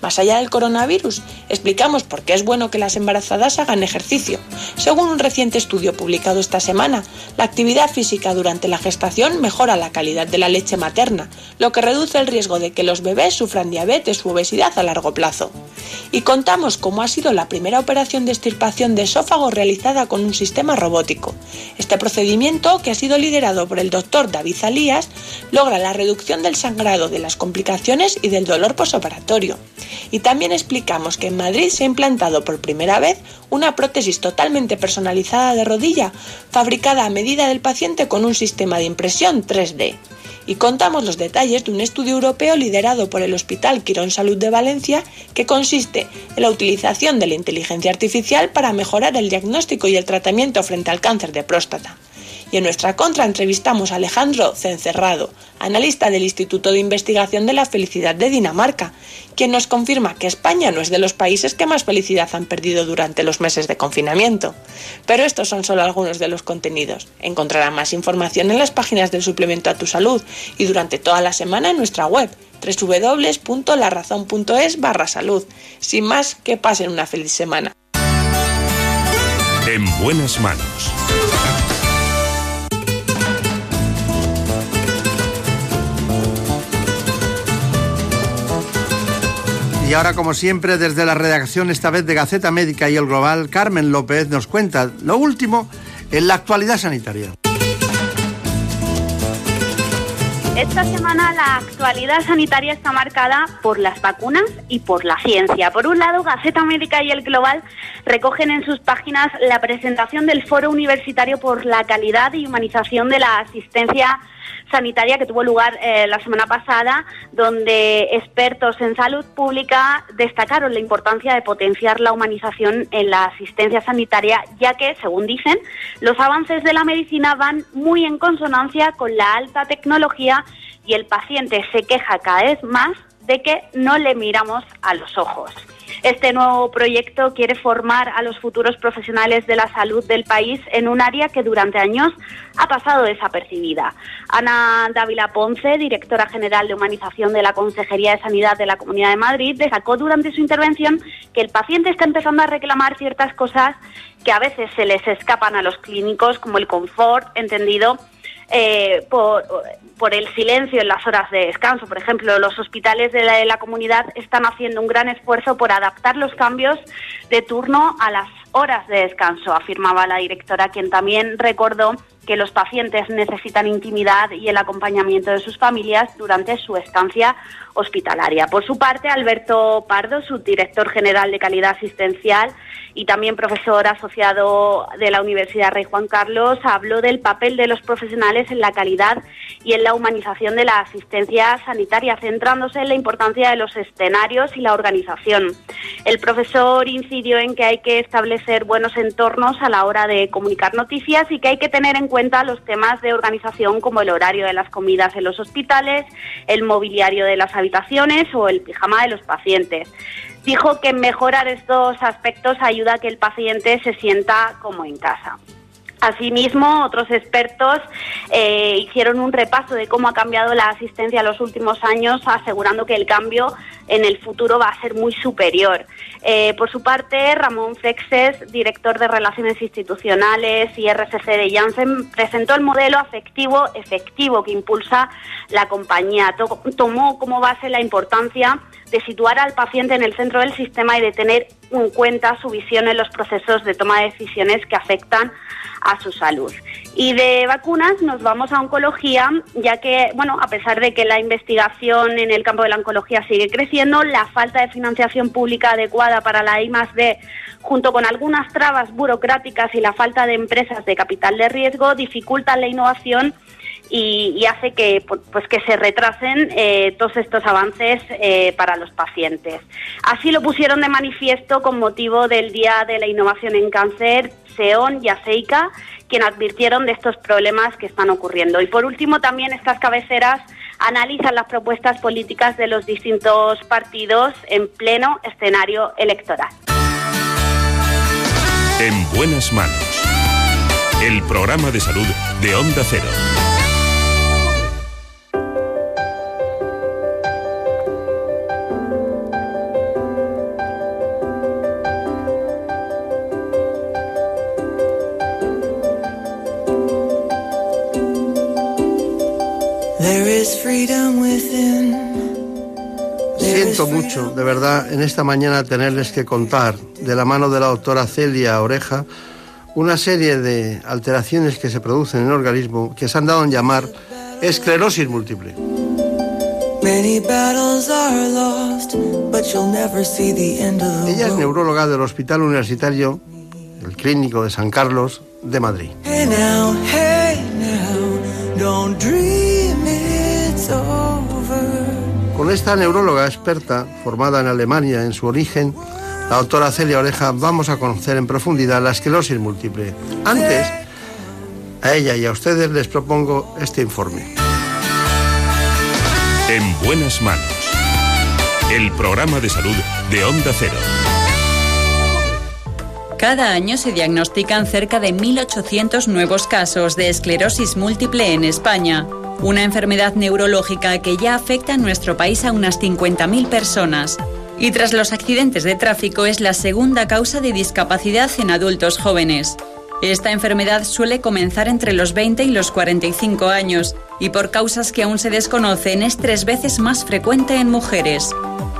Más allá del coronavirus, explicamos por qué es bueno que las embarazadas hagan ejercicio. Según un reciente estudio publicado esta semana, la actividad física durante la gestación mejora la calidad de la leche materna, lo que reduce el riesgo de que los bebés sufran diabetes u obesidad a largo plazo. Y contamos cómo ha sido la primera operación de extirpación de esófago realizada con un sistema robótico. Este procedimiento, que ha sido liderado por el doctor David Zalías, logra la reducción del sangrado, de las complicaciones y del dolor posoperatorio. Y también explicamos que en Madrid se ha implantado por primera vez una prótesis totalmente personalizada de rodilla, fabricada a medida del paciente con un sistema de impresión 3D y contamos los detalles de un estudio europeo liderado por el Hospital Quirón Salud de Valencia que consiste en la utilización de la inteligencia artificial para mejorar el diagnóstico y el tratamiento frente al cáncer de próstata. Y en nuestra contra entrevistamos a Alejandro Cencerrado, analista del Instituto de Investigación de la Felicidad de Dinamarca, quien nos confirma que España no es de los países que más felicidad han perdido durante los meses de confinamiento. Pero estos son solo algunos de los contenidos. Encontrará más información en las páginas del suplemento a tu salud y durante toda la semana en nuestra web www.larazón.es barra salud. Sin más, que pasen una feliz semana. En buenas manos. Y ahora, como siempre, desde la redacción, esta vez de Gaceta Médica y El Global, Carmen López nos cuenta lo último en la actualidad sanitaria. Esta semana la actualidad sanitaria está marcada por las vacunas y por la ciencia. Por un lado, Gaceta Médica y El Global recogen en sus páginas la presentación del Foro Universitario por la Calidad y Humanización de la Asistencia sanitaria que tuvo lugar eh, la semana pasada, donde expertos en salud pública destacaron la importancia de potenciar la humanización en la asistencia sanitaria, ya que, según dicen, los avances de la medicina van muy en consonancia con la alta tecnología y el paciente se queja cada vez más de que no le miramos a los ojos. Este nuevo proyecto quiere formar a los futuros profesionales de la salud del país en un área que durante años ha pasado desapercibida. Ana Dávila Ponce, directora general de Humanización de la Consejería de Sanidad de la Comunidad de Madrid, destacó durante su intervención que el paciente está empezando a reclamar ciertas cosas que a veces se les escapan a los clínicos, como el confort, entendido eh, por, por, el silencio en las horas de descanso. Por ejemplo, los hospitales de la, comunidad están haciendo un gran esfuerzo por adaptar los cambios de turno a las horas de descanso, afirmaba la directora, quien también recordó que los pacientes necesitan intimidad y el acompañamiento de sus familias durante su estancia hospitalaria. Por su parte, Alberto Pardo, subdirector general de calidad asistencial y también profesor asociado de la Universidad Rey Juan Carlos, habló del papel de los profesionales en la calidad y en la humanización de la asistencia sanitaria, centrándose en la importancia de los escenarios y la organización. El profesor incidió en que hay que establecer buenos entornos a la hora de comunicar noticias y que hay que tener en cuenta los temas de organización como el horario de las comidas en los hospitales, el mobiliario de las habitaciones o el pijama de los pacientes. Dijo que mejorar estos aspectos ayuda a que el paciente se sienta como en casa. Asimismo, otros expertos eh, hicieron un repaso de cómo ha cambiado la asistencia en los últimos años, asegurando que el cambio en el futuro va a ser muy superior. Eh, por su parte, Ramón Fexes, director de Relaciones Institucionales y RCC de Janssen, presentó el modelo afectivo efectivo que impulsa la compañía. Tomó como base la importancia de situar al paciente en el centro del sistema y de tener en cuenta su visión en los procesos de toma de decisiones que afectan a su salud. Y de vacunas nos vamos a oncología, ya que, bueno, a pesar de que la investigación en el campo de la oncología sigue creciendo, la falta de financiación pública adecuada para la I D, junto con algunas trabas burocráticas y la falta de empresas de capital de riesgo, dificultan la innovación y, hace que, pues, que se retrasen eh, todos estos avances eh, para los pacientes. Así lo pusieron de manifiesto con motivo del Día de la Innovación en Cáncer SEON y ASEICA, quien advirtieron de estos problemas que están ocurriendo. Y por último, también estas cabeceras analizan las propuestas políticas de los distintos partidos en pleno escenario electoral. En buenas manos. El programa de salud de Onda Cero. Siento mucho, de verdad, en esta mañana tenerles que contar, de la mano de la doctora Celia Oreja, una serie de alteraciones que se producen en el organismo que se han dado en llamar esclerosis múltiple. Ella es neuróloga del Hospital Universitario, el Clínico de San Carlos de Madrid. Con esta neuróloga experta, formada en Alemania en su origen, la doctora Celia Oreja, vamos a conocer en profundidad la esclerosis múltiple. Antes, a ella y a ustedes les propongo este informe. En buenas manos. El programa de salud de Onda Cero. Cada año se diagnostican cerca de 1.800 nuevos casos de esclerosis múltiple en España, una enfermedad neurológica que ya afecta en nuestro país a unas 50.000 personas. Y tras los accidentes de tráfico es la segunda causa de discapacidad en adultos jóvenes. Esta enfermedad suele comenzar entre los 20 y los 45 años y por causas que aún se desconocen es tres veces más frecuente en mujeres.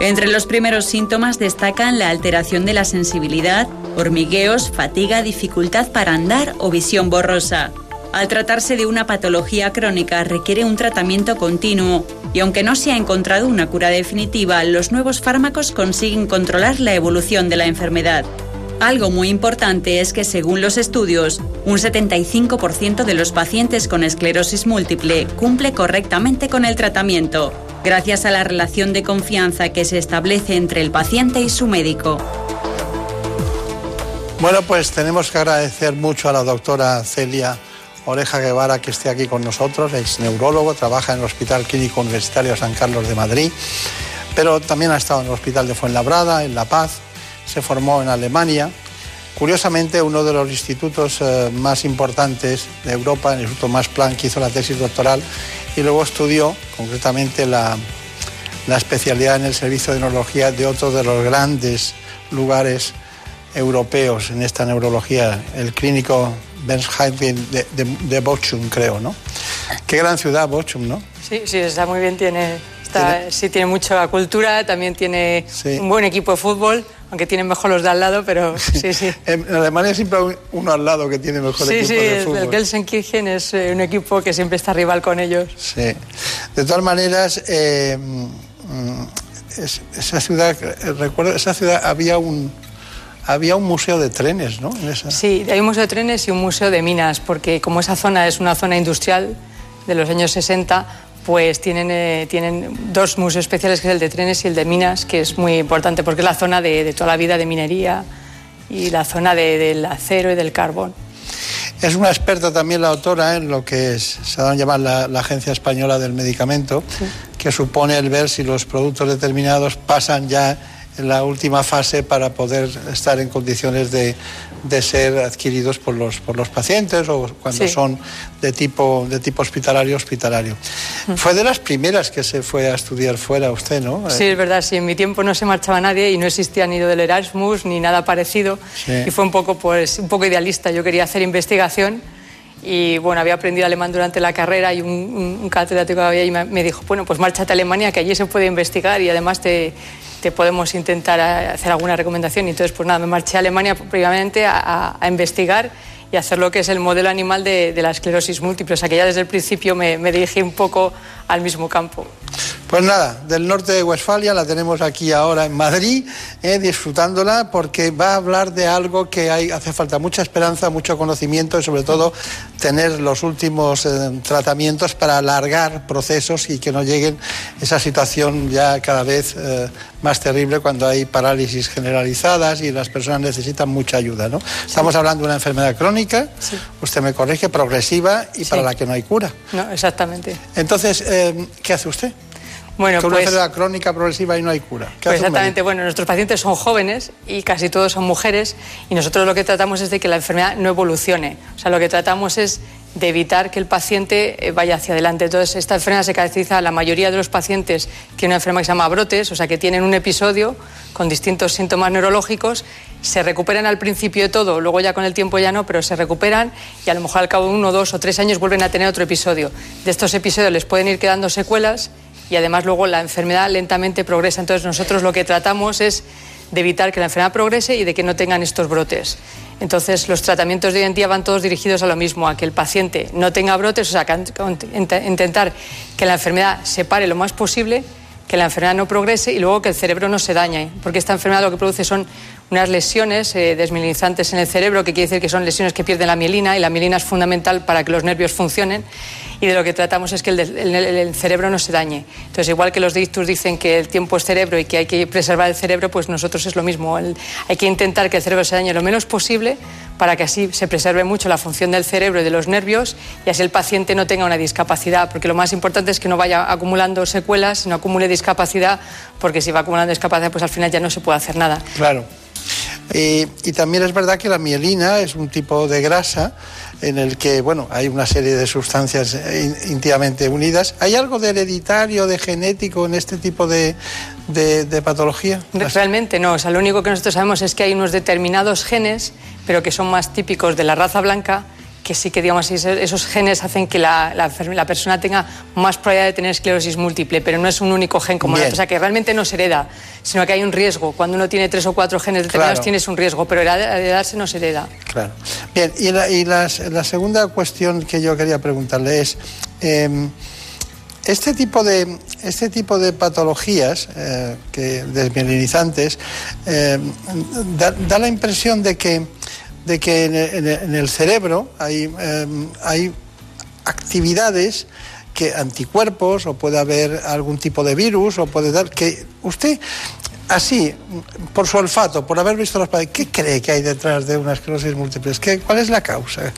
Entre los primeros síntomas destacan la alteración de la sensibilidad, hormigueos, fatiga, dificultad para andar o visión borrosa. Al tratarse de una patología crónica requiere un tratamiento continuo y aunque no se ha encontrado una cura definitiva, los nuevos fármacos consiguen controlar la evolución de la enfermedad. Algo muy importante es que según los estudios, un 75% de los pacientes con esclerosis múltiple cumple correctamente con el tratamiento, gracias a la relación de confianza que se establece entre el paciente y su médico. Bueno, pues tenemos que agradecer mucho a la doctora Celia Oreja Guevara que esté aquí con nosotros, es neurólogo, trabaja en el Hospital Clínico Universitario San Carlos de Madrid, pero también ha estado en el Hospital de Fuenlabrada, en La Paz, se formó en Alemania. Curiosamente, uno de los institutos eh, más importantes de Europa, el Instituto Max Planck, hizo la tesis doctoral y luego estudió concretamente la, la especialidad en el servicio de neurología de otro de los grandes lugares europeos en esta neurología, el clínico Bensheim de, de, de Bochum, creo, ¿no? Qué gran ciudad Bochum, ¿no? Sí, sí, está muy bien, tiene, está, sí, tiene mucha cultura, también tiene sí. un buen equipo de fútbol, aunque tienen mejor los de al lado, pero sí, sí. en Alemania siempre hay uno al lado que tiene mejor sí, equipo sí, de fútbol. Sí, el Gelsenkirchen es eh, un equipo que siempre está rival con ellos. Sí. De todas maneras, eh, es, esa ciudad, recuerdo, esa ciudad había un había un museo de trenes, ¿no? En esa... Sí, hay un museo de trenes y un museo de minas, porque como esa zona es una zona industrial de los años 60, pues tienen, eh, tienen dos museos especiales, que es el de trenes y el de minas, que es muy importante porque es la zona de, de toda la vida de minería y la zona de, del acero y del carbón. Es una experta también la autora en lo que es, se da a llamar la, la Agencia Española del Medicamento, sí. que supone el ver si los productos determinados pasan ya la última fase para poder estar en condiciones de, de ser adquiridos por los, por los pacientes o cuando sí. son de tipo, de tipo hospitalario, hospitalario. Mm. Fue de las primeras que se fue a estudiar fuera usted, ¿no? Sí, es verdad, sí, en mi tiempo no se marchaba nadie y no existía ni lo del Erasmus ni nada parecido sí. y fue un poco, pues, un poco idealista. Yo quería hacer investigación y bueno, había aprendido alemán durante la carrera y un, un, un catedrático había me, me dijo, bueno, pues márchate a Alemania que allí se puede investigar y además te te podemos intentar hacer alguna recomendación. Y entonces, pues nada, me marché a Alemania previamente a, investigar y hacer lo que es el modelo animal de, la esclerosis múltiple. O sea que ya desde el principio me dirigí un poco al mismo campo. Pues nada, del norte de Westfalia la tenemos aquí ahora en Madrid, eh, disfrutándola, porque va a hablar de algo que hay, hace falta mucha esperanza, mucho conocimiento y sobre todo tener los últimos eh, tratamientos para alargar procesos y que no lleguen esa situación ya cada vez eh, más terrible cuando hay parálisis generalizadas y las personas necesitan mucha ayuda. ¿no? Sí. Estamos hablando de una enfermedad crónica, sí. usted me corrige, progresiva y sí. para la que no hay cura. No, exactamente. Entonces, ¿qué hace usted? Bueno, que pues, una enfermedad crónica progresiva y no hay cura. Pues exactamente, bueno, nuestros pacientes son jóvenes y casi todos son mujeres y nosotros lo que tratamos es de que la enfermedad no evolucione. O sea, lo que tratamos es de evitar que el paciente eh, vaya hacia adelante. Entonces, esta enfermedad se caracteriza, la mayoría de los pacientes tienen una enfermedad que se llama brotes, o sea, que tienen un episodio con distintos síntomas neurológicos, se recuperan al principio de todo, luego ya con el tiempo ya no, pero se recuperan y a lo mejor al cabo de uno, dos o tres años vuelven a tener otro episodio. De estos episodios les pueden ir quedando secuelas y además luego la enfermedad lentamente progresa. Entonces, nosotros lo que tratamos es de evitar que la enfermedad progrese y de que no tengan estos brotes. Entonces, los tratamientos de hoy en día van todos dirigidos a lo mismo, a que el paciente no tenga brotes, o sea, intentar que la enfermedad se pare lo más posible, que la enfermedad no progrese y luego que el cerebro no se dañe, porque esta enfermedad lo que produce son unas lesiones eh, en el cerebro, que quiere decir que son lesiones que pierden la mielina y la mielina es fundamental para que los nervios funcionen y de lo que tratamos es que el, cerebro no se dañe. Entonces, igual que los dictus dicen que el tiempo es cerebro y que hay que preservar el cerebro, pues nosotros es lo mismo. hay que intentar que el cerebro se dañe lo menos posible para que así se preserve mucho la función del cerebro y de los nervios y así el paciente no tenga una discapacidad, porque lo más importante es que no vaya acumulando secuelas, no acumule discapacidad, porque si va acumulando discapacidad, pues al final ya no se puede hacer nada. Claro. Y también es verdad que la mielina es un tipo de grasa en el que bueno, hay una serie de sustancias íntimamente unidas. ¿Hay algo de hereditario, de genético en este tipo de, de, patología? Realmente no. O sea, lo único que nosotros sabemos es que hay unos determinados genes, pero que son más típicos de la raza blanca que sí que digamos esos genes hacen que la, la, persona tenga más probabilidad de tener esclerosis múltiple, pero no es un único gen como la o sea que realmente no se hereda, sino que hay un riesgo. Cuando uno tiene tres o cuatro genes determinados tienes un riesgo, pero heredarse no se hereda. Claro. Bien, y, la, y la segunda cuestión que yo quería preguntarle es em, este tipo de este tipo de patologías eh, que desmielinizantes em, da la impresión de que de que en, el cerebro hay, em, hay actividades que anticuerpos o puede haber algún tipo de virus o puede dar que usted así, por su olfato, por haber visto las paredes, ¿qué cree que hay detrás de una esclerosis múltiple? ¿Qué, ¿Cuál es la causa?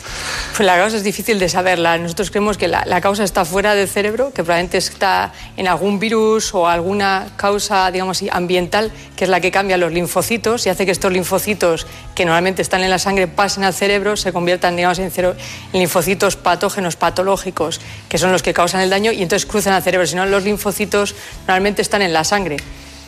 Pues la causa es difícil de saberla. Nosotros creemos que la, causa está fuera del cerebro, que probablemente está en algún virus o alguna causa, digamos así, ambiental, que es la que cambia los linfocitos y hace que estos linfocitos, que normalmente están en la sangre, pasen al cerebro, se conviertan, digamos, en, en linfocitos patógenos, patológicos, que son los que causan el daño y entonces cruzan al cerebro. Si no, los linfocitos normalmente están en la sangre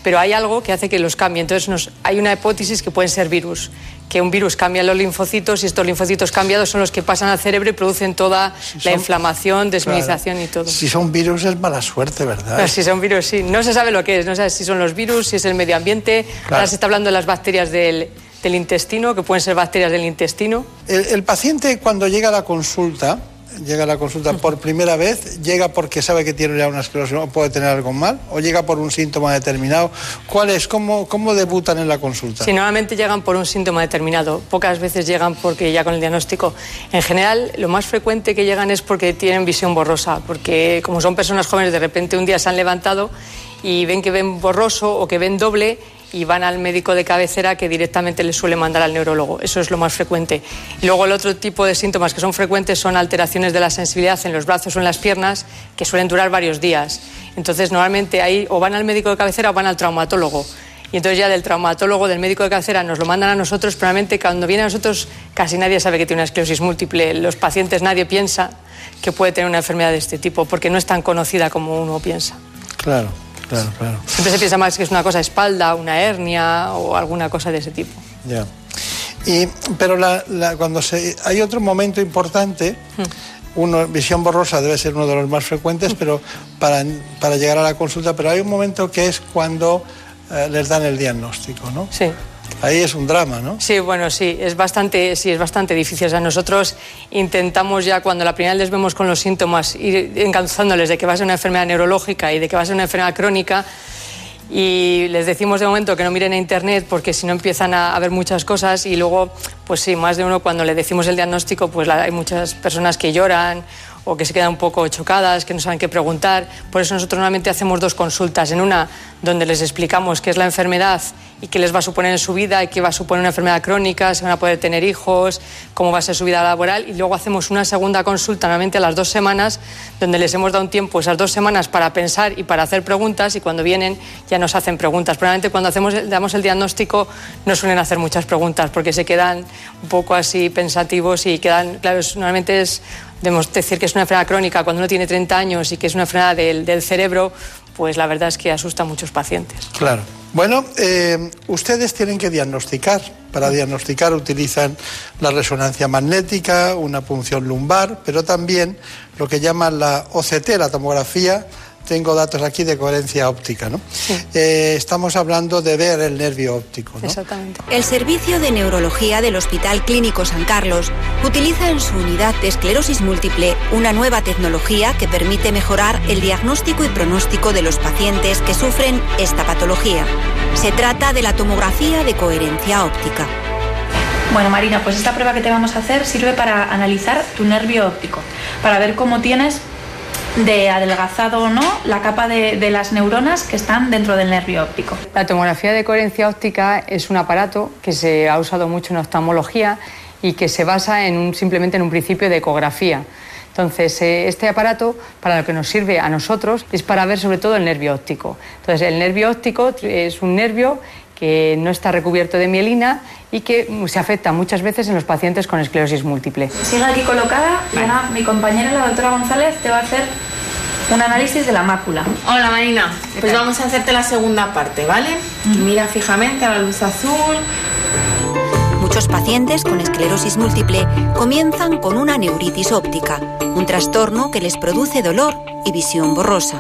pero hay algo que hace que los cambie. Entonces hay una hipótesis que pueden ser virus, que un virus cambia los linfocitos y estos linfocitos cambiados son los que pasan al cerebro y producen toda la inflamación, desminización y todo. Si son virus es mala suerte, ¿verdad? si son virus, sí. No se sabe lo que es, no se sabe si son los virus, si es el medio ambiente. Ahora se está hablando de las bacterias del, intestino, que pueden ser bacterias del intestino. el paciente cuando llega a la consulta llega a la consulta por primera vez, llega porque sabe que tiene ya una esclerosis o puede tener algo mal, o llega por un síntoma determinado. ¿Cuál es? ¿Cómo, cómo debutan en la consulta? Sí, normalmente llegan por un síntoma determinado. Pocas veces llegan porque ya con el diagnóstico. En general, lo más frecuente que llegan es porque tienen visión borrosa, porque como son personas jóvenes, de repente un día se han levantado y ven que ven borroso o que ven doble y van al médico de cabecera que directamente les suele mandar al neurólogo. Eso es lo más frecuente. Y luego el otro tipo de síntomas que son frecuentes son alteraciones de la sensibilidad en los brazos o en las piernas que suelen durar varios días. Entonces normalmente ahí o van al médico de cabecera o van al traumatólogo. Y entonces ya del traumatólogo, del médico de cabecera, nos lo mandan a nosotros, pero realmente cuando viene a nosotros casi nadie sabe que tiene una esclerosis múltiple. Los pacientes nadie piensa que puede tener una enfermedad de este tipo porque no es tan conocida como uno piensa. Claro. Claro, claro. Siempre se piensa más que es una cosa espalda, una hernia o alguna cosa de ese tipo. Ya. Y, pero cuando se, hay otro momento importante, hmm. uno, visión borrosa debe ser uno de los más frecuentes, pero para, para llegar a la consulta, pero hay un momento que es cuando eh, les dan el diagnóstico, ¿no? Sí. Ahí es un drama, ¿no? Sí, bueno, sí, es bastante, sí, es bastante difícil. O sea, nosotros intentamos ya cuando la primera vez les vemos con los síntomas, ir encauzándoles de que va a ser una enfermedad neurológica y de que va a ser una enfermedad crónica, y les decimos de momento que no miren a internet porque si no empiezan a, ver muchas cosas y luego, pues sí, más de uno cuando le decimos el diagnóstico, pues hay muchas personas que lloran o que se quedan un poco chocadas, que no saben qué preguntar. Por eso nosotros normalmente hacemos dos consultas. En una donde les explicamos qué es la enfermedad y qué les va a suponer en su vida y qué va a suponer una enfermedad crónica, si van a poder tener hijos, cómo va a ser su vida laboral. Y luego hacemos una segunda consulta, normalmente a las dos semanas, donde les hemos dado un tiempo, esas dos semanas, para pensar y para hacer preguntas. Y cuando vienen ya nos hacen preguntas. Probablemente cuando hacemos, damos el diagnóstico no suelen hacer muchas preguntas porque se quedan un poco así pensativos y quedan, claro, normalmente es debemos decir que es una enfermedad crónica cuando uno tiene 30 años y que es una enfermedad del, cerebro, pues la verdad es que asusta a muchos pacientes. Claro. Bueno, eh, ustedes tienen que diagnosticar. Para diagnosticar utilizan la resonancia magnética, una punción lumbar, pero también lo que llaman la OCT, la tomografía tengo datos aquí de coherencia óptica, ¿no? Eh, estamos hablando de ver el nervio óptico, ¿no? Exactamente. El Servicio de Neurología del Hospital Clínico San Carlos utiliza en su unidad de esclerosis múltiple una nueva tecnología que permite mejorar el diagnóstico y pronóstico de los pacientes que sufren esta patología. Se trata de la tomografía de coherencia óptica. Bueno, Marina, pues esta prueba que te vamos a hacer sirve para analizar tu nervio óptico, para ver cómo tienes de adelgazado o no la capa de, las neuronas que están dentro del nervio óptico. La tomografía de coherencia óptica es un aparato que se ha usado mucho en oftalmología y que se basa en un, simplemente en un principio de ecografía. Entonces, eh, este aparato, para lo que nos sirve a nosotros, es para ver sobre todo el nervio óptico. Entonces, el nervio óptico es un nervio que no está recubierto de mielina y que se afecta muchas veces en los pacientes con esclerosis múltiple. Sigue aquí colocada y ahora mi compañera, la doctora González, te va a hacer un análisis de la mácula. Hola Marina, pues vamos a hacerte la segunda parte, ¿vale? Mira fijamente a la luz azul. Muchos pacientes con esclerosis múltiple comienzan con una neuritis óptica, un trastorno que les produce dolor y visión borrosa.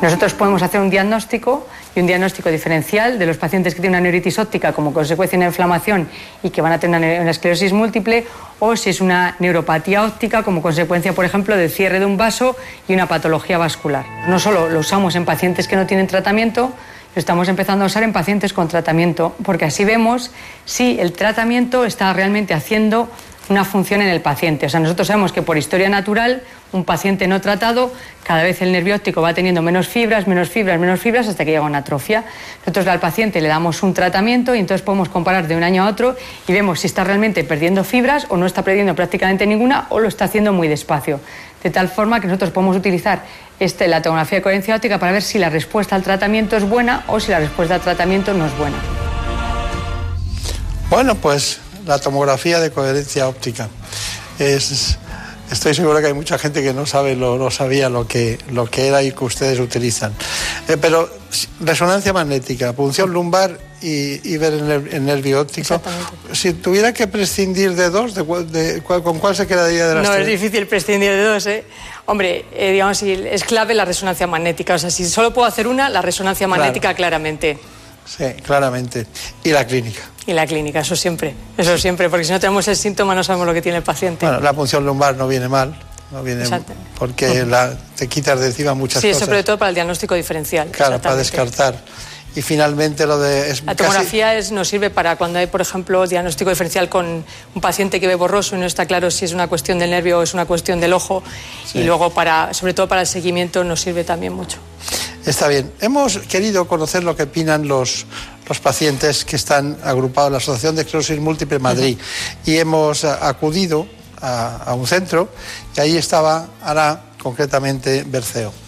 Nosotros podemos hacer un diagnóstico y un diagnóstico diferencial de los pacientes que tienen una neuritis óptica como consecuencia de una inflamación y que van a tener una esclerosis múltiple o si es una neuropatía óptica como consecuencia, por ejemplo, del cierre de un vaso y una patología vascular. No solo lo usamos en pacientes que no tienen tratamiento, lo estamos empezando a usar en pacientes con tratamiento, porque así vemos si el tratamiento está realmente haciendo una función en el paciente. O sea, nosotros sabemos que por historia natural, un paciente no tratado, cada vez el nervio óptico va teniendo menos fibras, menos fibras, menos fibras, hasta que llega una atrofia. Nosotros al paciente le damos un tratamiento y entonces podemos comparar de un año a otro y vemos si está realmente perdiendo fibras o no está perdiendo prácticamente ninguna o lo está haciendo muy despacio. De tal forma que nosotros podemos utilizar este, la tomografía de coherencia óptica para ver si la respuesta al tratamiento es buena o si la respuesta al tratamiento no es buena. Bueno, pues la tomografía de coherencia óptica. Es, estoy seguro que hay mucha gente que no sabe, lo, no sabía lo que, lo que era y que ustedes utilizan. Eh, pero resonancia magnética, punción lumbar y, ver el, nervio óptico. Si tuviera que prescindir de dos, de, ¿con cuál se quedaría de las No, es difícil prescindir de dos, ¿eh? Hombre, eh, digamos, es clave la resonancia magnética. O sea, si solo puedo hacer una, la resonancia magnética claramente. Sí, claramente. Y la clínica. Y la clínica, eso siempre, eso siempre, porque si no tenemos el síntoma no sabemos lo que tiene el paciente. Bueno, la punción lumbar no viene mal, no viene porque la, te quitas de encima muchas cosas. Sí, sobre todo para el diagnóstico diferencial. Claro, para descartar. Y finalmente lo de... la tomografía es, nos sirve para cuando hay, por ejemplo, diagnóstico diferencial con un paciente que ve borroso y no está claro si es una cuestión del nervio o es una cuestión del ojo. Y luego, para, sobre todo para el seguimiento, nos sirve también mucho. Está bien. Hemos querido conocer lo que opinan los, los pacientes que están agrupados en la Asociación de Esclerosis Múltiple Madrid. Y hemos acudido a, un centro y ahí estaba Ana, concretamente Berceo.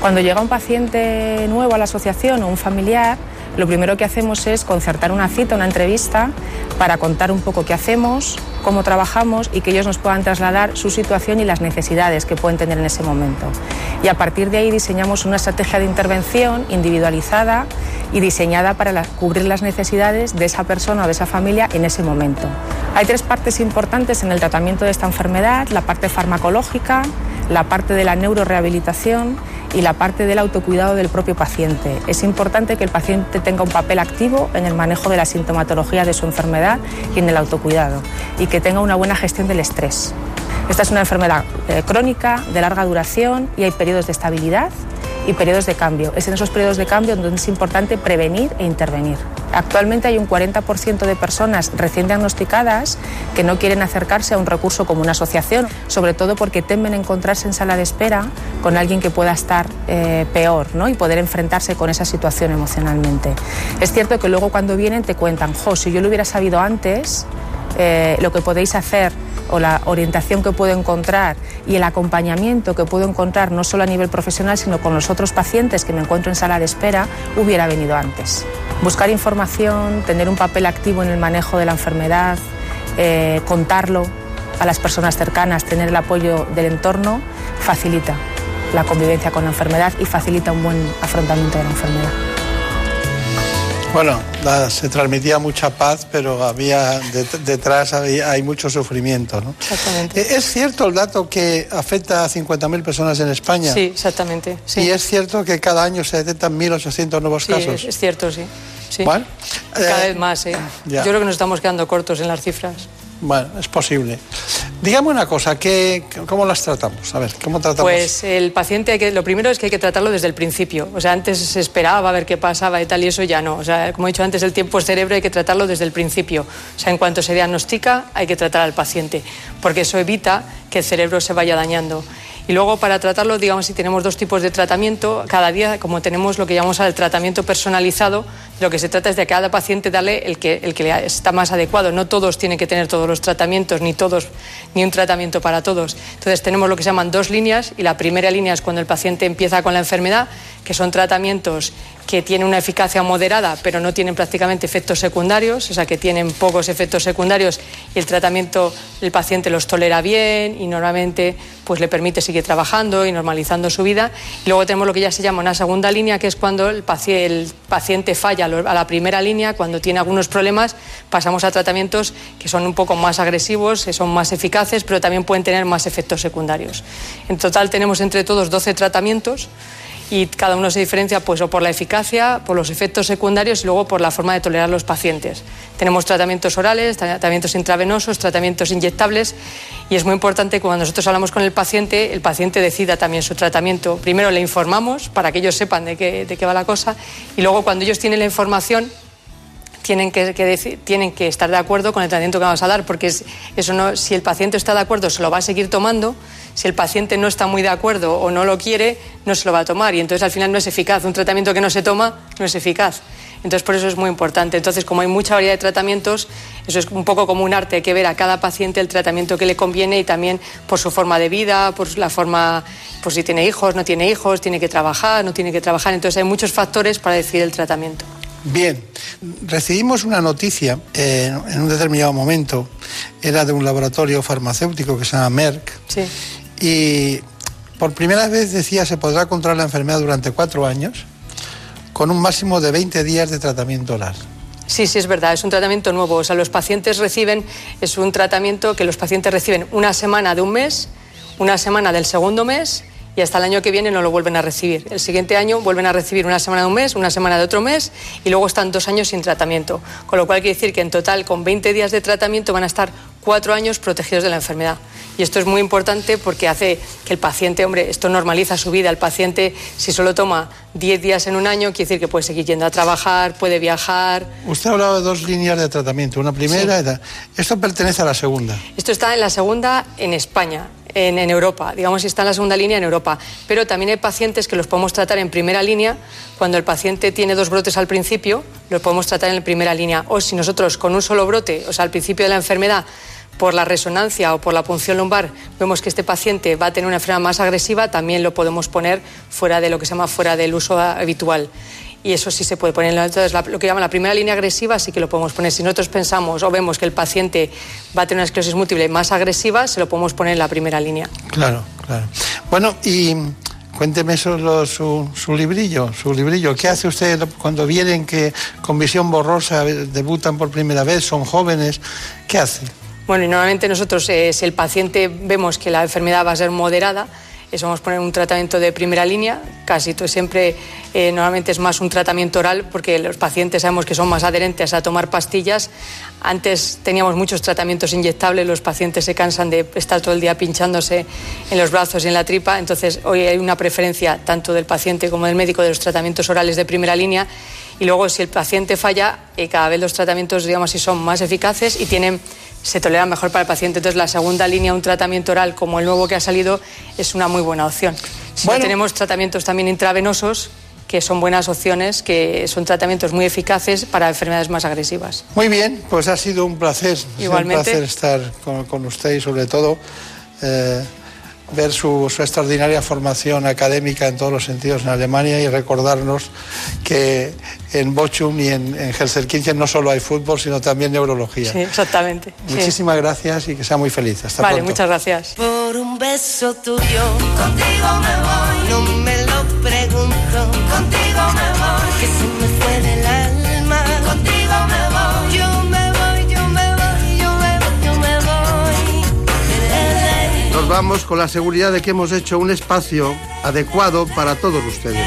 Cuando llega un paciente nuevo a la asociación o un familiar, lo primero que hacemos es concertar una cita, una entrevista, para contar un poco qué hacemos, cómo trabajamos y que ellos nos puedan trasladar su situación y las necesidades que pueden tener en ese momento. Y a partir de ahí diseñamos una estrategia de intervención individualizada y diseñada para cubrir las necesidades de esa persona o de esa familia en ese momento. Hay tres partes importantes en el tratamiento de esta enfermedad, la parte farmacológica, la parte de la neurorehabilitación y la parte del autocuidado del propio paciente. Es importante que el paciente tenga un papel activo en el manejo de la sintomatología de su enfermedad y en el autocuidado y que tenga una buena gestión del estrés. Esta es una enfermedad eh, crónica, de larga duración y hay periodos de estabilidad y periodos de cambio. Es en esos periodos de cambio donde es importante prevenir e intervenir. Actualmente hay un 40% de personas recién diagnosticadas que no quieren acercarse a un recurso como una asociación, sobre todo porque temen encontrarse en sala de espera con alguien que pueda estar eh, peor ¿no? y poder enfrentarse con esa situación emocionalmente. Es cierto que luego cuando vienen te cuentan, jo, si yo lo hubiera sabido antes, eh, lo que podéis hacer o la orientación que puedo encontrar y el acompañamiento que puedo encontrar no solo a nivel profesional, sino con los otros pacientes que me encuentro en sala de espera, hubiera venido antes. Buscar información, tener un papel activo en el manejo de la enfermedad, eh, contarlo, a las personas cercanas, tener el apoyo del entorno, facilita la convivencia con la enfermedad y facilita un buen afrontamiento de la enfermedad. Bueno, se transmitía mucha paz, pero había detrás hay mucho sufrimiento, ¿no? Exactamente. Eh, ¿Es cierto el dato que afecta a 50.000 personas en España? Sí, exactamente. Y es cierto que cada año se detectan 1.800 nuevos sí, casos. Es, cierto, sí. sí. Bueno, Cada eh, vez más, ¿eh? ya. Yo creo que nos estamos quedando cortos en las cifras. Bueno, es posible. Dígame una cosa, ¿qué, ¿cómo las tratamos? A ver, ¿cómo tratamos? Pues el paciente, hay que, lo primero es que hay que tratarlo desde el principio. O sea, antes se esperaba a ver qué pasaba y tal, y eso ya no. O sea, como he dicho antes, el tiempo cerebro, hay que tratarlo desde el principio. O sea, en cuanto se diagnostica, hay que tratar al paciente, porque eso evita que el cerebro se vaya dañando. Y luego para tratarlo, digamos, si tenemos dos tipos de tratamiento, cada día, como tenemos lo que llamamos el tratamiento personalizado, lo que se trata es de a cada paciente darle el que, el que le está más adecuado. No todos tienen que tener todos los tratamientos, ni todos, ni un tratamiento para todos. Entonces tenemos lo que se llaman dos líneas, y la primera línea es cuando el paciente empieza con la enfermedad, que son tratamientos que tienen una eficacia moderada, pero no tienen prácticamente efectos secundarios, o sea, que tienen pocos efectos secundarios y el tratamiento el paciente los tolera bien y normalmente pues le permite seguir trabajando y normalizando su vida. Luego tenemos lo que ya se llama una segunda línea, que es cuando el paciente, el paciente falla a la primera línea, cuando tiene algunos problemas, pasamos a tratamientos que son un poco más agresivos, que son más eficaces, pero también pueden tener más efectos secundarios. En total tenemos entre todos 12 tratamientos y cada uno se diferencia pues o por la eficacia, por los efectos secundarios y luego por la forma de tolerar los pacientes. Tenemos tratamientos orales, tratamientos intravenosos, tratamientos inyectables y es muy importante que cuando nosotros hablamos con el paciente, el paciente decida también su tratamiento. Primero le informamos para que ellos sepan de qué, de qué va la cosa y luego cuando ellos tienen la información tienen que, decir, que estar de acuerdo con el tratamiento que vamos a dar, porque es, eso no, si el paciente está de acuerdo se lo va a seguir tomando, si el paciente no está muy de acuerdo o no lo quiere, no se lo va a tomar y entonces al final no es eficaz. Un tratamiento que no se toma no es eficaz. Entonces por eso es muy importante. Entonces como hay mucha variedad de tratamientos, eso es un poco como un arte, hay que ver a cada paciente el tratamiento que le conviene y también por su forma de vida, por la forma, por si tiene hijos, no tiene hijos, tiene que trabajar, no tiene que trabajar. Entonces hay muchos factores para decidir el tratamiento. Bien, recibimos una noticia eh, en un determinado momento, era de un laboratorio farmacéutico que se llama Merck, Sí. y por primera vez decía se podrá controlar la enfermedad durante cuatro años con un máximo de 20 días de tratamiento oral. Sí, sí, es verdad, es un tratamiento nuevo. O sea, los pacientes reciben, es un tratamiento que los pacientes reciben una semana de un mes, una semana del segundo mes y hasta el año que viene no lo vuelven a recibir. El siguiente año vuelven a recibir una semana de un mes, una semana de otro mes y luego están dos años sin tratamiento. Con lo cual quiere decir que en total con 20 días de tratamiento van a estar cuatro años protegidos de la enfermedad. Y esto es muy importante porque hace que el paciente, hombre, esto normaliza su vida. El paciente, si solo toma 10 días en un año, quiere decir que puede seguir yendo a trabajar, puede viajar. Usted ha hablado de dos líneas de tratamiento, una primera Sí. y tal. Esto pertenece a la segunda. Esto está en la segunda en España, en, en Europa, digamos, está en la segunda línea en Europa. Pero también hay pacientes que los podemos tratar en primera línea. Cuando el paciente tiene dos brotes al principio, los podemos tratar en primera línea. O si nosotros con un solo brote, o sea, al principio de la enfermedad, por la resonancia o por la punción lumbar, vemos que este paciente va a tener una enfermedad más agresiva, también lo podemos poner fuera de lo que se llama fuera del uso habitual. Y eso sí se puede poner. Entonces, la- lo que llaman la primera línea agresiva sí que lo podemos poner. Si nosotros pensamos o vemos que el paciente va a tener una esclerosis múltiple más agresiva, se lo podemos poner en la primera línea. Claro, claro. Bueno, y cuénteme solo su, su librillo, su librillo. ¿Qué hace usted cuando vienen que con visión borrosa debutan por primera vez, son jóvenes? ¿Qué hace? Bueno, y normalmente nosotros, eh, si el paciente vemos que la enfermedad va a ser moderada, eso vamos a poner un tratamiento de primera línea. Casi todo, siempre, eh, normalmente es más un tratamiento oral, porque los pacientes sabemos que son más adherentes a tomar pastillas. Antes teníamos muchos tratamientos inyectables, los pacientes se cansan de estar todo el día pinchándose en los brazos y en la tripa. Entonces, hoy hay una preferencia tanto del paciente como del médico de los tratamientos orales de primera línea. Y luego, si el paciente falla, eh, cada vez los tratamientos, digamos, así son más eficaces y tienen se tolera mejor para el paciente. Entonces, la segunda línea, un tratamiento oral como el nuevo que ha salido, es una muy buena opción. Si no, tenemos tratamientos también intravenosos, que son buenas opciones, que son tratamientos muy eficaces para enfermedades más agresivas. Muy bien, pues ha sido un placer. Igualmente. un placer estar con, con usted y sobre todo eh, ver su, su, extraordinaria formación académica en todos los sentidos en Alemania y recordarnos que en Bochum y en, en Helsinki no solo hay fútbol, sino también neurología. Sí, exactamente. Muchísimas sí. gracias y que sea muy feliz. Hasta vale, pronto. muchas gracias. Por un beso tuyo, contigo me voy, no me lo pregunto, contigo me voy, Nos vamos con la seguridad de que hemos hecho un espacio adecuado para todos ustedes.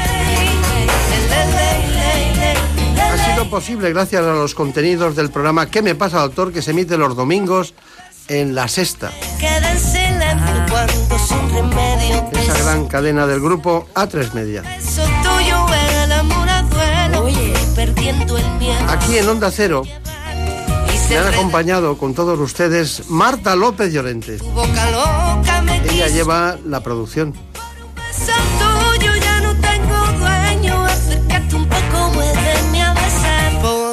Ha sido posible gracias a los contenidos del programa ¿Qué me pasa, doctor? que se emite los domingos en La Sexta. Esa gran cadena del grupo A3 Media. Aquí en Onda Cero me han acompañado con todos ustedes Marta López Llorente. Ella lleva la producción.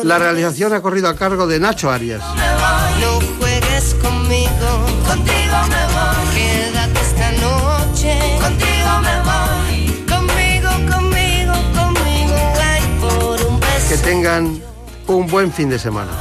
La realización ha corrido a cargo de Nacho Arias. No juegues conmigo, contigo me voy. Quédate esta noche, contigo me voy. Conmigo, conmigo, conmigo, ay, por un beso. Que tengan un buen fin de semana.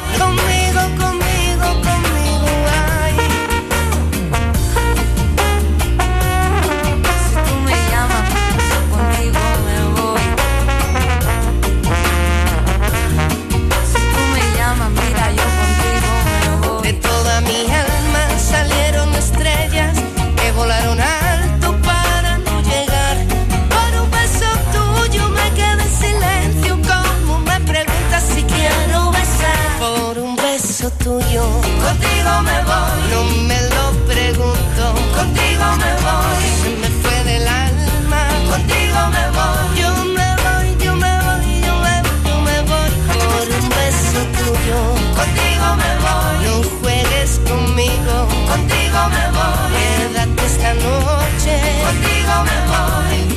me voy. No me lo pregunto. Contigo me voy. Se me fue del alma. Contigo me voy. Yo me voy, yo me voy, yo me voy, yo me voy por un beso tuyo. Contigo me voy. No juegues conmigo. Contigo me voy. Quédate esta noche. Contigo me voy.